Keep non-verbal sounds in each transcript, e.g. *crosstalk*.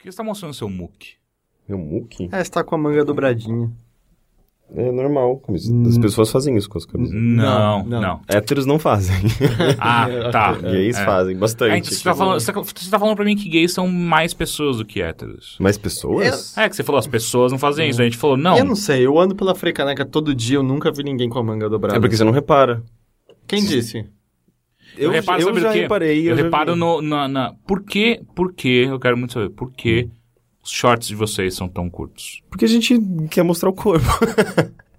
Por que você tá mostrando seu muque? Meu muque? É, você tá com a manga dobradinha. É normal. As pessoas fazem isso com as camisetas. Não, não. não. Héteros não fazem. *laughs* Ah, tá. *laughs* Gays É. fazem bastante. Ah, então você, tá falando, você, tá, você tá falando pra mim que gays são mais pessoas do que héteros. Mais pessoas? É, que você falou, as pessoas não fazem isso. A gente falou, não. Eu não sei, eu ando pela Frecaneca todo dia, eu nunca vi ninguém com a manga dobrada. É porque você não repara. Quem disse? Eu, reparo, eu já reparei. Eu, já reparo vi. no, na, na... Por que, por que, eu quero muito saber, por que os shorts de vocês são tão curtos? Porque a gente quer mostrar o corpo. *laughs*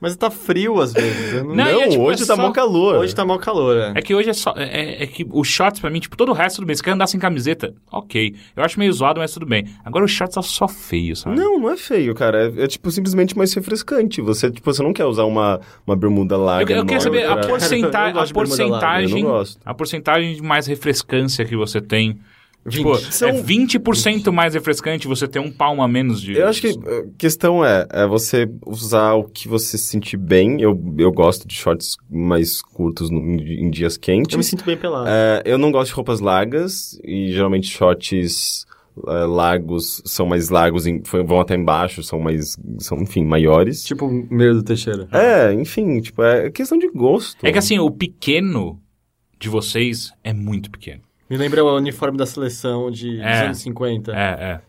Mas tá frio às vezes. eu não- Não, é tipo, hoje é tá só- mó calor. Hoje tá mal calor, é. É que hoje é só... É, é que os shorts pra mim, tipo, todo o resto do mês, você quer andar sem camiseta, ok. Eu acho meio zoado, mas tudo bem. Agora os shorts tá só feio, sabe? Não, não é feio, cara. É, é, tipo simplesmente mais refrescante. Você, tipo, você não quer usar uma, uma bermuda Eu, larga. eu queria enorme saber a porcentagem, *laughs* Eu gosto a porcentagem, eu não gosto. a porcentagem de mais refrescância que você tem. Tipo, 20. é 20% mais refrescante você ter um palmo a menos de... Eu acho que a questão é, é você usar o que você se sentir bem. Eu, eu gosto de shorts mais curtos no- em, em dias Eu me quentes. sinto bem pelado. É, eu não gosto de roupas largas e geralmente shorts é, largos são mais largos, em- vão até embaixo, são mais, são, enfim, maiores. Tipo o meio do Teixeira. É, enfim, tipo, é questão de gosto. É que assim, o pequeno de vocês é muito pequeno. Me lembra o uniforme da seleção de, dos É. anos 50. É, é.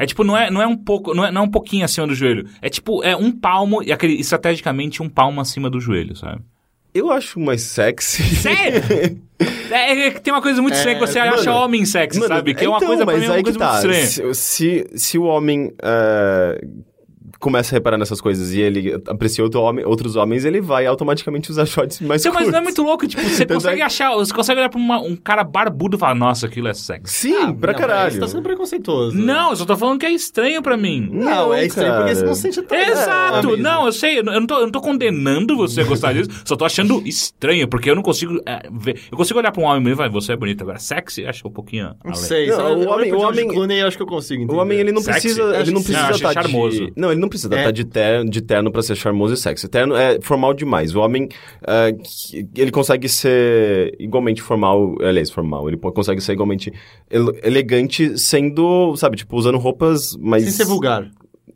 É tipo, não é, não é um pouco, não é, não é um pouquinho acima do joelho. É tipo, é um palmo, e aquele, estrategicamente um palmo acima do joelho, sabe? Eu acho mais sexy. Sério? *laughs* é, é que tem uma coisa muito É, estranha que você mano, acha homem sexy, Mano, sabe? Que é uma então, coisa pra mas mim, é uma coisa que muito tá. estranha. Se, se, se o homem é, começa a reparar nessas coisas e ele aprecia outro homem, outros homens, ele vai automaticamente usar shorts mais Então, mas curtos. não é muito louco, tipo, você *laughs* consegue é- achar, você consegue olhar pra uma- um cara barbudo e falar, nossa, aquilo é sexy. Sim, pra Ah, Não, mas caralho. Você tá sendo preconceituoso. Não, eu só tô falando que é estranho pra mim. Não, é estranho cara. porque você não sente tão... Exato! É, não, eu sei, eu não, não tô, eu não tô condenando você a gostar disso, só tô achando estranho, porque eu não consigo é, ver. Eu consigo olhar pra um homem e falar, você é bonito, agora sexy, acho um pouquinho. Não sei. Não, o olho homem- o homem- Clooney, eu acho que eu consigo O entender. homem, ele não Sexy? precisa, ele não precisa Não, estar charmoso. de... Não, ele não precisa É. estar de terno, de terno pra ser charmoso e sexy. Terno é formal demais. O homem, ah, ele consegue ser igualmente formal, aliás, formal. Ele consegue ser igualmente ele- elegante sendo, sabe, tipo, usando roupas mais... Sem ser vulgar.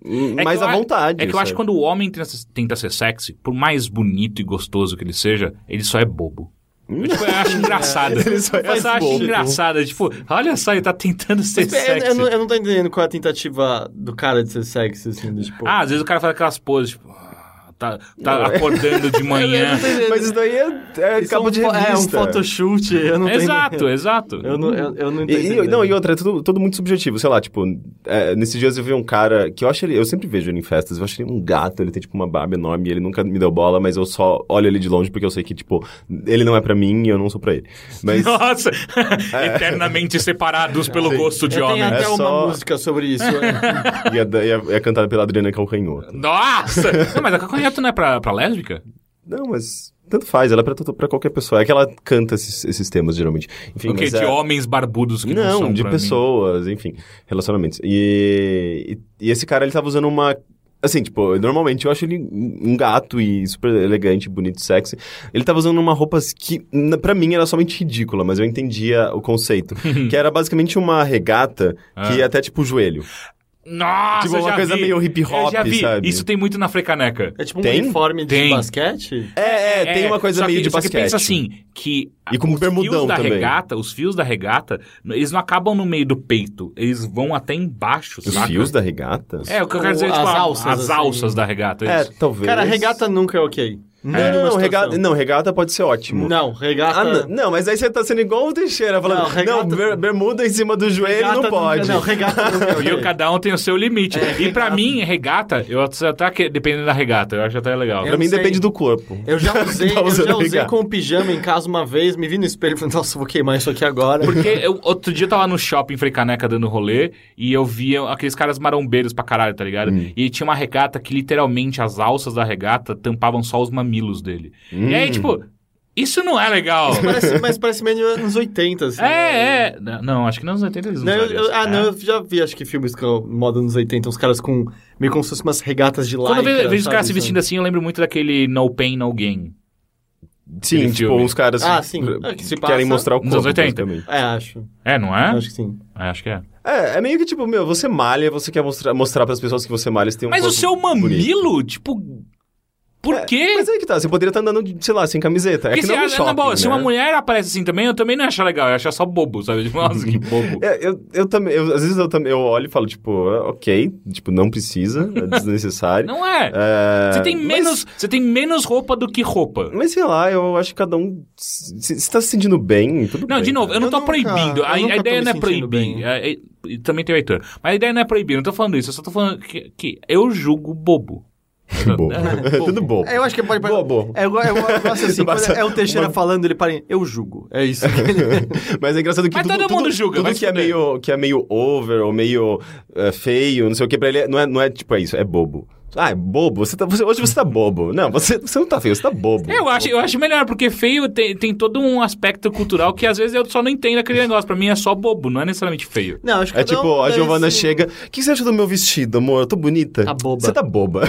hum, É mais à a- vontade. É que eu acho que quando o homem tenta, tenta ser sexy, por mais bonito e gostoso que ele seja, ele só é bobo. Eu, tipo, eu acho engraçado. *laughs* Ele só é eu só acho bobo. engraçado. Tipo, olha só, ele tá tentando ser Mas, eu, sexy. eu, não, eu não tô entendendo qual é a tentativa do cara de ser sexy, assim, do, tipo... Ah, às vezes o cara faz aquelas poses, tipo, ah, tá, tá acordando de *laughs* manhã. Mas isso daí é, é Isso cabo é um, de revista. É um photoshoot, eu não exato, entendendo. exato. Eu não, eu, eu não E, entendo. e- não, e outra, é tudo, tudo muito subjetivo. Sei lá, tipo, é, nesses dias eu vi um cara que eu acho ele. Eu sempre vejo ele em festas, eu acho ele um gato, ele tem, tipo, uma barba enorme e ele nunca me deu bola, mas eu só olho ele de longe porque eu sei que, tipo, ele não é pra mim e eu não sou pra ele. Mas. *laughs* Nossa, *laughs* eternamente separados pelo gosto de Eu homem. até É uma só- música sobre isso. e é, e é- é cantada pela Adriana Calcanhoto. Nossa! Não, mas a cacanhoto não é pra, pra lésbica? Não, mas. Tanto faz, ela é pra, pra qualquer pessoa. É que ela canta esses, esses temas, geralmente. Enfim, O quê? De é- homens barbudos que não, Não, de pra mim. pessoas, enfim, relacionamentos. E, e, e esse cara, ele tava usando uma. Assim, tipo, normalmente eu acho ele um gato e super elegante, bonito, sexy. Ele tava usando uma roupa que, pra mim, era somente ridícula, mas eu entendia o conceito. *laughs* que era basicamente uma regata que Ah. ia até, tipo, o joelho. Nossa, Tipo, uma já coisa vi. meio hip hop, Eu já vi. sabe? Isso tem muito na frecaneca. É tipo um Tem? uniforme de Tem. basquete? É, é, tem uma coisa só meio que, de só basquete. que pensa assim, que E com os bermudão fios da também. regata, os fios da regata, eles não acabam no meio do peito, eles vão até embaixo, Os saca? fios da regata? É, o que eu quero dizer, As tipo, a- alças, as assim. alças da regata, É, isso. talvez. Cara, regata nunca é ok. Não, Nenhuma não, regata, não, regata pode ser ótimo. Não, regata... Ah, não, não, mas aí você tá sendo igual o Teixeira, falando, Não, não, regata- ber- bermuda em cima do joelho regata não pode. Não, regata é ok. E cada um tem o seu limite. É, e pra regata. mim, regata, eu até dependendo da regata, eu acho até legal. Eu Pra mim não sei. depende do corpo. Eu já *laughs* usei, Tá eu já usei regata. com pijama em casa uma vez, me vi no espelho e falei, nossa, vou queimar isso aqui agora. Porque eu, outro dia eu tava no shopping Frei Caneca dando rolê e eu via aqueles caras marombeiros pra caralho, tá ligado? Hum. E tinha uma regata que literalmente as alças da regata tampavam só os mamilos dele. E Hum. aí, tipo, isso não é legal. Parece, mas parece meio anos 80, assim. é, é. Não, acho que nos 80 eles não Não, eu- eu- ah, É. não, eu já vi, acho que filmes com moda nos 80, uns caras com meio como se fossem umas regatas de lycra, Quando eu vejo, os caras se vestindo assim, eu lembro muito daquele No Pain, No Gain. Sim, tipo, filme. uns caras Ah, sim. que É, que se querem mostrar o nos corpo, anos 80. basicamente. É, acho. É, não é? Acho que sim. É, acho que é. É, é meio que tipo, meu, você malha, você quer mostrar, mostrar pras pessoas que você malha, você tem um Mas o seu bonito. mamilo, tipo. Por É, quê? Mas aí que tá, você poderia estar andando, de, sei lá, sem camiseta. É que se, não é a- um na shopping, boa, se né? uma mulher aparece assim também, eu também não ia achar legal, eu ia achar só bobo, sabe? *laughs* Tipo, nossa, que bobo. É, eu, eu também, eu- às vezes eu também, eu olho e falo, tipo, ah, ok, tipo, não precisa, é desnecessário. *laughs* Não é. É, Você tem mas- menos, você tem menos roupa do que roupa. Mas sei lá, eu acho que cada um. Se, se tá se sentindo bem, tudo Não, bem. de novo, eu não Eu tô nunca- proibindo. A, a ideia não é proibir. É- é- também tem o Heitor. Mas a ideia não é proibir, eu não tô falando isso. Eu só tô falando que, que eu julgo bobo. Bobo. É, *laughs* tudo bom. É, eu acho que pode... Bobo. É, eu, eu, eu gosto assim, *laughs* quando é o Teixeira uma- falando, ele para em, eu julgo. É isso. *laughs* Mas é engraçado que Mas tudo, todo mundo tudo- julga, tudo que é, meio, que é meio over ou meio é, feio, não sei o que, pra ele é- não, é, não é tipo é isso, é bobo. Ah, é bobo? Você tá, você- hoje você tá bobo. Não, você, você não tá feio, você tá bobo. Eu acho, eu acho melhor, porque feio tem, tem todo um aspecto cultural que às vezes eu só não entendo aquele negócio. Pra mim é só bobo, não é necessariamente feio. Não, acho que É cada tipo, um a veste- Giovana chega. O que você acha do meu vestido, amor? Eu tô bonita. Tá boba. Você tá boba.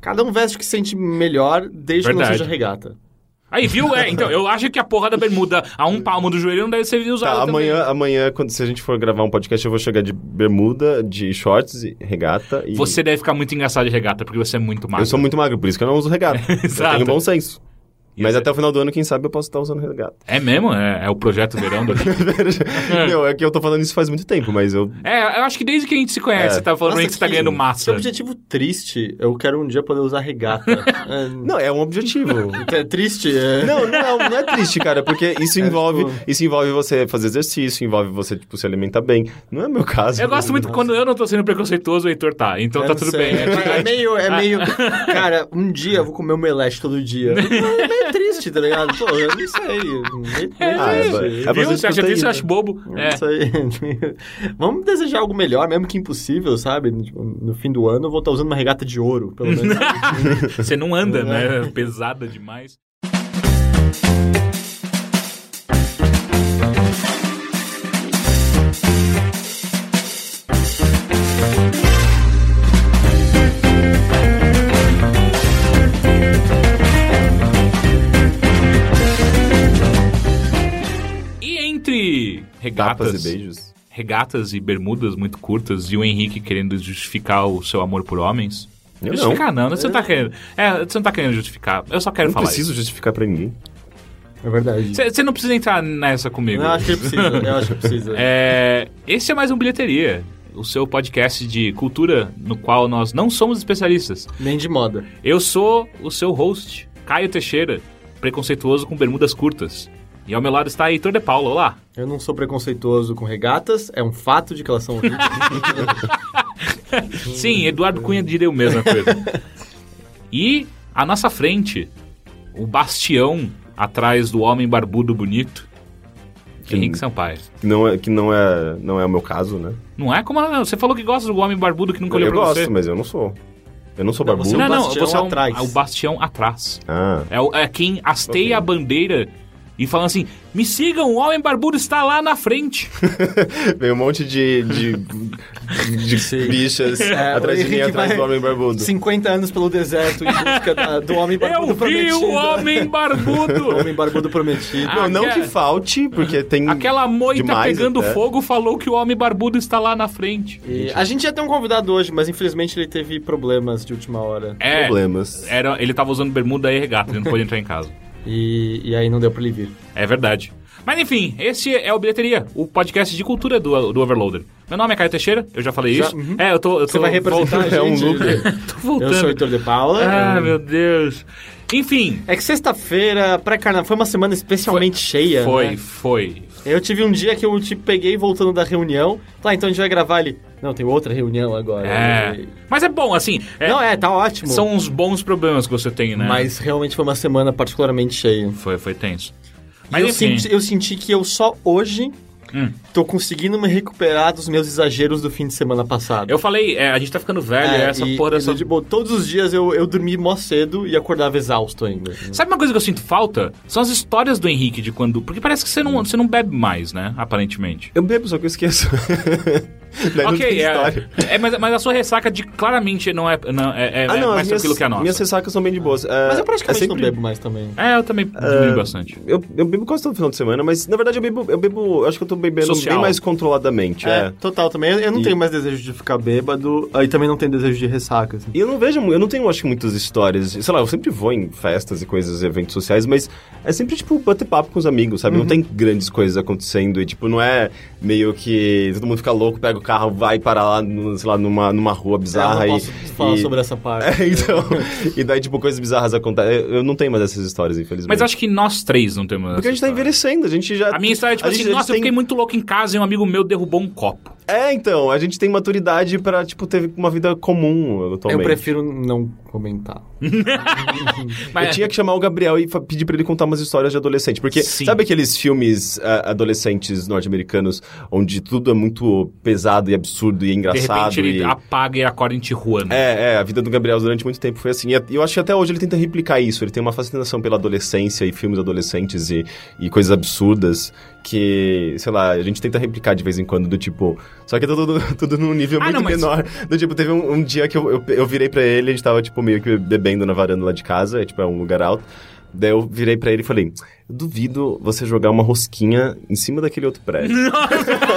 Cada um veste o que se sente melhor, desde que Verdade. não seja regata. Aí, viu? É, então, eu acho que a porra da bermuda a um palmo do joelho não deve ser usada Tá, também. amanhã, amanhã, quando, se a gente for gravar um podcast, eu vou chegar de bermuda, de shorts, e regata e. Você deve ficar muito engraçado de regata, porque você é muito magro. Eu sou muito magro, por isso que eu não uso regata. *laughs* eu Exato. tenho bom senso. E Mas você- até o final do ano, quem sabe, eu posso estar usando regata. É mesmo? É, é o projeto verão do... *laughs* Meu, é que eu tô falando isso faz muito tempo, mas eu. É, eu acho que desde que a gente se conhece, É. você tá falando Nossa, que você tá que- ganhando Que massa. objetivo triste. Eu quero um dia poder usar regata. é, *laughs* Não, é um objetivo. é triste? É... Não, não, não é triste, cara, porque isso *laughs* É, envolve, tipo- isso envolve você fazer exercício, envolve você, tipo, se alimentar bem. Não é meu caso. Eu gosto muito quando eu não tô sendo preconceituoso, o Heitor tá. Então Eu tá não tudo sei. bem. É, tipo- É, meio, é meio. Cara, um dia eu vou comer um melete todo dia. É triste, tá ligado? Pô, eu não sei. Meio Ah, é, triste. é Viu? Você acha triste, eu acho bobo. É. Não sei. Vamos desejar algo melhor, mesmo que impossível, sabe? Tipo, no fim do ano eu vou estar usando uma regata de ouro, pelo menos. *laughs* Você não anda, né? Pesada demais. Regatas, Tapas e beijos. regatas e bermudas muito curtas e o Henrique querendo justificar o seu amor por homens. Eu não. justificar não, você não tá querendo. É, você não tá querendo justificar. Eu só quero Não falar preciso justificar pra ninguém. É verdade. isso. Você não precisa entrar nessa comigo. *laughs* Eu acho que precisa, eu acho que precisa. É, esse é mais um Bilheteria, o seu podcast de cultura no qual nós não somos especialistas. Nem de moda. Eu sou o seu host, Caio Teixeira, preconceituoso com bermudas curtas. E ao meu lado está Heitor de Paula. Olá. Eu não sou preconceituoso com regatas, é um fato de que elas são horríveis. *laughs* Sim, Eduardo Cunha diria a mesma coisa. e à nossa frente, o bastião atrás do homem barbudo bonito, Henrique Sampaio. Que não é, que não é, não é o meu caso, né? Não é como não, você falou que gosta do homem barbudo que nunca olhou eu pra gosto, você. mas eu não sou. Eu não sou Não, barbudo. você é Não, o não, bastião você é um- atrás. é o bastião atrás. Ah. É, o- é quem hasteia Ok. a bandeira e fala assim: me sigam, o homem barbudo está lá na frente. *laughs* Veio um monte de, de, de bichas É, atrás de o mim, atrás do homem barbudo. 50 anos pelo deserto em busca da- do homem barbudo Eu vi prometido. *laughs* o homem O barbudo. homem barbudo prometido. Não, não que falte, porque tem. Aquela moita demais pegando até. fogo falou que o homem barbudo está lá na frente. E a gente ia ter um convidado hoje, mas infelizmente ele teve problemas de última hora. É, Problemas. era, ele tava usando bermuda e regata, ele não pôde entrar em casa. E, e aí não deu pra ele vir. É verdade. Mas enfim, esse é o Bilheteria, o podcast de cultura do, do Overloader. Meu nome é Caio Teixeira, eu já falei Já? isso. Uhum. É, eu tô. Eu tô Você vai representar *laughs* É a um loop. *laughs* Tô voltando. Eu sou o Heitor de Paula. Ah, meu Deus. Enfim, É que sexta-feira, pré-carnaval, foi uma semana especialmente cheia, foi, né? foi. Eu tive um dia que eu, tipo, peguei voltando da reunião. Tá, então a gente vai gravar ali. Não, tem outra reunião agora. É. E- Mas é bom, assim. é- Não, é, tá ótimo. São uns bons problemas que você tem, né? Mas realmente foi uma semana particularmente cheia. Foi, foi tenso. Mas Mas eu enfim. senti, eu senti que eu só hoje Hum. tô conseguindo me recuperar dos meus exageros do fim de semana passado. Eu falei, é, a gente tá ficando velho, É, essa e- porra e, dessa. tipo, todos os dias eu, eu dormi mó cedo e acordava exausto ainda. Sabe uma coisa que eu sinto falta? São as histórias do Henrique de quando. Porque parece que você não, você não bebe mais, né? Aparentemente. Eu bebo, só que eu esqueço. *laughs* *laughs* Ok, é, é, mas, mas a sua ressaca de claramente não é, não, é, é- Ah, é não, mais as minhas, tranquilo que a nossa. minhas ressacas são bem de boas. É, Mas eu praticamente é sempre- não bebo mais também. É, eu também diminui bastante. Eu, eu bebo quase todo final de semana, mas na verdade eu bebo, eu bebo, eu acho que eu tô bebendo Social. bem mais controladamente. É, É. total também. Eu eu não E- tenho mais desejo de ficar bêbado, aí também não tenho desejo de ressaca. assim. E eu não vejo, eu não tenho, acho que, muitas histórias. Sei lá, eu sempre vou em festas e coisas, eventos sociais, mas é sempre, tipo, bater papo com os amigos, sabe? Não tem grandes coisas acontecendo e, tipo, não é meio que todo mundo fica louco, pega o carro, vai parar lá, no- sei lá, numa, numa rua bizarra eu não e. posso falar e- sobre essa parte. *laughs* É, então. e daí, tipo, coisas bizarras acontecem. Eu eu não tenho mais essas histórias, infelizmente. Mas acho que nós três não temos Porque a gente tá história. envelhecendo, a gente já. A minha história é tipo a assim, nossa, eu tem- fiquei muito louco em casa e um amigo meu derrubou um copo. É, então, a gente tem maturidade pra, tipo, ter uma vida comum Eu atualmente. prefiro não comentar. *laughs* Mas Eu tinha que chamar o Gabriel e pedir pra ele contar umas histórias de adolescente. Porque Sim. sabe aqueles filmes ah, adolescentes norte-americanos onde tudo é muito pesado e absurdo e de engraçado? repente ele e... apaga e acorda em Tijuana. É, é, a vida do Gabriel durante muito tempo foi assim. E eu acho que até hoje ele tenta replicar isso. Ele tem uma fascinação pela adolescência e filmes adolescentes e, e coisas absurdas que, sei lá, a gente tenta replicar de vez em quando, do tipo. Só que é tudo, *laughs* tudo num nível Ah, muito não, mas- menor. Do tipo, teve um, um dia que eu, eu, eu virei pra ele, a gente tava, tipo, meio que bebendo na varanda lá de casa, é, tipo, é um lugar alto. Daí eu virei pra ele e falei: Eu duvido você jogar uma rosquinha em cima daquele outro prédio. *laughs*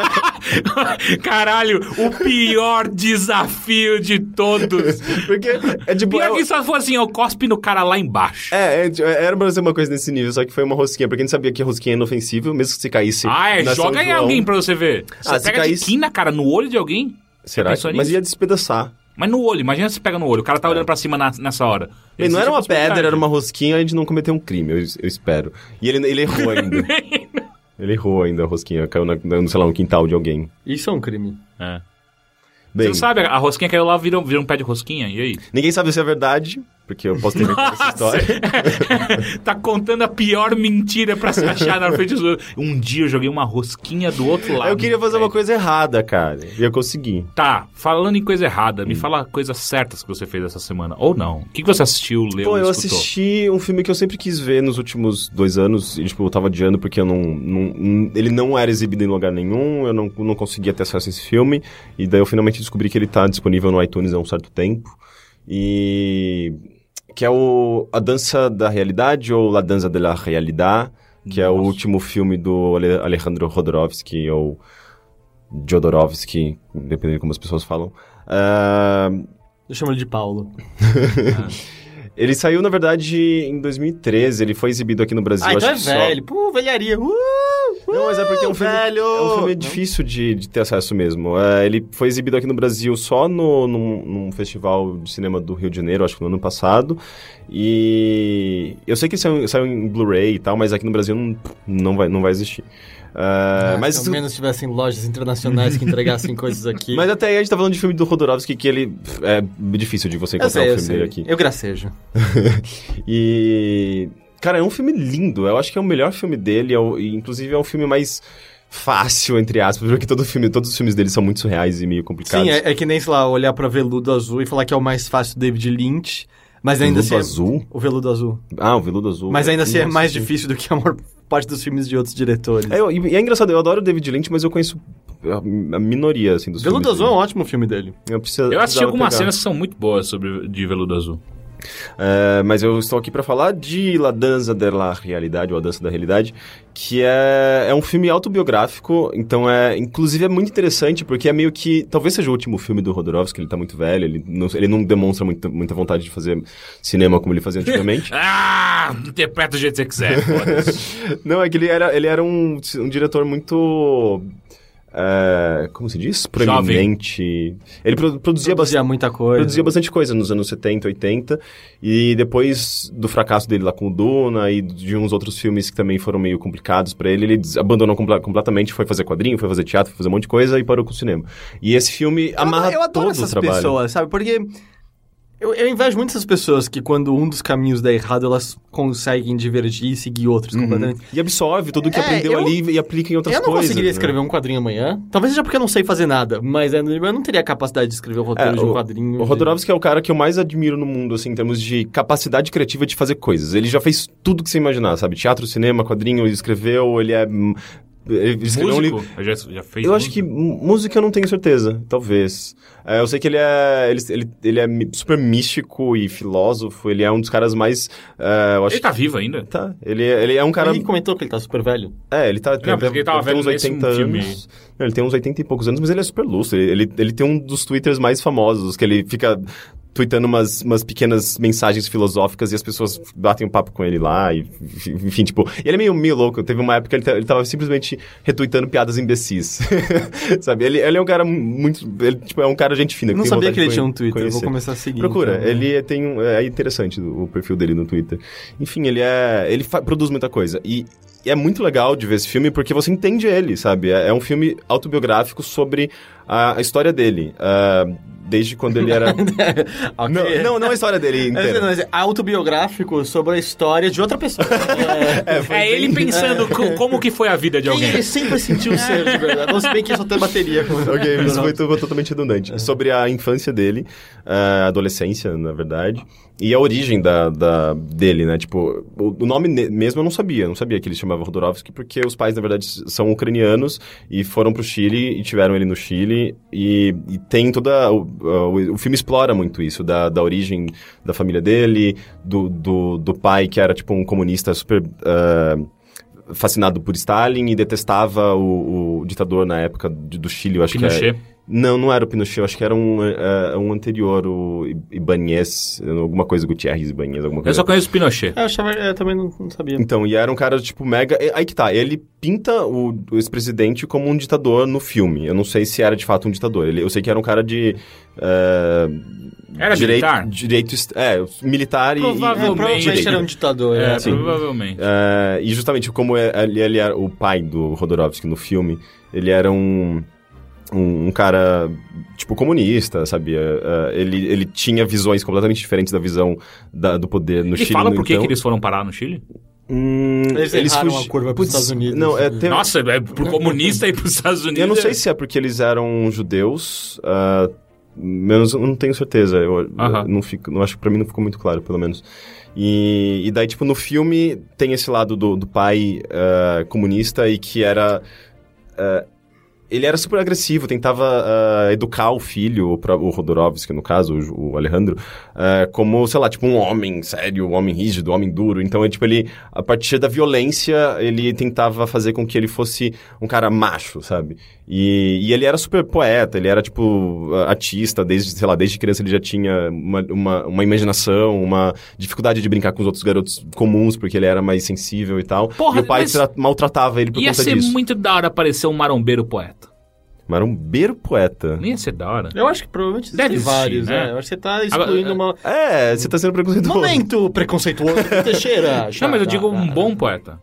*laughs* *laughs* Caralho, o pior desafio de todos. Porque é tipo. Pior é- que só for assim, eu cospe no cara lá embaixo. É, é, era pra ser uma coisa nesse nível, só que foi uma rosquinha, porque a gente sabia que a rosquinha é inofensiva, mesmo que se caísse. Ah, é, joga em alguém pra você ver. Você Ah, se pega caísse- de quina, cara, no olho de alguém. Será? pensou Mas ia despedaçar. Mas no olho, imagina se pega no olho. O cara tá olhando pra cima na- nessa hora. Bem, não era uma pedra, era uma rosquinha, a gente não cometeu um crime, eu, eu espero. E ele, ele errou ainda. *laughs* ele errou ainda a rosquinha, caiu na, na, sei lá, no quintal de alguém. Isso é um crime. É. Bem, Você não sabe, a rosquinha caiu lá, vira, vira um pé de rosquinha, e aí? ninguém sabe se é verdade, porque eu posso ter inventado essa história. *laughs* tá contando a pior mentira pra se achar na frente dos outros. Um dia eu joguei uma rosquinha do outro lado. eu queria fazer uma coisa errada, cara, e eu consegui. Tá, falando em coisa errada, Hum. me fala coisas certas que você fez essa semana. Ou não. O que, que você assistiu, leu, Pô, eu escutou? assisti um filme que eu sempre quis ver nos últimos dois anos, e, tipo, eu tava adiando porque eu não, não- Ele não era exibido em lugar nenhum, eu não, não conseguia ter acesso a esse filme, e daí eu finalmente descobri que ele tá disponível no iTunes há um certo tempo. E. Que é o A Dança da Realidade, ou La Danza de la Realidad, que é o Nossa. último filme do Ale- Alejandro Jodorowsky, ou Jodorowsky, dependendo de como as pessoas falam. Ah, Eu chamo ele de Paulo. *laughs* Ele saiu, na verdade, em 2013. Ele foi exibido aqui no Brasil. Ah, então é acho só- velho. Pô, velharia. Uh, Não, mas é porque é um filme, velho. é um filme difícil de, de ter acesso mesmo. É, ele foi exibido aqui no Brasil só no, num, num festival de cinema do Rio de Janeiro, acho que no ano passado. E eu sei que saiu, saiu em Blu-ray e tal, mas aqui no Brasil não, não, vai, não vai existir. É, Ah, mas, se ao menos tivessem lojas internacionais que entregassem *laughs* coisas aqui. mas até aí a gente tá falando de filme do Rodorovsky que ele é difícil de você encontrar sei, o eu filme dele aqui. Eu gracejo. *laughs* E. Cara, é um filme lindo. Eu acho que é o melhor filme dele. É o, e, inclusive é o filme mais fácil, entre aspas, porque todo filme, todos os filmes dele são muito surreais e meio complicados. Sim, é, é que nem, sei lá, olhar pra Veludo Azul e falar que é o mais fácil do David Lynch, mas ainda Veludo assim... é- azul? O Veludo Azul. Ah, o Veludo Azul. Mas ainda assim é mais sim. difícil do que a maior parte dos filmes de outros diretores. É, e é engraçado, eu adoro o David Lynch, mas eu conheço a, a minoria, assim, dos Veludo filmes. Azul é um dele. ótimo filme dele. Eu, preciso, Eu assisti algumas pegar. cenas que são muito boas sobre de veludo azul. É, mas eu estou aqui para falar de La Danza de la Realidade, ou A Dança da Realidade, que é, é um filme autobiográfico, então é, inclusive é muito interessante, porque é meio que, talvez seja o último filme do Rodorovsky, ele tá muito velho, ele não, ele não demonstra muita, muita vontade de fazer cinema como ele fazia antigamente. *laughs* Ah, interpreta do jeito que você quiser, *laughs* não, é que ele era, ele era um, um diretor muito... é, como se diz? Proeminente. Ele pro- produzia bastante. Produzia muita coisa. Produzia bastante coisa nos anos 70, 80. E depois do fracasso dele lá com o Duna e de uns outros filmes que também foram meio complicados pra ele, ele abandonou comple- completamente, foi fazer quadrinho, foi fazer teatro, foi fazer um monte de coisa e parou com o cinema. E esse filme amarra eu, eu adoro todo essas o trabalho. pessoas, sabe? Porque eu, eu invejo muito essas pessoas que quando um dos caminhos dá errado, elas conseguem divergir e seguir outros completamente. E absorve tudo que É, aprendeu eu- ali e aplica em outras eu não coisas. conseguiria né? escrever um quadrinho amanhã. Talvez seja porque eu não sei fazer nada, mas é, eu não teria a capacidade de escrever o roteiro É, de um o- quadrinho. O de- Rodorovsky é o cara que eu mais admiro no mundo, assim, em termos de capacidade criativa de fazer coisas. Ele já fez tudo que você imaginar, sabe? Teatro, cinema, quadrinho, ele escreveu, ele é hum, Ele escreveu um livro. Músico? Já, já fez Eu acho que música? eu não tenho certeza, talvez. É, eu sei que ele é, ele, ele, ele é super místico e filósofo, ele é um dos caras mais... é, eu acho Ele tá vivo ainda? que... Tá, ele, é- ele é um cara... Ele comentou que ele tá super velho. É, ele tá... Não, porque ele tava tem velho uns nesse 80 filme. anos. Não, ele tem uns 80 e poucos anos, mas ele é super lustro. Ele, ele, ele tem um dos twitters mais famosos, que ele fica tweetando umas, umas pequenas mensagens filosóficas e as pessoas batem um papo com ele lá, e, *laughs* enfim, tipo... Ele é meio, meio louco. Teve uma época que ele, ele tava simplesmente retweetando piadas imbecis. *laughs* Sabe? Ele, ele é um cara muito... Ele, tipo, é um cara gente fina. Eu não sabia que ele tinha um Twitter. Eu vou conhecer. começar a seguir. Procura, então. ele tem um, é interessante o perfil dele no Twitter. Enfim, ele é, ele fa- produz muita coisa e, e é muito legal de ver esse filme porque você entende ele, sabe? É, é um filme autobiográfico sobre a, a história dele, ah, desde quando ele era *laughs* Ok. não, não, não a história dele É, inteira. não, é autobiográfico sobre a história de outra pessoa. *laughs* É, É ele pensando co- como que foi a vida de alguém. ele sempre sentiu ser de verdade. Não se bem que só tem bateria. Ok, isso foi to- totalmente redundante. Sobre a infância dele, a adolescência, na verdade, e a origem da, da- dele, né? Tipo, o, o nome mesmo eu não sabia. Não sabia que ele se chamava Rodorovsky, porque os pais, na verdade, são ucranianos e foram pro Chile e tiveram ele no Chile. E, e tem toda. O, o, o filme explora muito isso, da, da origem da família dele, do, do, do pai que era, tipo, um comunista super. ah, fascinado por Stalin e detestava o, o ditador na época de- do Chile, eu acho que Pinochet. é... Não, não era o Pinochet, eu acho que era um, eh, um anterior, o Ibanez, alguma coisa, Gutierrez Ibanez, alguma Eu coisa. só conheço Pinochet. Eu, achava, eu também não, não sabia. Então, e era um cara, tipo, mega... Aí que tá, ele pinta o, o ex-presidente como um ditador no filme. Eu não sei se era de fato um ditador. Ele, eu sei que era um cara de... eh, Era direito, militar? Direito... É, militar e- e... É, Provavelmente. provavelmente era um ditador. É, é. sim. provavelmente. É, e justamente como é- ele, ele era o pai do Rodorovsky no filme, ele era um, um, um cara, tipo, comunista, sabia? É, ele, ele tinha visões completamente diferentes da visão da- do poder no E Chile. fala no por que então. que eles foram parar no Chile? Hum, Eles erraram fugi- a curva pros Putz, Estados Unidos. Não, é, tem- Nossa, é pro comunista ir pros Estados Unidos. eu não sei se é porque eles eram judeus, ah, menos eu não tenho certeza. Eu, eu Aham. não fico, não acho que pra mim não ficou muito claro, pelo menos. E, e daí, tipo, no filme tem esse lado do, do pai ah, comunista e que era. ah, ele era super agressivo, tentava ah, educar o filho, o, o Rodorovsky, no caso, o, o Alejandro, ah, como, sei lá, tipo, um homem sério, um homem rígido, um homem duro. Então, é, tipo, ele, a partir da violência, ele tentava fazer com que ele fosse um cara macho, sabe? E, e ele era super poeta, ele era, tipo, artista, desde, sei lá, desde criança ele já tinha uma, uma, uma imaginação, uma dificuldade de brincar com os outros garotos comuns, porque ele era mais sensível e tal. Porra, e o pai maltratava ele por Ia conta ser disso. muito da hora aparecer um marombeiro poeta. Marombeiro poeta. Nem ia ser da hora. Eu acho que provavelmente Deve tem existir, vários, né? né? Eu acho que você tá excluindo Agora, uma... É, você tá sendo preconceituoso. Momento preconceituoso do Teixeira. *laughs* Não, mas eu digo um bom poeta.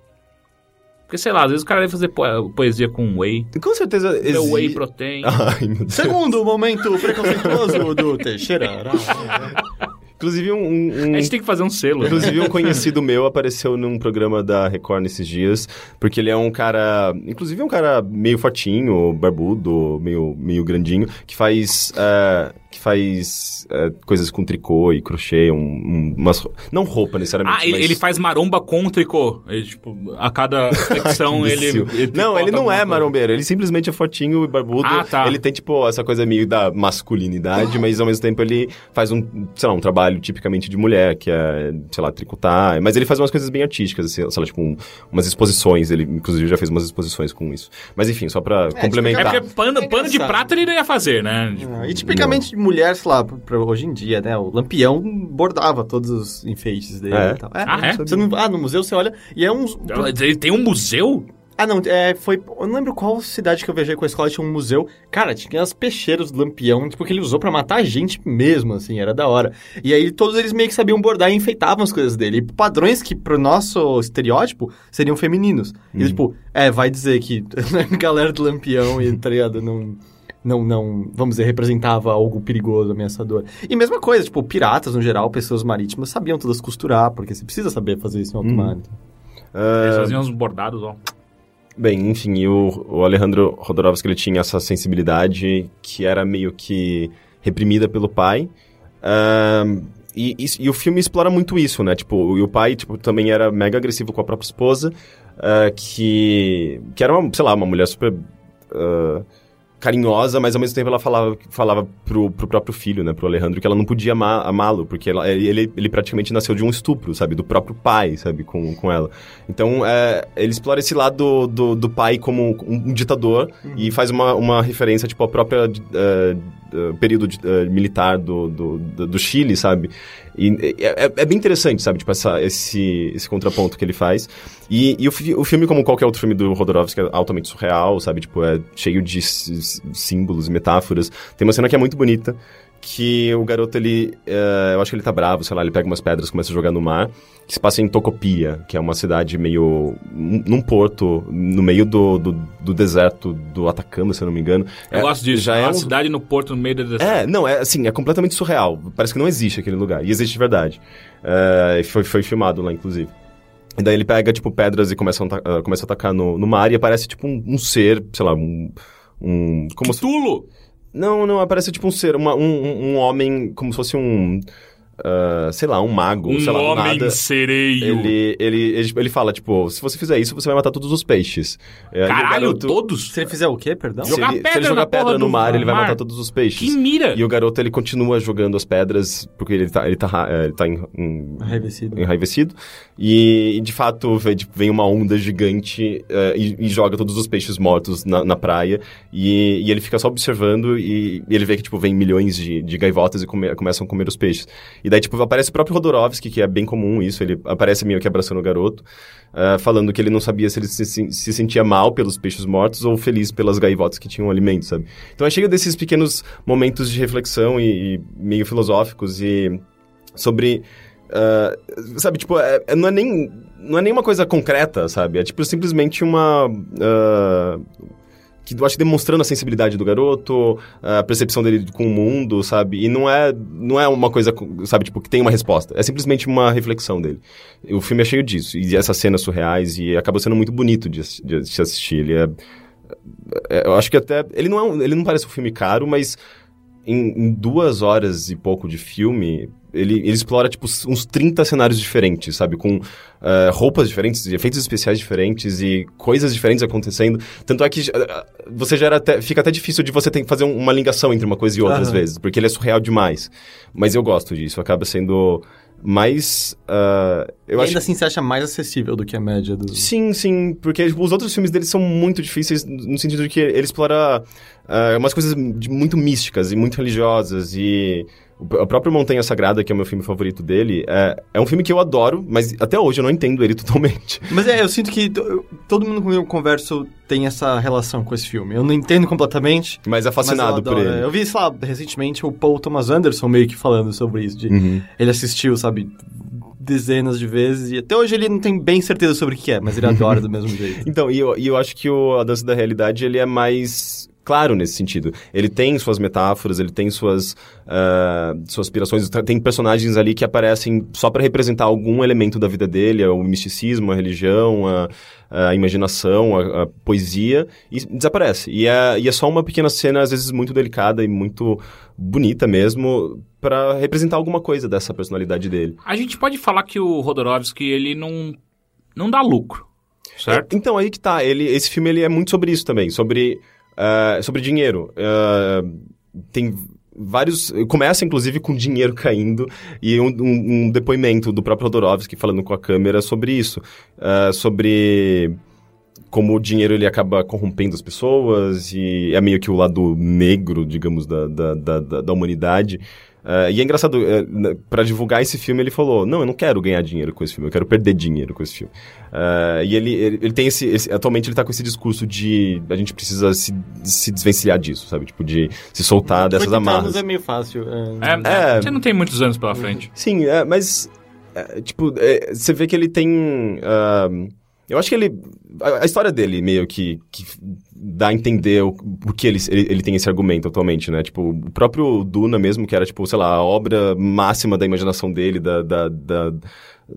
Porque, sei lá, às vezes o cara vai fazer po- poesia com whey. Com certeza Meu existe... whey protein. Ai, meu Deus. Segundo momento preconceituoso do Teixeira. *laughs* Inclusive, um, um- A gente tem que fazer um selo. né? Inclusive, um conhecido meu apareceu num programa da Record nesses dias, porque ele é um cara. Inclusive, é um cara meio fortinho, barbudo, meio, meio grandinho, que faz. é, que faz é, coisas com tricô e crochê, um, um- umas. Não roupa necessariamente. Ah, ele, mas... ele faz maromba com tricô. Ele, tipo, a cada secção *laughs* ele, ele Não, ele não é marombeiro, ele simplesmente é fortinho e barbudo. Ah, tá. Ele tem, tipo, essa coisa meio da masculinidade, mas ao mesmo tempo ele faz um, sei lá, um trabalho tipicamente de mulher, que é, sei lá, tricotar. Mas ele faz umas coisas bem artísticas, assim, sei lá, tipo, um- umas exposições. Ele, inclusive, já fez umas exposições com isso. Mas enfim, só pra É complementar. porque pano, É pano de prata ele não ia fazer, né? Tipo, Ah, E tipicamente de mulher, sei lá, pra- pra hoje em dia, né? O Lampião bordava todos os enfeites dele É? e tal. Ah, é? Você não, ah, no museu você olha e é uns... Ele tem um museu? Ah, não, é, foi... Eu não lembro qual cidade que eu viajei com a escola, tinha um museu. Cara, tinha as peixeiras do Lampião, tipo, que ele usou pra matar a gente mesmo, assim, era da hora. E aí todos eles meio que sabiam bordar e enfeitavam as coisas dele. E padrões que, pro nosso estereótipo, seriam femininos. E tipo, é, vai dizer que a *laughs* galera do Lampião e, tá ligado, não... Não, não, vamos dizer, representava algo perigoso, ameaçador. E mesma coisa, tipo, piratas no geral, pessoas marítimas, sabiam todas costurar, porque você precisa saber fazer isso em alto mar. então. Eles Ah, faziam uns bordados, ó. Bem, enfim, o, o Alejandro Rodorovsky ele tinha essa sensibilidade que era meio que reprimida pelo pai. Ahn, e, e- e o filme explora muito isso, né? Tipo, e o pai tipo, também era mega agressivo com a própria esposa. ah, que, que era, uma, sei lá, uma mulher super... ah, carinhosa, mas ao mesmo tempo ela falava, falava pro, pro próprio filho, né, pro Alejandro, que ela não podia amá-lo, porque ela- ele, ele praticamente nasceu de um estupro, sabe, do próprio pai, sabe, com, com ela. Então, é, ele explora esse lado do, do pai como um, ditador e faz uma, uma referência, tipo, ao próprio eh, eh, período de- eh, militar do, do, do, Chile, sabe? E é, é- bem interessante, sabe, tipo, essa, esse, esse contraponto que ele faz. E, e o, o filme, como qualquer outro filme do Rodorovsky, é altamente surreal, sabe? Tipo, é cheio de símbolos e metáforas. Tem uma cena que é muito bonita, que o garoto, ele... eh, eu acho que ele tá bravo, sei lá, ele pega umas pedras, começa a jogar no mar, que se passa em Tocopia, que é uma cidade meio... num porto, no meio do, do, do deserto do Atacama, se eu não me engano. Eu É, gosto disso. Já é uma um, cidade no porto, no meio da deserto. é, não, é assim, é completamente surreal. Parece que não existe aquele lugar. E existe de verdade. E foi, foi filmado lá, inclusive. E daí ele pega, tipo, pedras e começa a, ah, começa a atacar no, no mar e aparece, tipo, um, um ser, sei lá, um... um como se- Cthulhu! Não, não, aparece, tipo, um ser, uma- um, um- homem, como se fosse um... ah, sei lá, um mago, Um sei lá, um homem nada. sereio. Ele, ele, ele, ele fala, tipo, se você fizer isso, você vai matar todos os peixes. Caralho, garoto- todos? Se ele fizer o quê, perdão? Se Jogar ele, se pedra ele jogar pedra no do mar, ele vai mar. matar todos os peixes. Que mira! E o garoto, ele continua jogando as pedras, porque ele tá, ele tá, eh, ele tá em, em- Arrevecido. enraivecido. E, e, de fato, vem, tipo, vem uma onda gigante eh, e, e joga todos os peixes mortos na, na praia. E, e ele fica só observando e, e ele vê que, tipo, vem milhões de, de gaivotas e come- começam a comer os peixes. E daí, tipo, aparece o próprio Rodorovsky, que é bem comum isso. Ele aparece meio que abraçando o garoto, eh, falando que ele não sabia se ele se, se- se sentia mal pelos peixes mortos ou feliz pelas gaivotas que tinham alimento, sabe? Então é cheio desses pequenos momentos de reflexão e, e meio filosóficos e sobre ah, sabe, tipo, é, é- não, é nem, não é nem uma coisa concreta, sabe? É tipo simplesmente uma. ah, que eu acho que demonstrando a sensibilidade do garoto, a percepção dele com o mundo, sabe? E não é, não é uma coisa, sabe, tipo, que tem uma resposta. É simplesmente uma reflexão dele. O filme é cheio disso. E essas cenas surreais, e acaba sendo muito bonito de, de se assistir. Ele é, é, Eu acho que até. Ele não, é um- ele não parece um filme caro, mas em, em duas horas e pouco de filme, ele, ele explora, tipo, uns 30 cenários diferentes, sabe? Com eh, roupas diferentes, efeitos especiais diferentes e coisas diferentes acontecendo. Tanto é que eh, você já até, fica até difícil de você ter que fazer um- uma ligação entre uma coisa e outra, às Aham. vezes, porque ele é surreal demais. Mas eu gosto disso, acaba sendo mais... ah, eu e acho ainda assim você acha mais acessível do que a média do... Sim, sim, porque tipo, os outros filmes dele são muito difíceis no sentido de que ele explora ah, umas coisas muito místicas e muito religiosas e o próprio Montanha Sagrada, que é o meu filme favorito dele, é, é um filme que eu adoro, mas até hoje eu não entendo ele *laughs* totalmente. Mas é, eu sinto que to- todo mundo com quem eu converso tem essa relação com esse filme. Eu não entendo completamente, Mas é mas fascinado eu por ele. Eu vi, sei lá, recentemente o Paul Thomas Anderson meio que falando sobre isso. de- Uhum. Ele assistiu, sabe, dezenas de vezes e até hoje ele não tem bem certeza sobre o que é, mas ele adora do mesmo *laughs* jeito. Então, e eu, e eu acho que o A Dança da Realidade, ele é mais claro nesse sentido. Ele tem suas metáforas, ele tem suas, ah, suas aspirações, tem personagens ali que aparecem só para representar algum elemento da vida dele, o misticismo, a religião, a, a imaginação, a, a poesia, e desaparece. E é, e é só uma pequena cena, às vezes, muito delicada e muito bonita mesmo, para representar alguma coisa dessa personalidade dele. A gente pode falar que o Rodorovsky, ele não, não dá lucro, certo? É, Então, aí que tá. Ele, esse filme ele é muito sobre isso também, sobre, ah, sobre dinheiro. Ah, tem vários... Começa, inclusive, com dinheiro caindo e um, um- um depoimento do próprio Rodorovsky falando com a câmera sobre isso. Ah, sobre como o dinheiro ele acaba corrompendo as pessoas e é meio que o lado negro, digamos, da, da, da- da humanidade. Ah, e é engraçado, uh, para divulgar esse filme, ele falou: Não, eu não quero ganhar dinheiro com esse filme, eu quero perder dinheiro com esse filme. Ah, e ele, ele, ele tem esse, esse- Atualmente ele tá com esse discurso de a gente precisa se, se desvencilhar disso, sabe? Tipo, de se soltar dessas 80 amarras. é meio fácil. É, É. Você não tem muitos anos pela frente. Sim, é, mas. é, tipo, é, você vê que ele tem. Eu acho que ele. A, a história dele meio que, que dá a entender o porquê ele, ele, ele tem esse argumento atualmente, né? Tipo, o próprio Duna mesmo, que era, tipo, sei lá, a obra máxima da imaginação dele, da. da, da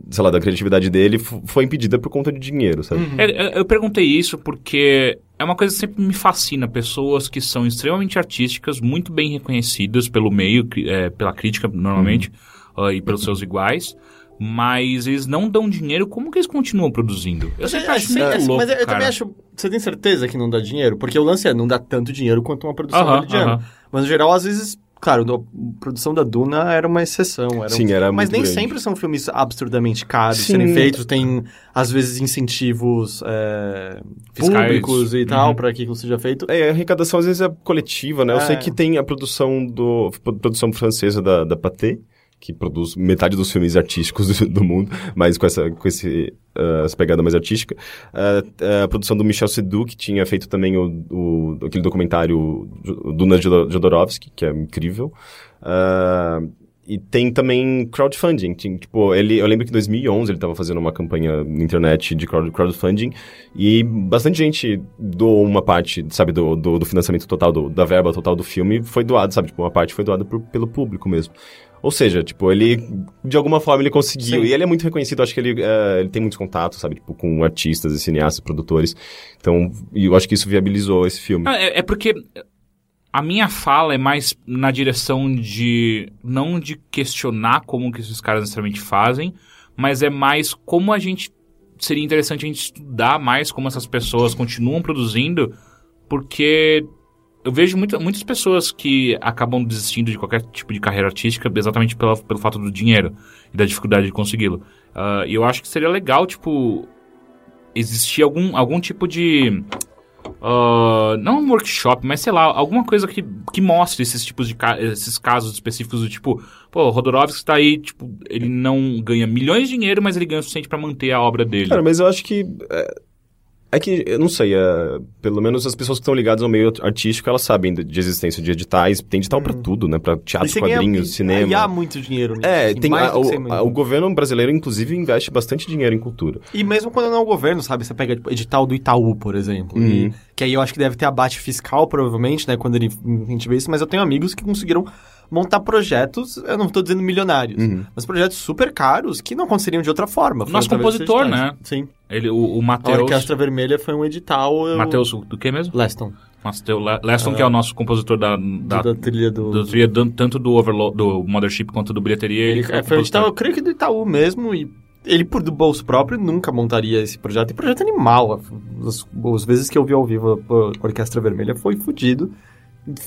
sei lá, da criatividade dele, foi impedida por conta de dinheiro, sabe? É, é, eu perguntei isso porque é uma coisa que sempre me fascina. Pessoas que são extremamente artísticas, muito bem reconhecidas pelo meio, é, pela crítica, normalmente, ah, e pelos seus iguais, mas eles não dão dinheiro, como que eles continuam produzindo? Eu sempre É, acho sim, muito é, louco, mas eu, eu cara. também acho. Você tem certeza que não dá dinheiro? Porque o lance é, não dá tanto dinheiro quanto uma produção Aham, hollywoodiana. aham. Mas no geral, às vezes, claro, a produção da Duna era uma exceção. Era Sim, um- era Mas muito nem grande. sempre são filmes absurdamente caros de Sim. serem feitos. Tem, às vezes, incentivos é, Fiscais. públicos e tal Uhum. para que aquilo seja feito. É, a arrecadação às vezes é coletiva, né? Eu É. sei que tem a produção do produção francesa da, da Pathé, que produz metade dos filmes artísticos *laughs* do, do mundo, mas com essa com esse ah, essa pegada mais artística. Ah, a produção do Michel Seydoux, que tinha feito também o, o aquele documentário Duna Jodor- Jodorowsky, que é incrível. Ah, e tem também crowdfunding. Tipo, ele, eu lembro que em 2011 ele estava fazendo uma campanha na internet de crowd, crowdfunding e bastante gente doou uma parte, sabe, do, do, do financiamento total, do- da verba total do filme foi doado, sabe? Tipo, uma parte foi doada por- pelo público mesmo. Ou seja, tipo, ele, de alguma forma, ele conseguiu. Sim. E ele é muito reconhecido, acho que ele, eh, ele tem muitos contatos, sabe? Tipo, com artistas e cineastas, produtores. Então, eu acho que isso viabilizou esse filme. É, é porque a minha fala é mais na direção de não de questionar como que esses caras necessariamente fazem, mas é mais como a gente seria interessante a gente estudar mais como essas pessoas continuam produzindo, porque eu vejo muita, muitas pessoas que acabam desistindo de qualquer tipo de carreira artística exatamente pela, pelo fato do dinheiro e da dificuldade de consegui-lo. Ah, E eu acho que seria legal, tipo, existir algum, algum tipo de. ah, não um workshop, mas sei lá, alguma coisa que, que mostre esses tipos de ca- esses casos específicos do tipo, pô, o Rodorovsky tá aí, tipo, ele não ganha milhões de dinheiro, mas ele ganha o suficiente pra manter a obra dele. Cara, mas eu acho que. É, é que, eu não sei, é, pelo menos as pessoas que estão ligadas ao meio artístico, elas sabem de, de existência de editais. Tem edital pra tudo, né? Pra teatro, você ganha- quadrinhos, cinema. E há muito dinheiro nisso. É, e tem, mais a- o, a- o governo brasileiro, inclusive, investe bastante dinheiro em cultura. E mesmo quando não é o governo, sabe? Você pega tipo, edital do Itaú, por exemplo. Uhum. e- que aí eu acho que deve ter abate fiscal, provavelmente, né? Quando ele a gente vê isso, mas eu tenho amigos que conseguiram montar projetos, eu não tô dizendo milionários, Uhum. mas projetos super caros que não aconteceriam de outra forma. Nosso compositor, né? Sim. Ele, o, o A Matheus. Orquestra Vermelha foi um edital. Eu... Matheus, do que mesmo? Leston. Matheus Le- Leston, que é o nosso compositor da, da, Da, trilha do. do trilha, tanto do Overlord, do Mothership quanto do Bilheteria. Ele, Ele, é, foi um edital, eu creio que do Itaú mesmo, e ele, por do bolso próprio, nunca montaria esse projeto. E projeto animal. As, as vezes que eu vi ao vivo a Orquestra Vermelha foi fudido.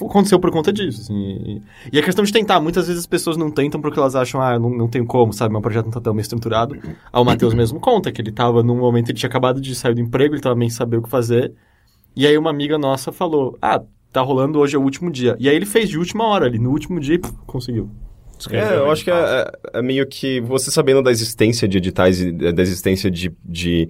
Aconteceu por conta disso, assim. E, a questão de tentar, muitas vezes as pessoas não tentam porque elas acham, ah, não, não tenho como, sabe? Meu projeto não tá tão bem estruturado. Aí o Matheus mesmo conta que ele tava num momento, ele tinha acabado de sair do emprego, ele tava bem saber o que fazer. E aí uma amiga nossa falou, ah, tá rolando hoje é o último dia. E aí ele fez de última hora ali, no último dia, conseguiu. É, eu acho que é, é- é meio que você sabendo da existência de editais e da existência de, de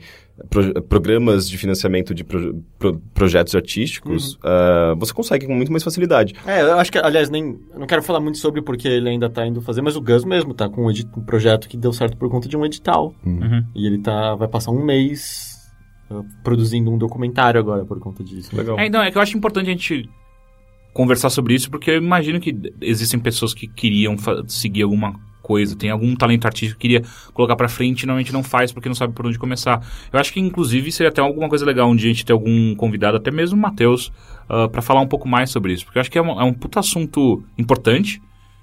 pro- programas de financiamento de pro- pro- projetos artísticos, ah, você consegue com muito mais facilidade. É, eu acho que, aliás, nem. Eu não quero falar muito sobre porque ele ainda tá indo fazer, mas o Gus mesmo tá com um, edi- um projeto que deu certo por conta de um edital. Uhum. E ele tá. vai passar um mês uh, produzindo um documentário agora por conta disso. Legal. É, então, é que eu acho importante a gente conversar sobre isso, porque eu imagino que existem pessoas que queriam seguir alguma coisa, tem algum talento artístico que queria colocar pra frente e normalmente não faz porque não sabe por onde começar. Eu acho que, inclusive, seria até alguma coisa legal um dia a gente ter algum convidado, até mesmo o Matheus, ah, pra falar um pouco mais sobre isso, porque eu acho que é um, é um puta assunto importante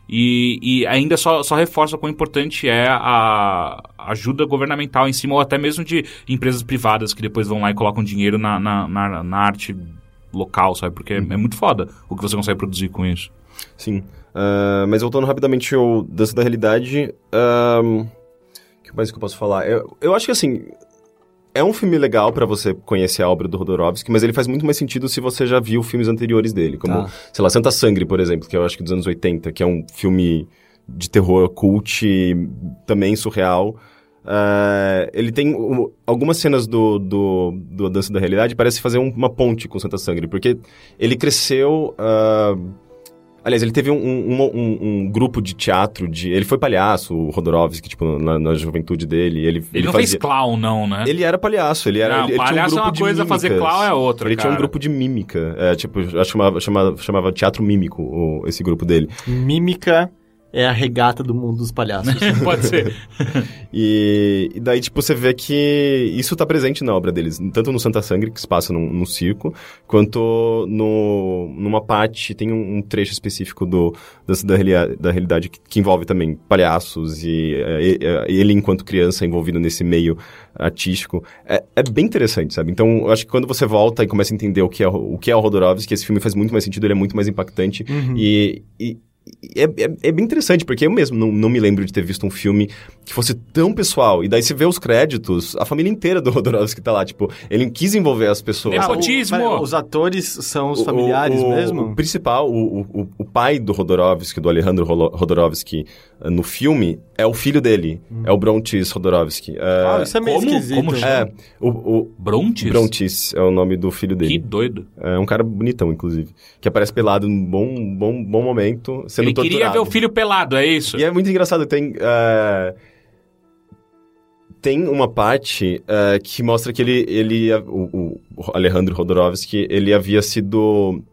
e, e ainda só, só reforça quão importante é a ajuda governamental em cima, ou até mesmo de empresas privadas que depois vão lá e colocam dinheiro na, na, na, na arte local, sabe? Porque é, é muito foda o que você consegue produzir com isso. Sim. Ah, mas voltando rapidamente ao Dança da Realidade, o que mais que eu posso falar? Eu, eu acho que assim. É um filme legal pra você conhecer a obra do Rodorovsky, mas ele faz muito mais sentido se você já viu filmes anteriores dele, como, Tá. sei lá, Santa Sangre, por exemplo, que eu acho que dos anos 80, que é um filme de terror cult, também surreal. Ah, ele tem um, algumas cenas do, do, do Dança da Realidade parece fazer um- uma ponte com Santa Sangre, porque ele cresceu. ah, aliás, ele teve um, um, um- um grupo de teatro de. Ele foi palhaço, o Rodorovsky, tipo, na, na juventude dele. Ele, Ele, não fez clown, não, né? Ele era palhaço, ele era. Não, ele, ele tinha um palhaço é grupo uma de coisa, fazer mímicas. clown é outra, Ele tinha um cara. grupo de mímica. É, tipo, eu chamava, chamava, chamava teatro mímico, o- esse grupo dele. Mímica é a regata do mundo dos palhaços. *laughs* Pode ser. *laughs* E, e daí, tipo, você vê que isso tá presente na obra deles. Tanto no Santa Sangre, que se passa num, num circo, quanto no, numa parte, tem um, um trecho específico do, da, da, reali- da realidade que, que envolve também palhaços e, é, e- é, ele, enquanto criança, envolvido nesse meio artístico. É, é bem interessante, sabe? Então, eu acho que quando você volta e começa a entender o que é, o que é o Rodorovsky, esse filme faz muito mais sentido, ele é muito mais impactante. E, e- e é, é, é bem interessante, porque eu mesmo não, não me lembro de ter visto um filme que fosse tão pessoal. E daí você vê os créditos, a família inteira do *laughs* Rodorovsky tá lá, tipo, ele quis envolver as pessoas. O- Nepotismo. pera, os atores são os O- familiares o, mesmo? O principal, o, o, o pai do Rodorovsky, do Alejandro Rodorovsky, eh, no filme, é o filho dele, é o Brontis Rodorovsky. Eh, Ah, isso é meio como- esquisito. como chama? é, o, o Brontes? Brontis é o nome do filho Que dele. doido. É um cara bonitão, inclusive. Que aparece pelado num bom, bom, bom momento, sendo Ele torturado. queria ver o filho pelado, é isso? E é muito engraçado, tem. eh, Tem uma parte eh, que mostra que ele, ele o, o Alejandro Rodorovsky, ele havia sido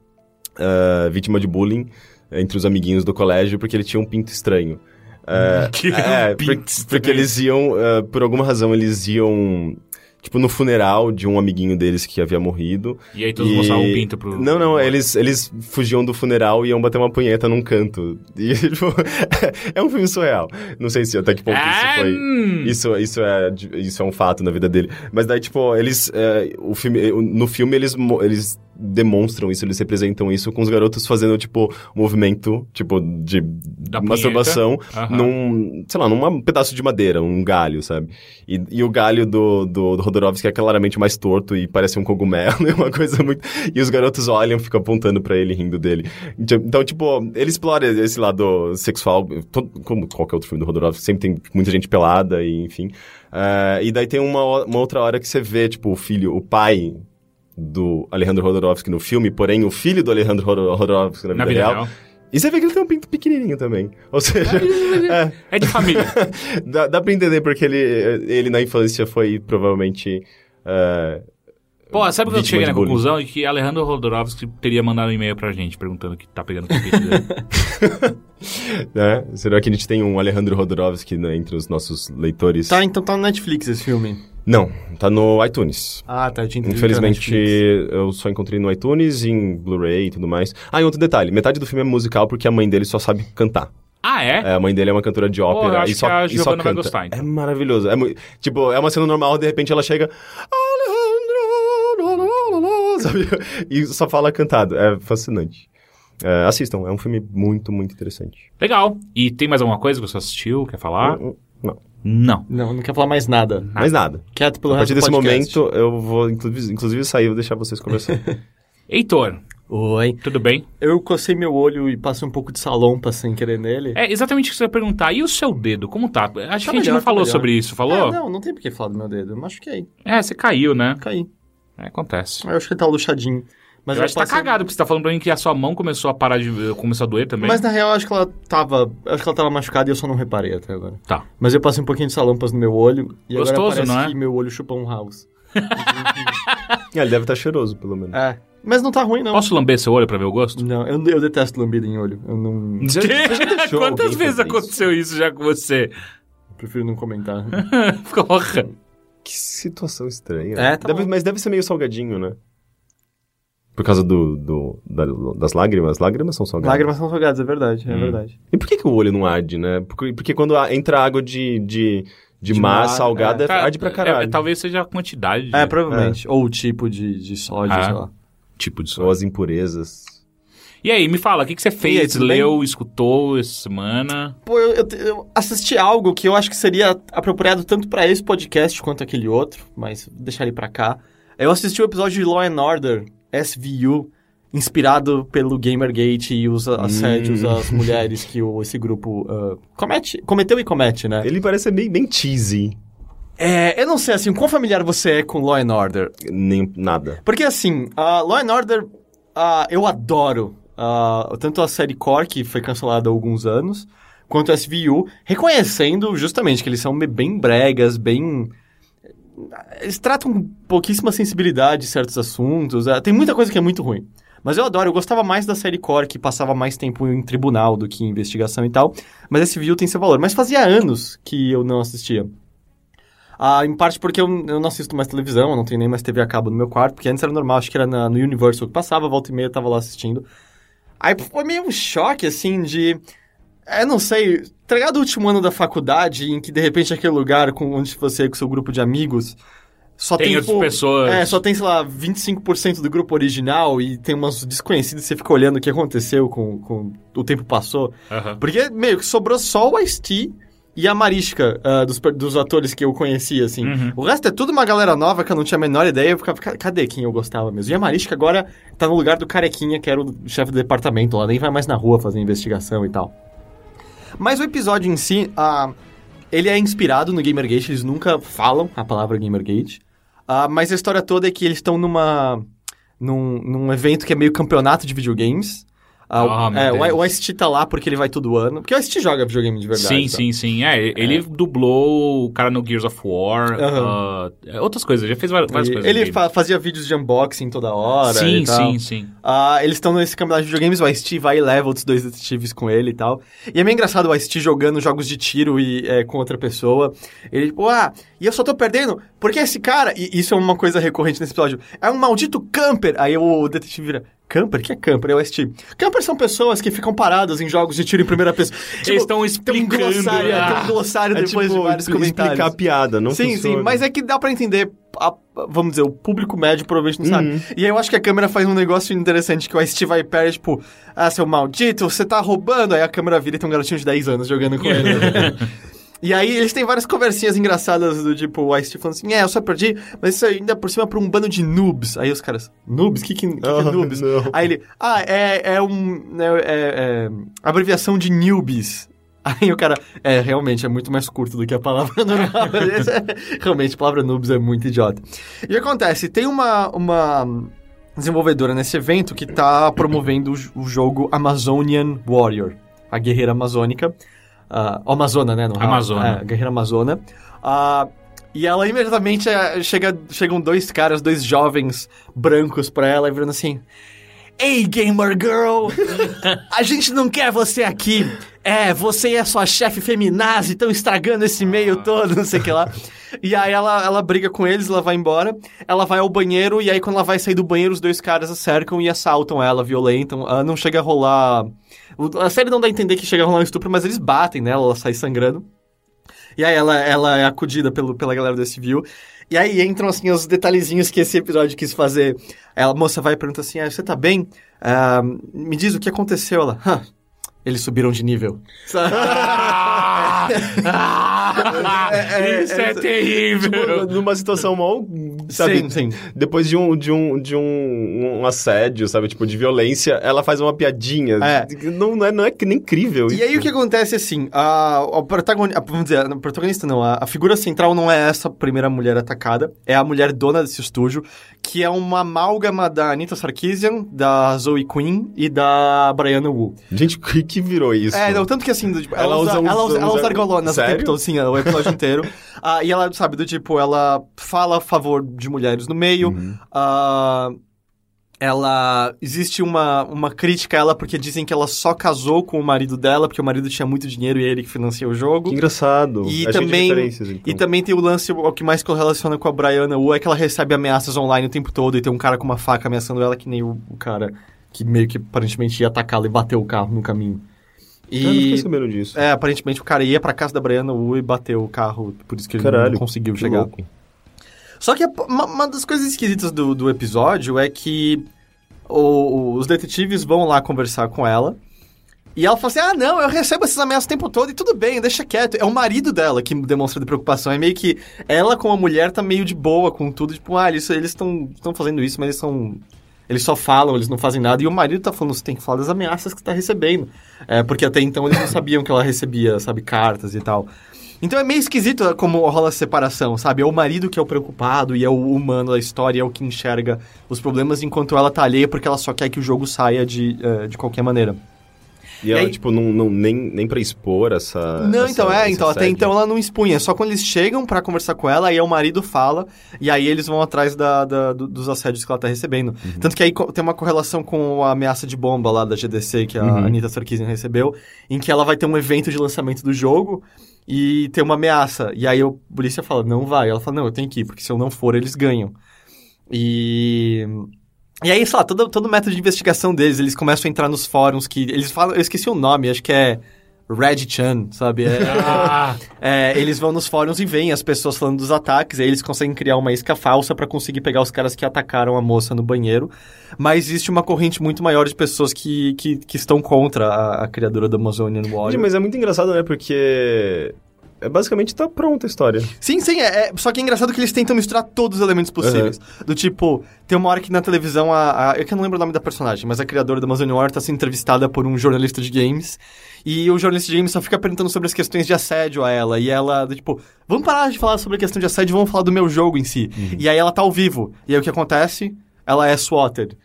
eh, vítima de bullying entre os amiguinhos do colégio porque ele tinha um pinto estranho. Eh, *laughs* Que é, pinto por- estranho. porque eles iam, por alguma razão, eles iam, tipo, no funeral de um amiguinho deles que havia morrido. E aí todos E- mostravam um pinto pro... Não, não, eles, eles fugiam do funeral e iam bater uma punheta num canto. E, *laughs* tipo, *laughs* é um filme surreal. Não sei se até que ponto Ah, isso foi. hum. Isso, isso, é, isso é um fato na vida dele. Mas daí, tipo, eles. é, o filme, no filme, eles, eles demonstram isso, eles representam isso com os garotos fazendo, tipo, movimento, tipo, de Da masturbação. Aham. num, sei lá, num pedaço de madeira, um galho, sabe? E, e o galho do, do, do Rodorovsky é claramente mais torto e parece um cogumelo, *laughs* é uma coisa muito... E os garotos olham, ficam apontando pra ele, rindo dele. Então, tipo, ele explora esse lado sexual, todo- como qualquer outro filme do Rodorovsky, sempre tem muita gente pelada e, enfim. Eh, e daí tem uma, uma outra hora que você vê, tipo, o filho, o pai do Alejandro Rodorovsky no filme, porém o filho do Alejandro Rodo- Rodorovsky na vida, Na vida real. real. E você vê que ele tem um pinto pequenininho também. Ou seja, é, *laughs* É de família. *laughs* dá, dá pra entender porque ele, ele na infância foi provavelmente. é, Pô, sabe o que eu cheguei na bullying. conclusão? De que Alejandro Rodorovsky teria mandado um e-mail pra gente perguntando o que tá pegando com o pinto dele. *laughs* né? Será que a gente tem um Alejandro Rodorovsky né, entre os nossos leitores? Tá, então tá no Netflix esse filme. Não, tá no iTunes. Ah, tá, eu tinha Infelizmente, eu só encontrei no iTunes, em Blu-ray e tudo mais. Ah, e outro detalhe: metade do filme é musical porque a mãe dele só sabe cantar. Ah, é? É, a mãe dele é uma cantora de ópera eu acho e só, que a e só canta. gostar, então. É maravilhoso. É tipo, é uma cena normal, de repente ela chega. *laughs* Sabe? E só fala cantado. É fascinante. É, assistam, é um filme muito, muito interessante. Legal. E tem mais alguma coisa que você assistiu? Quer falar? Não, não. Não. Não, não quer falar mais nada. mais nada. Quieto pelo A partir resto desse podcast. momento, eu vou, inclusive, sair e vou deixar vocês conversando. *laughs* Heitor, Oi. tudo bem? Eu cocei meu olho e passei um pouco de salompa sem querer nele. É exatamente o que você ia perguntar. E o seu dedo, como tá? Acho que a gente não tá falou melhor. sobre isso, falou? É, não, não tem por que falar do meu dedo. Eu machuquei. É, você caiu, né? Caí. É, acontece. Eu acho que ele tá luxadinho. Mas eu acho que tá cagado, porque você tá falando pra mim que a sua mão começou a parar de... começou a doer também. Mas na real, eu acho que ela tava. eu Acho que ela tava machucada e eu só não reparei até agora. Tá. Mas eu passei um pouquinho de salompas no meu olho e Gostoso, agora parece não é? que meu olho chupa um house. Ah, *laughs* ele deve estar cheiroso, pelo menos. É. Mas não tá ruim, não. Posso lamber seu olho pra ver o gosto? Não, eu, eu detesto lambida em olho. Eu não. Você- você Quantas vezes fazer isso? aconteceu isso já com você? Prefiro não comentar. *laughs* Porra. Que situação estranha. É, tá Deve- mas deve ser meio salgadinho, né? Por causa do, do- da- das lágrimas. Lágrimas são salgadas. Lágrimas são salgadas, é verdade, é Hum. verdade. E por que, que o olho não arde, né? Porque, porque quando entra água de, de, de, De mar mar, salgada, Tá, arde pra é, caralho. talvez seja a quantidade. É, provavelmente. Ou o tipo de, de sódio, Ah. sei lá. Tipo de Ou som. as impurezas. E aí, me fala, o que, que você E aí, fez, tudo bem? leu, escutou essa semana? Pô, eu, eu- eu assisti algo que eu acho que seria apropriado tanto pra esse podcast quanto aquele outro, mas vou deixar ele pra cá. Eu assisti o episódio de Law and Order, SVU, inspirado pelo Gamergate e os assédios Hum. às mulheres que o, esse grupo ah, comete, cometeu e comete, né? Ele parece ser bem, bem cheesy. É, eu não sei, assim, quão familiar você é com Law and Order? Nem nada. Porque, assim, a Law and Order, ah, eu adoro ah, tanto a série Core, que foi cancelada há alguns anos, quanto a SVU, reconhecendo justamente que eles são bem bregas, bem... Eles tratam pouquíssima sensibilidade de certos assuntos, ah, tem muita coisa que é muito ruim. Mas eu adoro, eu gostava mais da série Core, que passava mais tempo em tribunal do que em investigação e tal. Mas esse view tem seu valor. Mas fazia anos que eu não assistia. Ah, em parte porque eu, eu não assisto mais televisão, eu não tenho nem mais TV a cabo no meu quarto, porque antes era normal, acho que era na, no Universal que passava, volta e meia eu tava lá assistindo. Aí foi meio um choque, assim, de. Eu não sei, tá ligado o último ano da faculdade, em que de repente aquele lugar com, onde você com seu grupo de amigos. Só Tem tem, outras tipo, pessoas. É, só tem, sei lá, 25% do grupo original e tem umas desconhecidas, você fica olhando o que aconteceu com, com o tempo passou. Aham. Porque meio que sobrou só o Ice-T e a Mariska ah, dos, dos atores que eu conhecia, assim. Uhum. O resto é tudo uma galera nova que eu não tinha a menor ideia. Eu ficava, "Ca- cadê quem eu gostava mesmo? E a Mariska agora tá no lugar do Carequinha, que era o chefe do departamento lá, nem vai mais na rua fazer investigação e tal. Mas o episódio em si, ah, ele é inspirado no Gamergate, eles nunca falam a palavra Gamergate. Ah, mas a história toda é que eles estão numa. Num, num evento que é meio campeonato de videogames. Ah, o- Ah, é, o, o Ice-T tá lá porque ele vai todo ano. Porque o Ice-T joga videogame de verdade. Sim, tá? sim, sim. É, ele dublou o cara no Gears of War, Aham. ah, outras coisas, já fez várias, várias coisas. ele fa- fazia vídeos de unboxing toda hora. Sim, e tal. sim, sim. Ah, eles estão nesse campeonato de videogames, o Ice-T vai e leva outros dois detetives com ele e tal. E é meio engraçado o Ice-T jogando jogos de tiro e, é, com outra pessoa. Ele, tipo, ah, e eu só tô perdendo porque esse cara, e isso é uma coisa recorrente nesse episódio, é um maldito camper. Aí o detetive vira, camper? O que é camper? É o Ice-T. Camper são pessoas que ficam paradas em jogos de tiro em primeira pessoa. Tipo, Eles estão tem um explicando. glossário, ah. tem um glossário É depois tipo, de vários comentários. explicar a piada, não Sim, funciona. sim, mas é que dá pra entender, a- vamos dizer, o público médio provavelmente não Uhum. sabe. E aí eu acho que a câmera faz um negócio interessante, que o Ice-T vai perto, tipo, ah, seu maldito, você tá roubando. Aí a câmera vira e tem um garotinho de 10 anos jogando com ele. *laughs* E aí eles têm várias conversinhas engraçadas do tipo, o Ice-T falando assim, é, eu só perdi, mas isso ainda por cima pra um bando de noobs. Aí os caras, noobs? Que que, que, que é *laughs* Ah, noobs? não. Aí ele, ah, é, é um, é, é- é abreviação de newbies. *laughs* Aí o cara, é, realmente, é muito mais curto do que a palavra *laughs* normal. É- realmente, a palavra noobs é muito idiota. E o acontece? Tem uma, uma desenvolvedora nesse evento que tá promovendo o, o jogo Amazonian Warrior, a guerreira amazônica. Ah, ou Amazona, né? No. Amazona. É, guerreira amazona. Ah, e ela imediatamente é, chega, chegam dois caras, dois jovens brancos pra ela, e virando assim... Ei, Gamer Girl! *laughs* A gente não quer você aqui! É, você e a sua chefe feminazi estão estragando esse meio todo, não sei o que lá. *laughs* E aí ela, ela briga com eles, ela vai embora, ela vai ao banheiro, e aí quando ela vai sair do banheiro, os dois caras a cercam e assaltam ela, violentam. Ah, não chega a rolar. A série não dá a entender que chega a rolar um estupro, mas eles batem nela, ela sai sangrando. E aí ela, ela é acudida pelo, pela galera desse view. E aí entram, assim, os detalhezinhos que esse episódio quis fazer. Ela, a moça vai e pergunta assim, ah, você tá bem? Ah, me diz o que aconteceu. Ela, "Hã, eles subiram de nível. *laughs* *laughs* Ah! *laughs* É, é, Isso é, terrível. Tipo, numa situação mal, sabe? Sim, sim. Depois de um, de um, de um, um assédio, sabe? Tipo, de violência, ela faz uma piadinha. É. Não, não é, não é nem incrível. E aí o que acontece assim, a, o protagonista, vamos dizer, a protagonista não, a, a figura central não é essa primeira mulher atacada, é a mulher dona desse estúdio, que é uma amálgama da Anita Sarkeesian, da Zoe Quinn e da Brianna Wu. Gente, o que, que virou isso? É, não, tanto que assim, tipo, ela, Ela usa, usa ela usa, ela usa argolonas o Sério? tempo todo, sim, o episódio inteiro. *laughs* Ah, e ela, sabe, do tipo, ela fala a favor de mulheres no meio, Uhum. ah, ela existe uma, uma crítica a ela porque dizem que ela só casou com o marido dela porque o marido tinha muito dinheiro e é ele que financia o jogo. Que engraçado. E É também- então. E também tem o lance, o que mais correlaciona com a Brianna Wu é que ela recebe ameaças online o tempo todo e tem um cara com uma faca ameaçando ela que nem o, o cara que meio que aparentemente ia atacá-la e bateu o carro no caminho. Eu não fiquei E sabendo disso. é, aparentemente o cara ia pra casa da Brianna Wu e bateu o carro, por isso que ele Caralho, não conseguiu chegar. louco. Só que uma, uma das coisas esquisitas do, do episódio é que o- os detetives vão lá conversar com ela. E ela fala assim: Ah, não, eu recebo essas ameaças o tempo todo e tudo bem, deixa quieto. É o marido dela que demonstra de preocupação. É meio que ela, como a mulher, tá meio de boa com tudo. Tipo, ah, eles estão fazendo isso, mas eles são. Eles só falam, eles não fazem nada. E o marido tá falando: você tem que falar das ameaças que tá recebendo. É, porque até então eles não sabiam que ela recebia, sabe, cartas e tal. Então é meio esquisito como rola a separação, sabe? É o marido que é o preocupado e é o humano da história, é o que enxerga os problemas, enquanto ela tá alheia porque ela só quer que o jogo saia de, eh, de qualquer maneira. E, ela, aí- tipo, não, não, nem, nem pra expor essa. Não, essa- então, é, então, até então ela não expunha. Só quando eles chegam pra conversar com ela, aí o marido fala, e aí eles vão atrás da, da- do- dos assédios que ela tá recebendo. Uhum. Tanto que aí tem uma correlação com a ameaça de bomba lá da GDC que a Uhum. Anitta Sarkeesian recebeu, em que ela vai ter um evento de lançamento do jogo e tem uma ameaça. E aí o polícia fala, não vai. Ela fala, não, eu tenho que ir, porque se eu não for, eles ganham. E... E aí, sei lá, todo, todo o método de investigação deles, eles começam a entrar nos fóruns que... Eles falam... Eu esqueci o nome, acho que é... Red Chan, sabe? É, Ah, é, eles vão nos fóruns e veem as pessoas falando dos ataques, aí eles conseguem criar uma isca falsa pra conseguir pegar os caras que atacaram a moça no banheiro. Mas existe uma corrente muito maior de pessoas que, que, que estão contra a, a criadora do Amazonian Gente, Warrior. Mas é muito engraçado, né? Porque. É basicamente tá pronta a história. Sim, sim, é, é- só que é engraçado que eles tentam misturar todos os elementos possíveis. Do tipo, tem uma hora que na televisão, a, a- eu que não lembro o nome da personagem, mas a criadora do Amazonian Warrior tá sendo entrevistada por um jornalista de games. E o jornalista de games só fica perguntando sobre as questões de assédio a ela. E ela, do tipo, vamos parar de falar sobre a questão de assédio, vamos falar do meu jogo em si. E aí ela tá ao vivo. E aí o que acontece? Ela é swatted.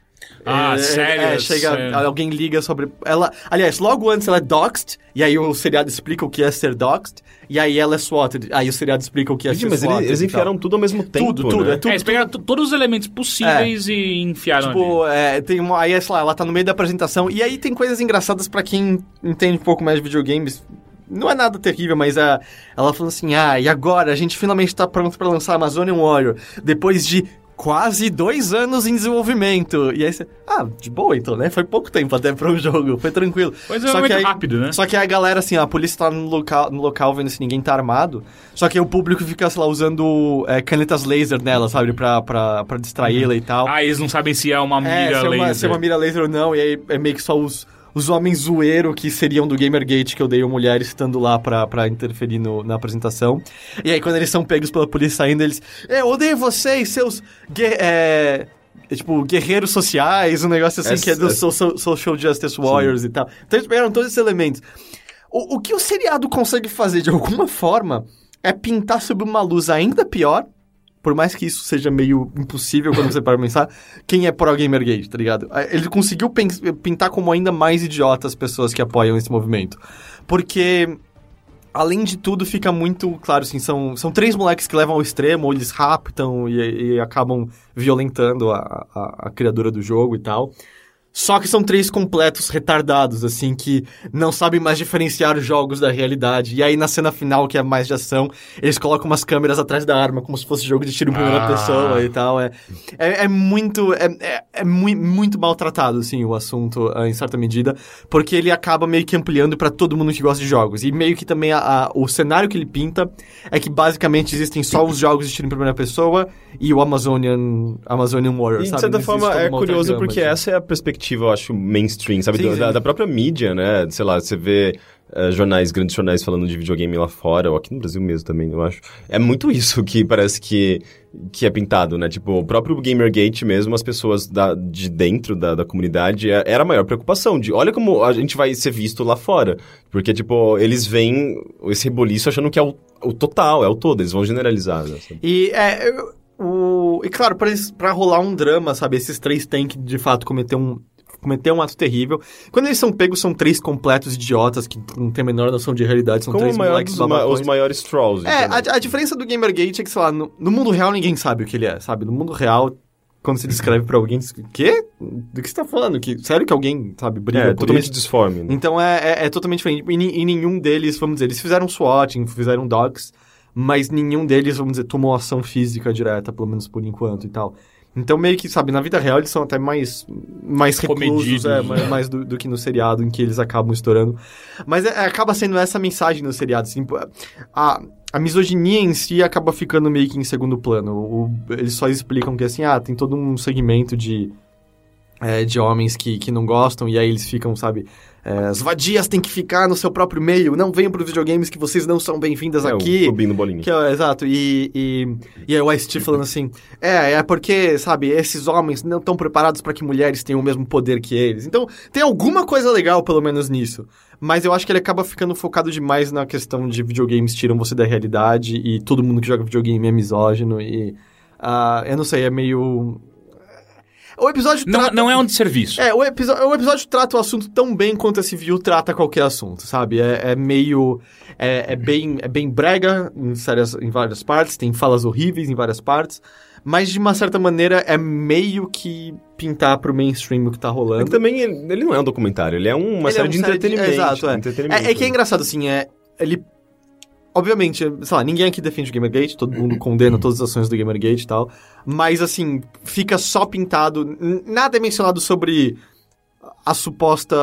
Ah, É, sério? É, chega, Sério. alguém liga sobre. Ela. Aliás, logo antes ela é doxed, e aí o seriado explica o que é ser doxed, e aí ela é swatted. Aí o seriado explica o que é Gente, ser mas swatted. eles, eles enfiaram tudo ao mesmo tempo. Tudo, tudo, né? é tudo. é, eles pegaram t- todos os elementos possíveis e enfiaram ali. Tipo, é, tem uma. Aí, sei lá, ela tá no meio da apresentação, e aí tem coisas engraçadas pra quem entende um pouco mais de videogames. Não é nada terrível, mas é, ela falando assim: ah, e agora a gente finalmente tá pronto pra lançar Amazonian Warrior, depois de quase dois anos em desenvolvimento. E aí você, ah, de boa então, né? Foi pouco tempo até pra *laughs* um jogo, foi tranquilo. Foi um Só que aí- rápido, né? Só que a galera, assim, a polícia tá no local, no local vendo se ninguém tá armado. Só que aí o público fica, sei lá, usando é, canetas laser nela, sabe? Pra, pra, pra distraí-la e tal. Ah, eles não sabem se é uma É, mira se é uma, laser. se é uma mira laser ou não, e aí é meio que só os, os homens zoeiro que seriam do Gamergate que eu dei a mulher estando lá pra, pra interferir no- na apresentação. E aí quando eles são pegos pela polícia saindo, eles... "É, Eu odeio vocês, seus... é, tipo, guerreiros sociais, um negócio assim É, que é do é- so- so- Social Justice Warriors e tal. Então eles pegaram todos esses elementos. O, o que o seriado consegue fazer de alguma forma é pintar sob uma luz ainda pior por mais que isso seja meio impossível quando você para pensar, quem é pro Gamergate, tá ligado? Ele conseguiu pintar como ainda mais idiota as pessoas que apoiam esse movimento. Porque, além de tudo, fica muito claro, assim, são, são três moleques que levam ao extremo, ou eles raptam e, e acabam violentando a, a, a criadora do jogo e tal. Só que são três completos retardados, assim, que não sabem mais diferenciar os jogos da realidade. E aí, na cena final, que é mais de ação, eles colocam umas câmeras atrás da arma, como se fosse jogo de tiro em primeira Ah. pessoa e tal. É, é, é muito. É, é, é mui- muito maltratado, assim, o assunto, ah, em certa medida, porque ele acaba meio que ampliando pra todo mundo que gosta de jogos. E meio que também a- a- o cenário que ele pinta é que basicamente existem só os jogos de tiro em primeira pessoa e o Amazonian, Amazonian Warrior, E, de sabe? certa Não existe forma, é curioso porque assim. essa é a perspectiva, eu acho, mainstream, sabe? Sim, Do- sim. Da, da própria mídia, né? Sei lá, você vê eh, jornais, grandes jornais falando de videogame lá fora, ou aqui no Brasil mesmo também, eu acho. É muito isso que parece que, que é pintado, né? Tipo, o próprio Gamergate mesmo, as pessoas da, de dentro da, da comunidade, é- era a maior preocupação de, olha como a gente vai ser visto lá fora. Porque, tipo, eles veem esse reboliço achando que é o, o total, é o todo, eles vão generalizar, né? E é. eu- O, e claro, pra rolar um drama, sabe? Esses três têm que de fato cometer um. Cometer um ato terrível. Quando eles são pegos, são três completos idiotas que não têm a menor noção de realidade. São Como três maior moleques ma- os maiores trolls. É, a, a diferença do Gamergate é que, sei lá, no, no mundo real ninguém sabe o que ele é, sabe? No mundo real, quando se descreve pra alguém, diz, quê? Do que você tá falando? Que, sério que alguém, sabe, briga É, por totalmente isso? disforme. né? Então é, é, é totalmente diferente. E, e nenhum deles, vamos dizer, eles fizeram swatting, fizeram docs, mas nenhum deles, vamos dizer, tomou ação física direta, pelo menos por enquanto e tal. Então, meio que, sabe, na vida real eles são até mais, mais reclusos, é, né? mais, mais do, do que no seriado, em que eles acabam estourando. Mas é- é, acaba sendo essa mensagem no seriado, assim, a, a misoginia em si acaba ficando meio que em segundo plano. O- eles só explicam que, assim, ah, tem todo um segmento de, é, de homens que, que não gostam, e aí eles ficam, sabe, é, as vadias têm que ficar no seu próprio meio, não venham pros videogames que vocês não são bem-vindas É, aqui. o clubinho do bolinho. Que é, exato, e, e, e aí o Ice-T *laughs* falando assim, é, é porque, sabe, esses homens não estão preparados para que mulheres tenham o mesmo poder que eles. Então, tem alguma coisa legal, pelo menos, nisso. Mas eu acho que ele acaba ficando focado demais na questão de videogames tiram você da realidade e todo mundo que joga videogame é misógino e... ah, eu não sei, é meio... O episódio Não, trata... não é um desserviço. É, o, episo- o episódio trata o assunto tão bem quanto esse view trata qualquer assunto, sabe? É, é meio. É, é bem, é bem brega em, várias, em várias partes, tem falas horríveis em várias partes, mas de uma certa maneira é meio que pintar pro mainstream o que tá É que rolando. também ele, ele não é um documentário, ele é uma Ele é série uma de série de- entretenimento. exato, é. entretenimento. É, é que é engraçado, assim, é. Ele. Obviamente, sei lá, ninguém aqui defende o Gamergate, todo mundo condena todas as ações do Gamergate e tal. Mas, assim, fica só pintado. Nada é mencionado sobre a suposta.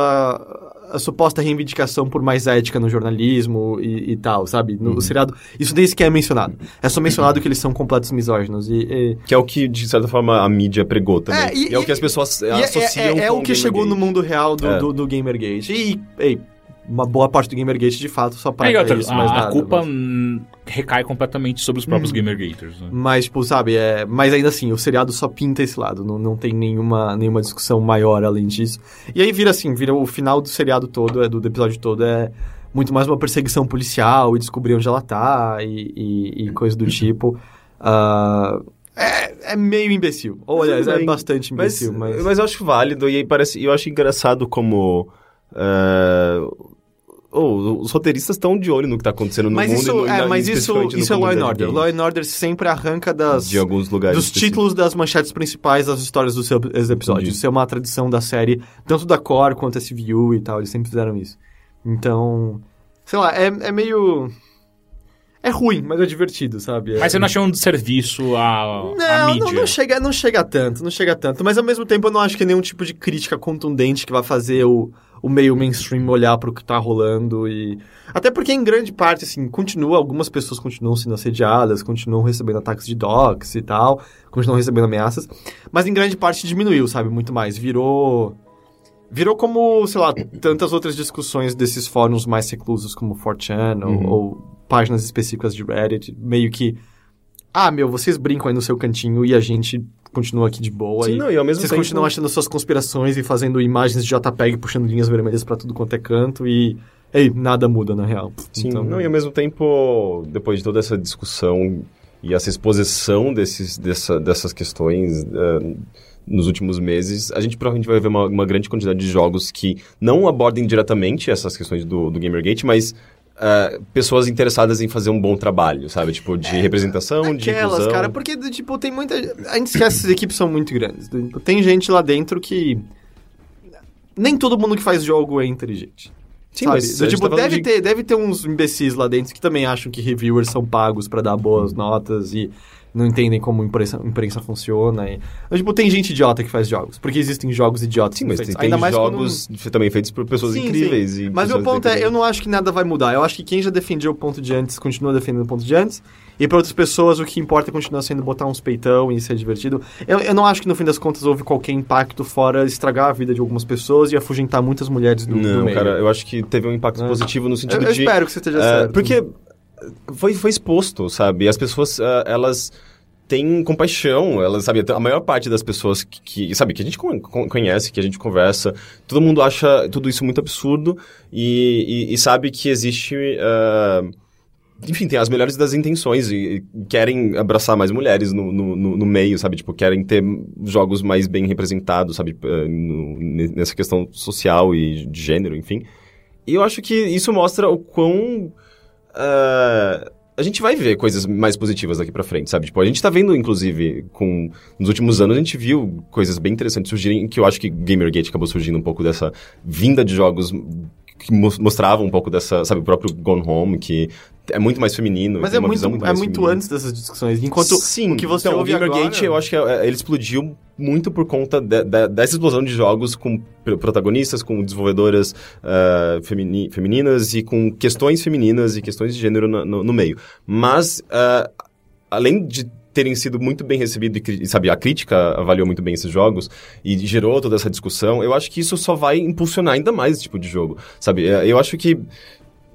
A suposta reivindicação por mais ética no jornalismo e, e tal, sabe? No seriado. Isso nem sequer é mencionado. É só mencionado que eles são completos misóginos. E, e- Que é o que, de certa forma, a mídia pregou também. É, e- e, é o e- que as pessoas e é- associam é, é, é com o que chegou no mundo real do, É. do, do Gamergate. E, ei, uma boa parte do Gamergate, de fato, só É, para e outra, isso, a, mais a nada, culpa mas- hum, recai completamente sobre os próprios Gamergaters. Né? Mas, tipo, sabe, é... Mas ainda assim, o seriado só pinta esse lado. Não, não tem nenhuma, nenhuma discussão maior além disso. E aí vira assim, vira o final do seriado todo, é, do, do episódio todo, é muito mais uma perseguição policial e descobrir onde ela tá e, e, e coisa do *laughs* tipo. Ah, é, é meio imbecil. Ou, Mas aliás, é bem. bastante Mas, imbecil, mas... mas eu acho válido e aí parece, eu acho engraçado como é, oh, os roteiristas estão de olho no que tá acontecendo no Mas mundo isso, e no, é, mas isso, isso é Law and Order. Law and Order sempre arranca das... de alguns lugares dos específicos. títulos das manchetes principais das histórias dos seus episódios. Entendi. Isso é uma tradição da série, tanto da Core quanto SVU e tal, eles sempre fizeram isso. Então, sei lá, é, é meio... É ruim, mas é divertido, sabe? É- Mas você não achou um desserviço à, à não, mídia? não, não chega, não chega tanto, não chega tanto. Mas ao mesmo tempo eu não acho que é nenhum tipo de crítica contundente que vai fazer o, o meio mainstream olhar pro que tá rolando e... Até porque em grande parte, assim, continua, algumas pessoas continuam sendo assediadas, continuam recebendo ataques de docs e tal, continuam recebendo ameaças, mas em grande parte diminuiu, sabe, muito mais. Virou... Virou como, sei lá, tantas outras discussões desses fóruns mais reclusos como 4chan ou, Uhum. ou páginas específicas de Reddit, meio que ah, meu, vocês brincam aí no seu cantinho e a gente continua aqui de boa. Sim, e não, e ao mesmo vocês tempo... continuam achando suas conspirações e fazendo imagens de JPEG puxando linhas vermelhas pra tudo quanto é canto e. Ei, nada muda na real. Sim, Então, não, e ao mesmo tempo, depois de toda essa discussão e essa exposição desses, dessa, dessas questões eh, nos últimos meses, a gente provavelmente vai ver uma, uma grande quantidade de jogos que não abordem diretamente essas questões do, do Gamergate, mas eh, pessoas interessadas em fazer um bom trabalho, sabe? Tipo, de representação, de Aquelas, inclusão. cara, porque, tipo, tem muita. A gente esquece que essas equipes são muito grandes. Tipo, Tem gente lá dentro que. Nem todo mundo que faz jogo é inteligente. Sim, sabe? mas Do tipo, tá deve, de- ter, deve ter uns imbecis lá dentro que também acham que reviewers são pagos pra dar boas notas e não entendem como imprensa, imprensa funciona. E... Mas, tipo, tem gente idiota que faz jogos, porque existem jogos idiotas Sim, que mas tem, Ainda tem mais quando- jogos também feitos por pessoas Sim, incríveis. sim. Mas meu ponto é, eu não acho que nada vai mudar. Eu acho que quem já defendia o ponto de antes continua defendendo o ponto de antes. E para outras pessoas o que importa continua sendo botar uns peitão e ser divertido. Eu, eu não acho que no fim das contas houve qualquer impacto fora estragar a vida de algumas pessoas e afugentar muitas mulheres do, do Não, meio. cara, eu acho que teve um impacto É. positivo no eu, sentido eu de... espero que você esteja É, certo. Porque foi, foi exposto, sabe? As pessoas, ah, elas têm compaixão, elas, sabe? A maior parte das pessoas que, que, sabe, que a gente con- con- conhece, que a gente conversa, todo mundo acha tudo isso muito absurdo e, e- e sabe que existe... ah, enfim, tem as melhores das intenções e, e querem abraçar mais mulheres no, no, no- no meio, sabe? Tipo, querem ter jogos mais bem representados, sabe? Ah, no- nessa questão social e de gênero, enfim. E eu acho que isso mostra o quão. Ah, a gente vai ver coisas mais positivas daqui pra frente, sabe? Tipo, a gente tá vendo, inclusive, com. Nos últimos anos, a gente viu coisas bem interessantes surgirem, que eu acho que Gamergate acabou surgindo um pouco dessa vinda de jogos que mos- mostravam um pouco dessa, sabe, o próprio Gone Home, que é muito mais feminino. Mas é muito, muito é muito feminina. antes dessas discussões. Enquanto Sim, o que você então, ouve o Gamergate, agora... eu acho que é, ele explodiu muito por conta de- de- dessa explosão de jogos com pr- protagonistas, com desenvolvedoras ah, femini- femininas e com questões femininas e questões de gênero na- no, no meio. Mas, ah, além de terem sido muito bem recebidos e, sabe, a crítica avaliou muito bem esses jogos e gerou toda essa discussão, eu acho que isso só vai impulsionar ainda mais esse tipo de jogo, sabe? Eh, Eu acho que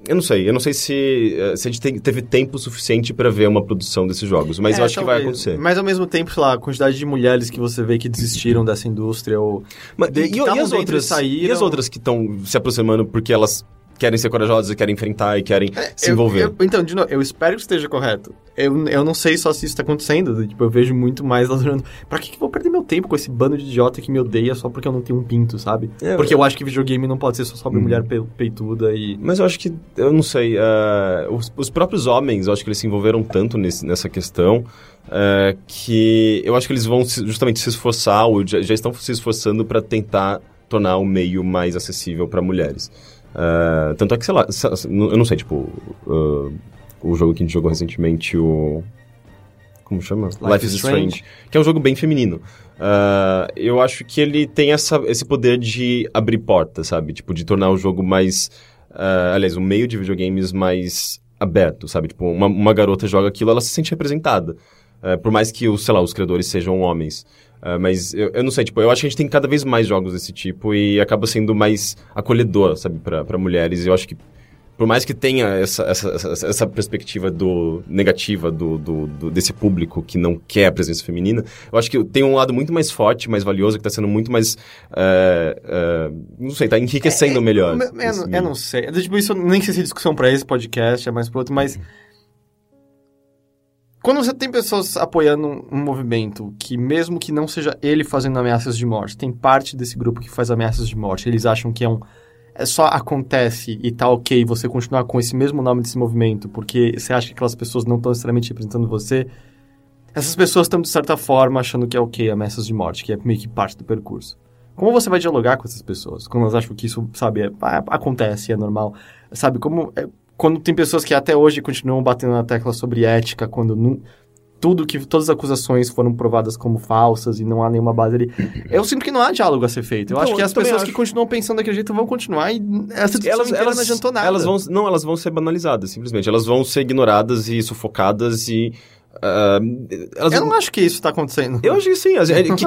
eu não sei, eu não sei se, eh, se a gente teve tempo suficiente pra ver uma produção desses jogos, mas É, eu acho que vai talvez. acontecer. Mas ao mesmo tempo, sei lá, a quantidade de mulheres que você vê que desistiram dessa indústria ou... Mas, de- e, que e as outras, saíram. e as outras que estão se aproximando porque elas querem ser corajosos e querem enfrentar e querem se Eu- envolver. eu- então, de novo, eu espero que esteja correto. Eu, eu não sei só se isso tá acontecendo. Tipo, eu vejo muito mais lá durante. Pra que, que eu vou perder meu tempo com esse bando de idiota que me odeia só porque eu não tenho um pinto, sabe? É, porque eu acho que videogame não pode ser só sobre Uhum. mulher pe- peituda e. Mas eu acho que, eu não sei, eh, os, os próprios homens, eu acho que eles se envolveram tanto nesse- nessa questão eh, que eu acho que eles vão justamente se esforçar, ou já, já estão se esforçando para tentar tornar o meio mais acessível para mulheres. Eh, tanto é que, sei lá, eu não sei, tipo, eh, o jogo que a gente jogou recentemente, o. Como chama? Life is Strange. Que é um jogo bem feminino. Ah, eu acho que ele tem essa, esse poder de abrir portas, sabe? Tipo, de tornar o jogo mais. aliás, o meio de videogames mais aberto, sabe? Tipo, uma, uma garota joga aquilo, ela se sente representada. Por mais que, os, sei lá, os criadores sejam homens. Ah, mas eu, eu não sei, tipo, eu acho que a gente tem cada vez mais jogos desse tipo e acaba sendo mais acolhedor, sabe, pra pra mulheres. E eu acho que por mais que tenha essa, essa, essa, essa perspectiva do negativa do, do, do- desse público que não quer a presença feminina, eu acho que tem um lado muito mais forte, mais valioso, que está sendo muito mais. eh, eh, não sei, está enriquecendo melhor. Eu, eu eu não sei. É, Tipo, isso nem sei se é discussão pra esse podcast, é mais pro outro, mas. Quando você tem pessoas apoiando um, movimento que, mesmo que não seja ele fazendo ameaças de morte, tem parte desse grupo que faz ameaças de morte, eles acham que é um. É só acontece e tá ok você continuar com esse mesmo nome desse movimento, porque você acha que aquelas pessoas não estão necessariamente representando você. Essas pessoas estão, de certa forma, achando que é ok ameaças de morte, que é meio que parte do percurso. Como você vai dialogar com essas pessoas? Quando elas acham que isso, sabe, é- ah, acontece, é normal. Sabe, como... é- quando tem pessoas que até hoje continuam batendo na tecla sobre ética, quando nu- tudo que... Todas as acusações foram provadas como falsas e não há nenhuma base ali. *laughs* Eu sinto que não há diálogo a ser feito. Eu Então, acho que eu as pessoas acho. que continuam pensando daquele jeito vão continuar e essa discussão Elas, elas, não adiantou nada. elas vão, não, elas vão ser banalizadas, simplesmente. Elas vão ser ignoradas e sufocadas e. ah, elas Eu não acho que isso tá acontecendo. Eu acho que sim. As, *laughs* é, que-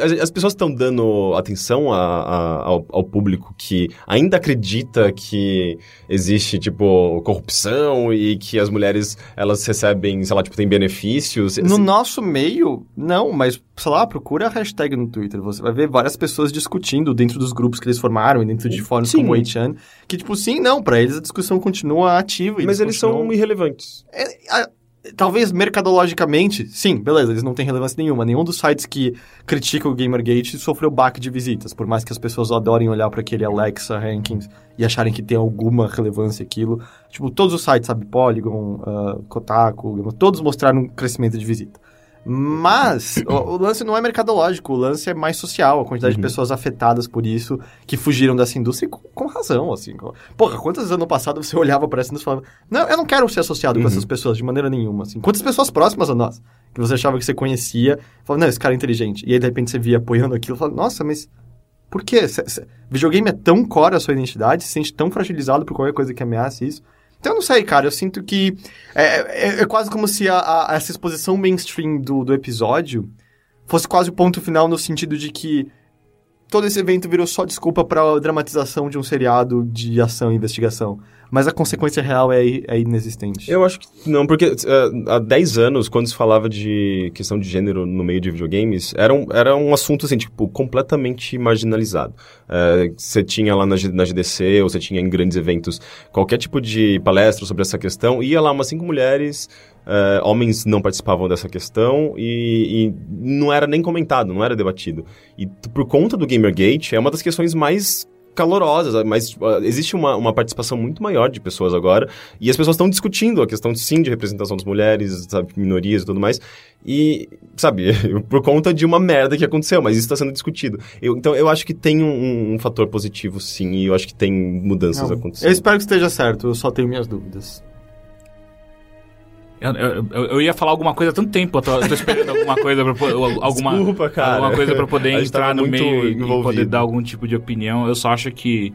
as, as pessoas estão dando atenção a- a- ao, ao público que ainda acredita que existe, tipo, corrupção e que as mulheres, elas recebem, sei lá, tipo, têm benefícios. No Assim, nosso meio, não, mas, sei lá, procura a hashtag no Twitter. Você vai ver várias pessoas discutindo dentro dos grupos que eles formaram e dentro de fóruns Sim. como o 8chan, que, tipo, sim, não, pra eles a discussão continua ativa. mas eles são continuam- irrelevantes. É, a- talvez mercadologicamente, sim, beleza, eles não têm relevância nenhuma. Nenhum dos sites que criticam o Gamergate sofreu baque de visitas, por mais que as pessoas adorem olhar para aquele Alexa Rankings e acharem que tem alguma relevância aquilo. Tipo, todos os sites, sabe, Polygon, ah, Kotaku, todos mostraram um crescimento de visita. Mas *coughs* o, o lance não é mercadológico, o lance é mais social, a quantidade de Uhum. pessoas afetadas por isso, que fugiram dessa indústria e com, com razão, assim. com- Porra, quantas vezes ano passado você olhava para essa indústria e falava, não, eu não quero ser associado com Uhum. essas pessoas de maneira nenhuma, assim. Quantas pessoas próximas a nós, que você achava que você conhecia, falava, não, esse cara é inteligente. E aí, de repente, você via apoiando aquilo e falava, nossa, mas por quê? Cê- videogame é tão core a sua identidade, se sente tão fragilizado por qualquer coisa que ameace isso. Então, eu não sei, cara, eu sinto que é, é- é quase como se a- a- essa exposição mainstream do, do episódio fosse quase o ponto final no sentido de que todo esse evento virou só desculpa pra dramatização de um seriado de ação e investigação. Mas a consequência real é, é inexistente. Eu acho que não, porque eh, há 10 anos, quando se falava de questão de gênero no meio de videogames, era um, era um assunto, assim, tipo, completamente marginalizado. Eh, Você tinha lá na, na GDC, ou você tinha em grandes eventos, qualquer tipo de palestra sobre essa questão, ia lá umas cinco mulheres, eh, homens não participavam dessa questão, e, e não era nem comentado, não era debatido. E por conta do Gamergate, é uma das questões mais calorosas, mas uh, existe uma, uma participação muito maior de pessoas agora, e as pessoas estão discutindo a questão, sim, de representação das mulheres, sabe, minorias e tudo mais, e, sabe, *laughs* por conta de uma merda que aconteceu, mas isso está sendo discutido. Eu- então, eu acho que tem um, um fator positivo, sim, e eu acho que tem mudanças Não, acontecendo. eu espero que esteja certo, eu só tenho minhas dúvidas. Eu, eu, eu- ia falar alguma coisa há tanto tempo, eu tô, eu tô esperando alguma coisa pra, alguma, Desculpa, cara. alguma coisa pra poder *laughs* entrar no meio e- e envolvido. poder dar algum tipo de opinião. Eu só acho que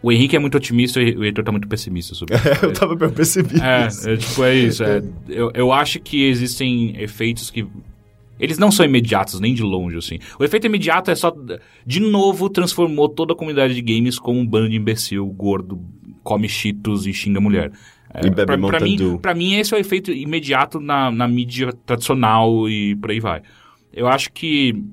o Henrique é muito otimista e o Heitor tá muito pessimista sobre *laughs* isso. eu tava percebido isso. É, é, tipo, é isso. é. eu, eu acho que existem efeitos que. Eles não são imediatos, nem de longe, assim. O efeito imediato é só. De novo, transformou toda a comunidade de games como um bando de imbecil, gordo, come cheetos e xinga mulher. É, E bebe pra, pra mim, pra mim, esse é o efeito imediato na, na mídia tradicional e por aí vai. Eu acho que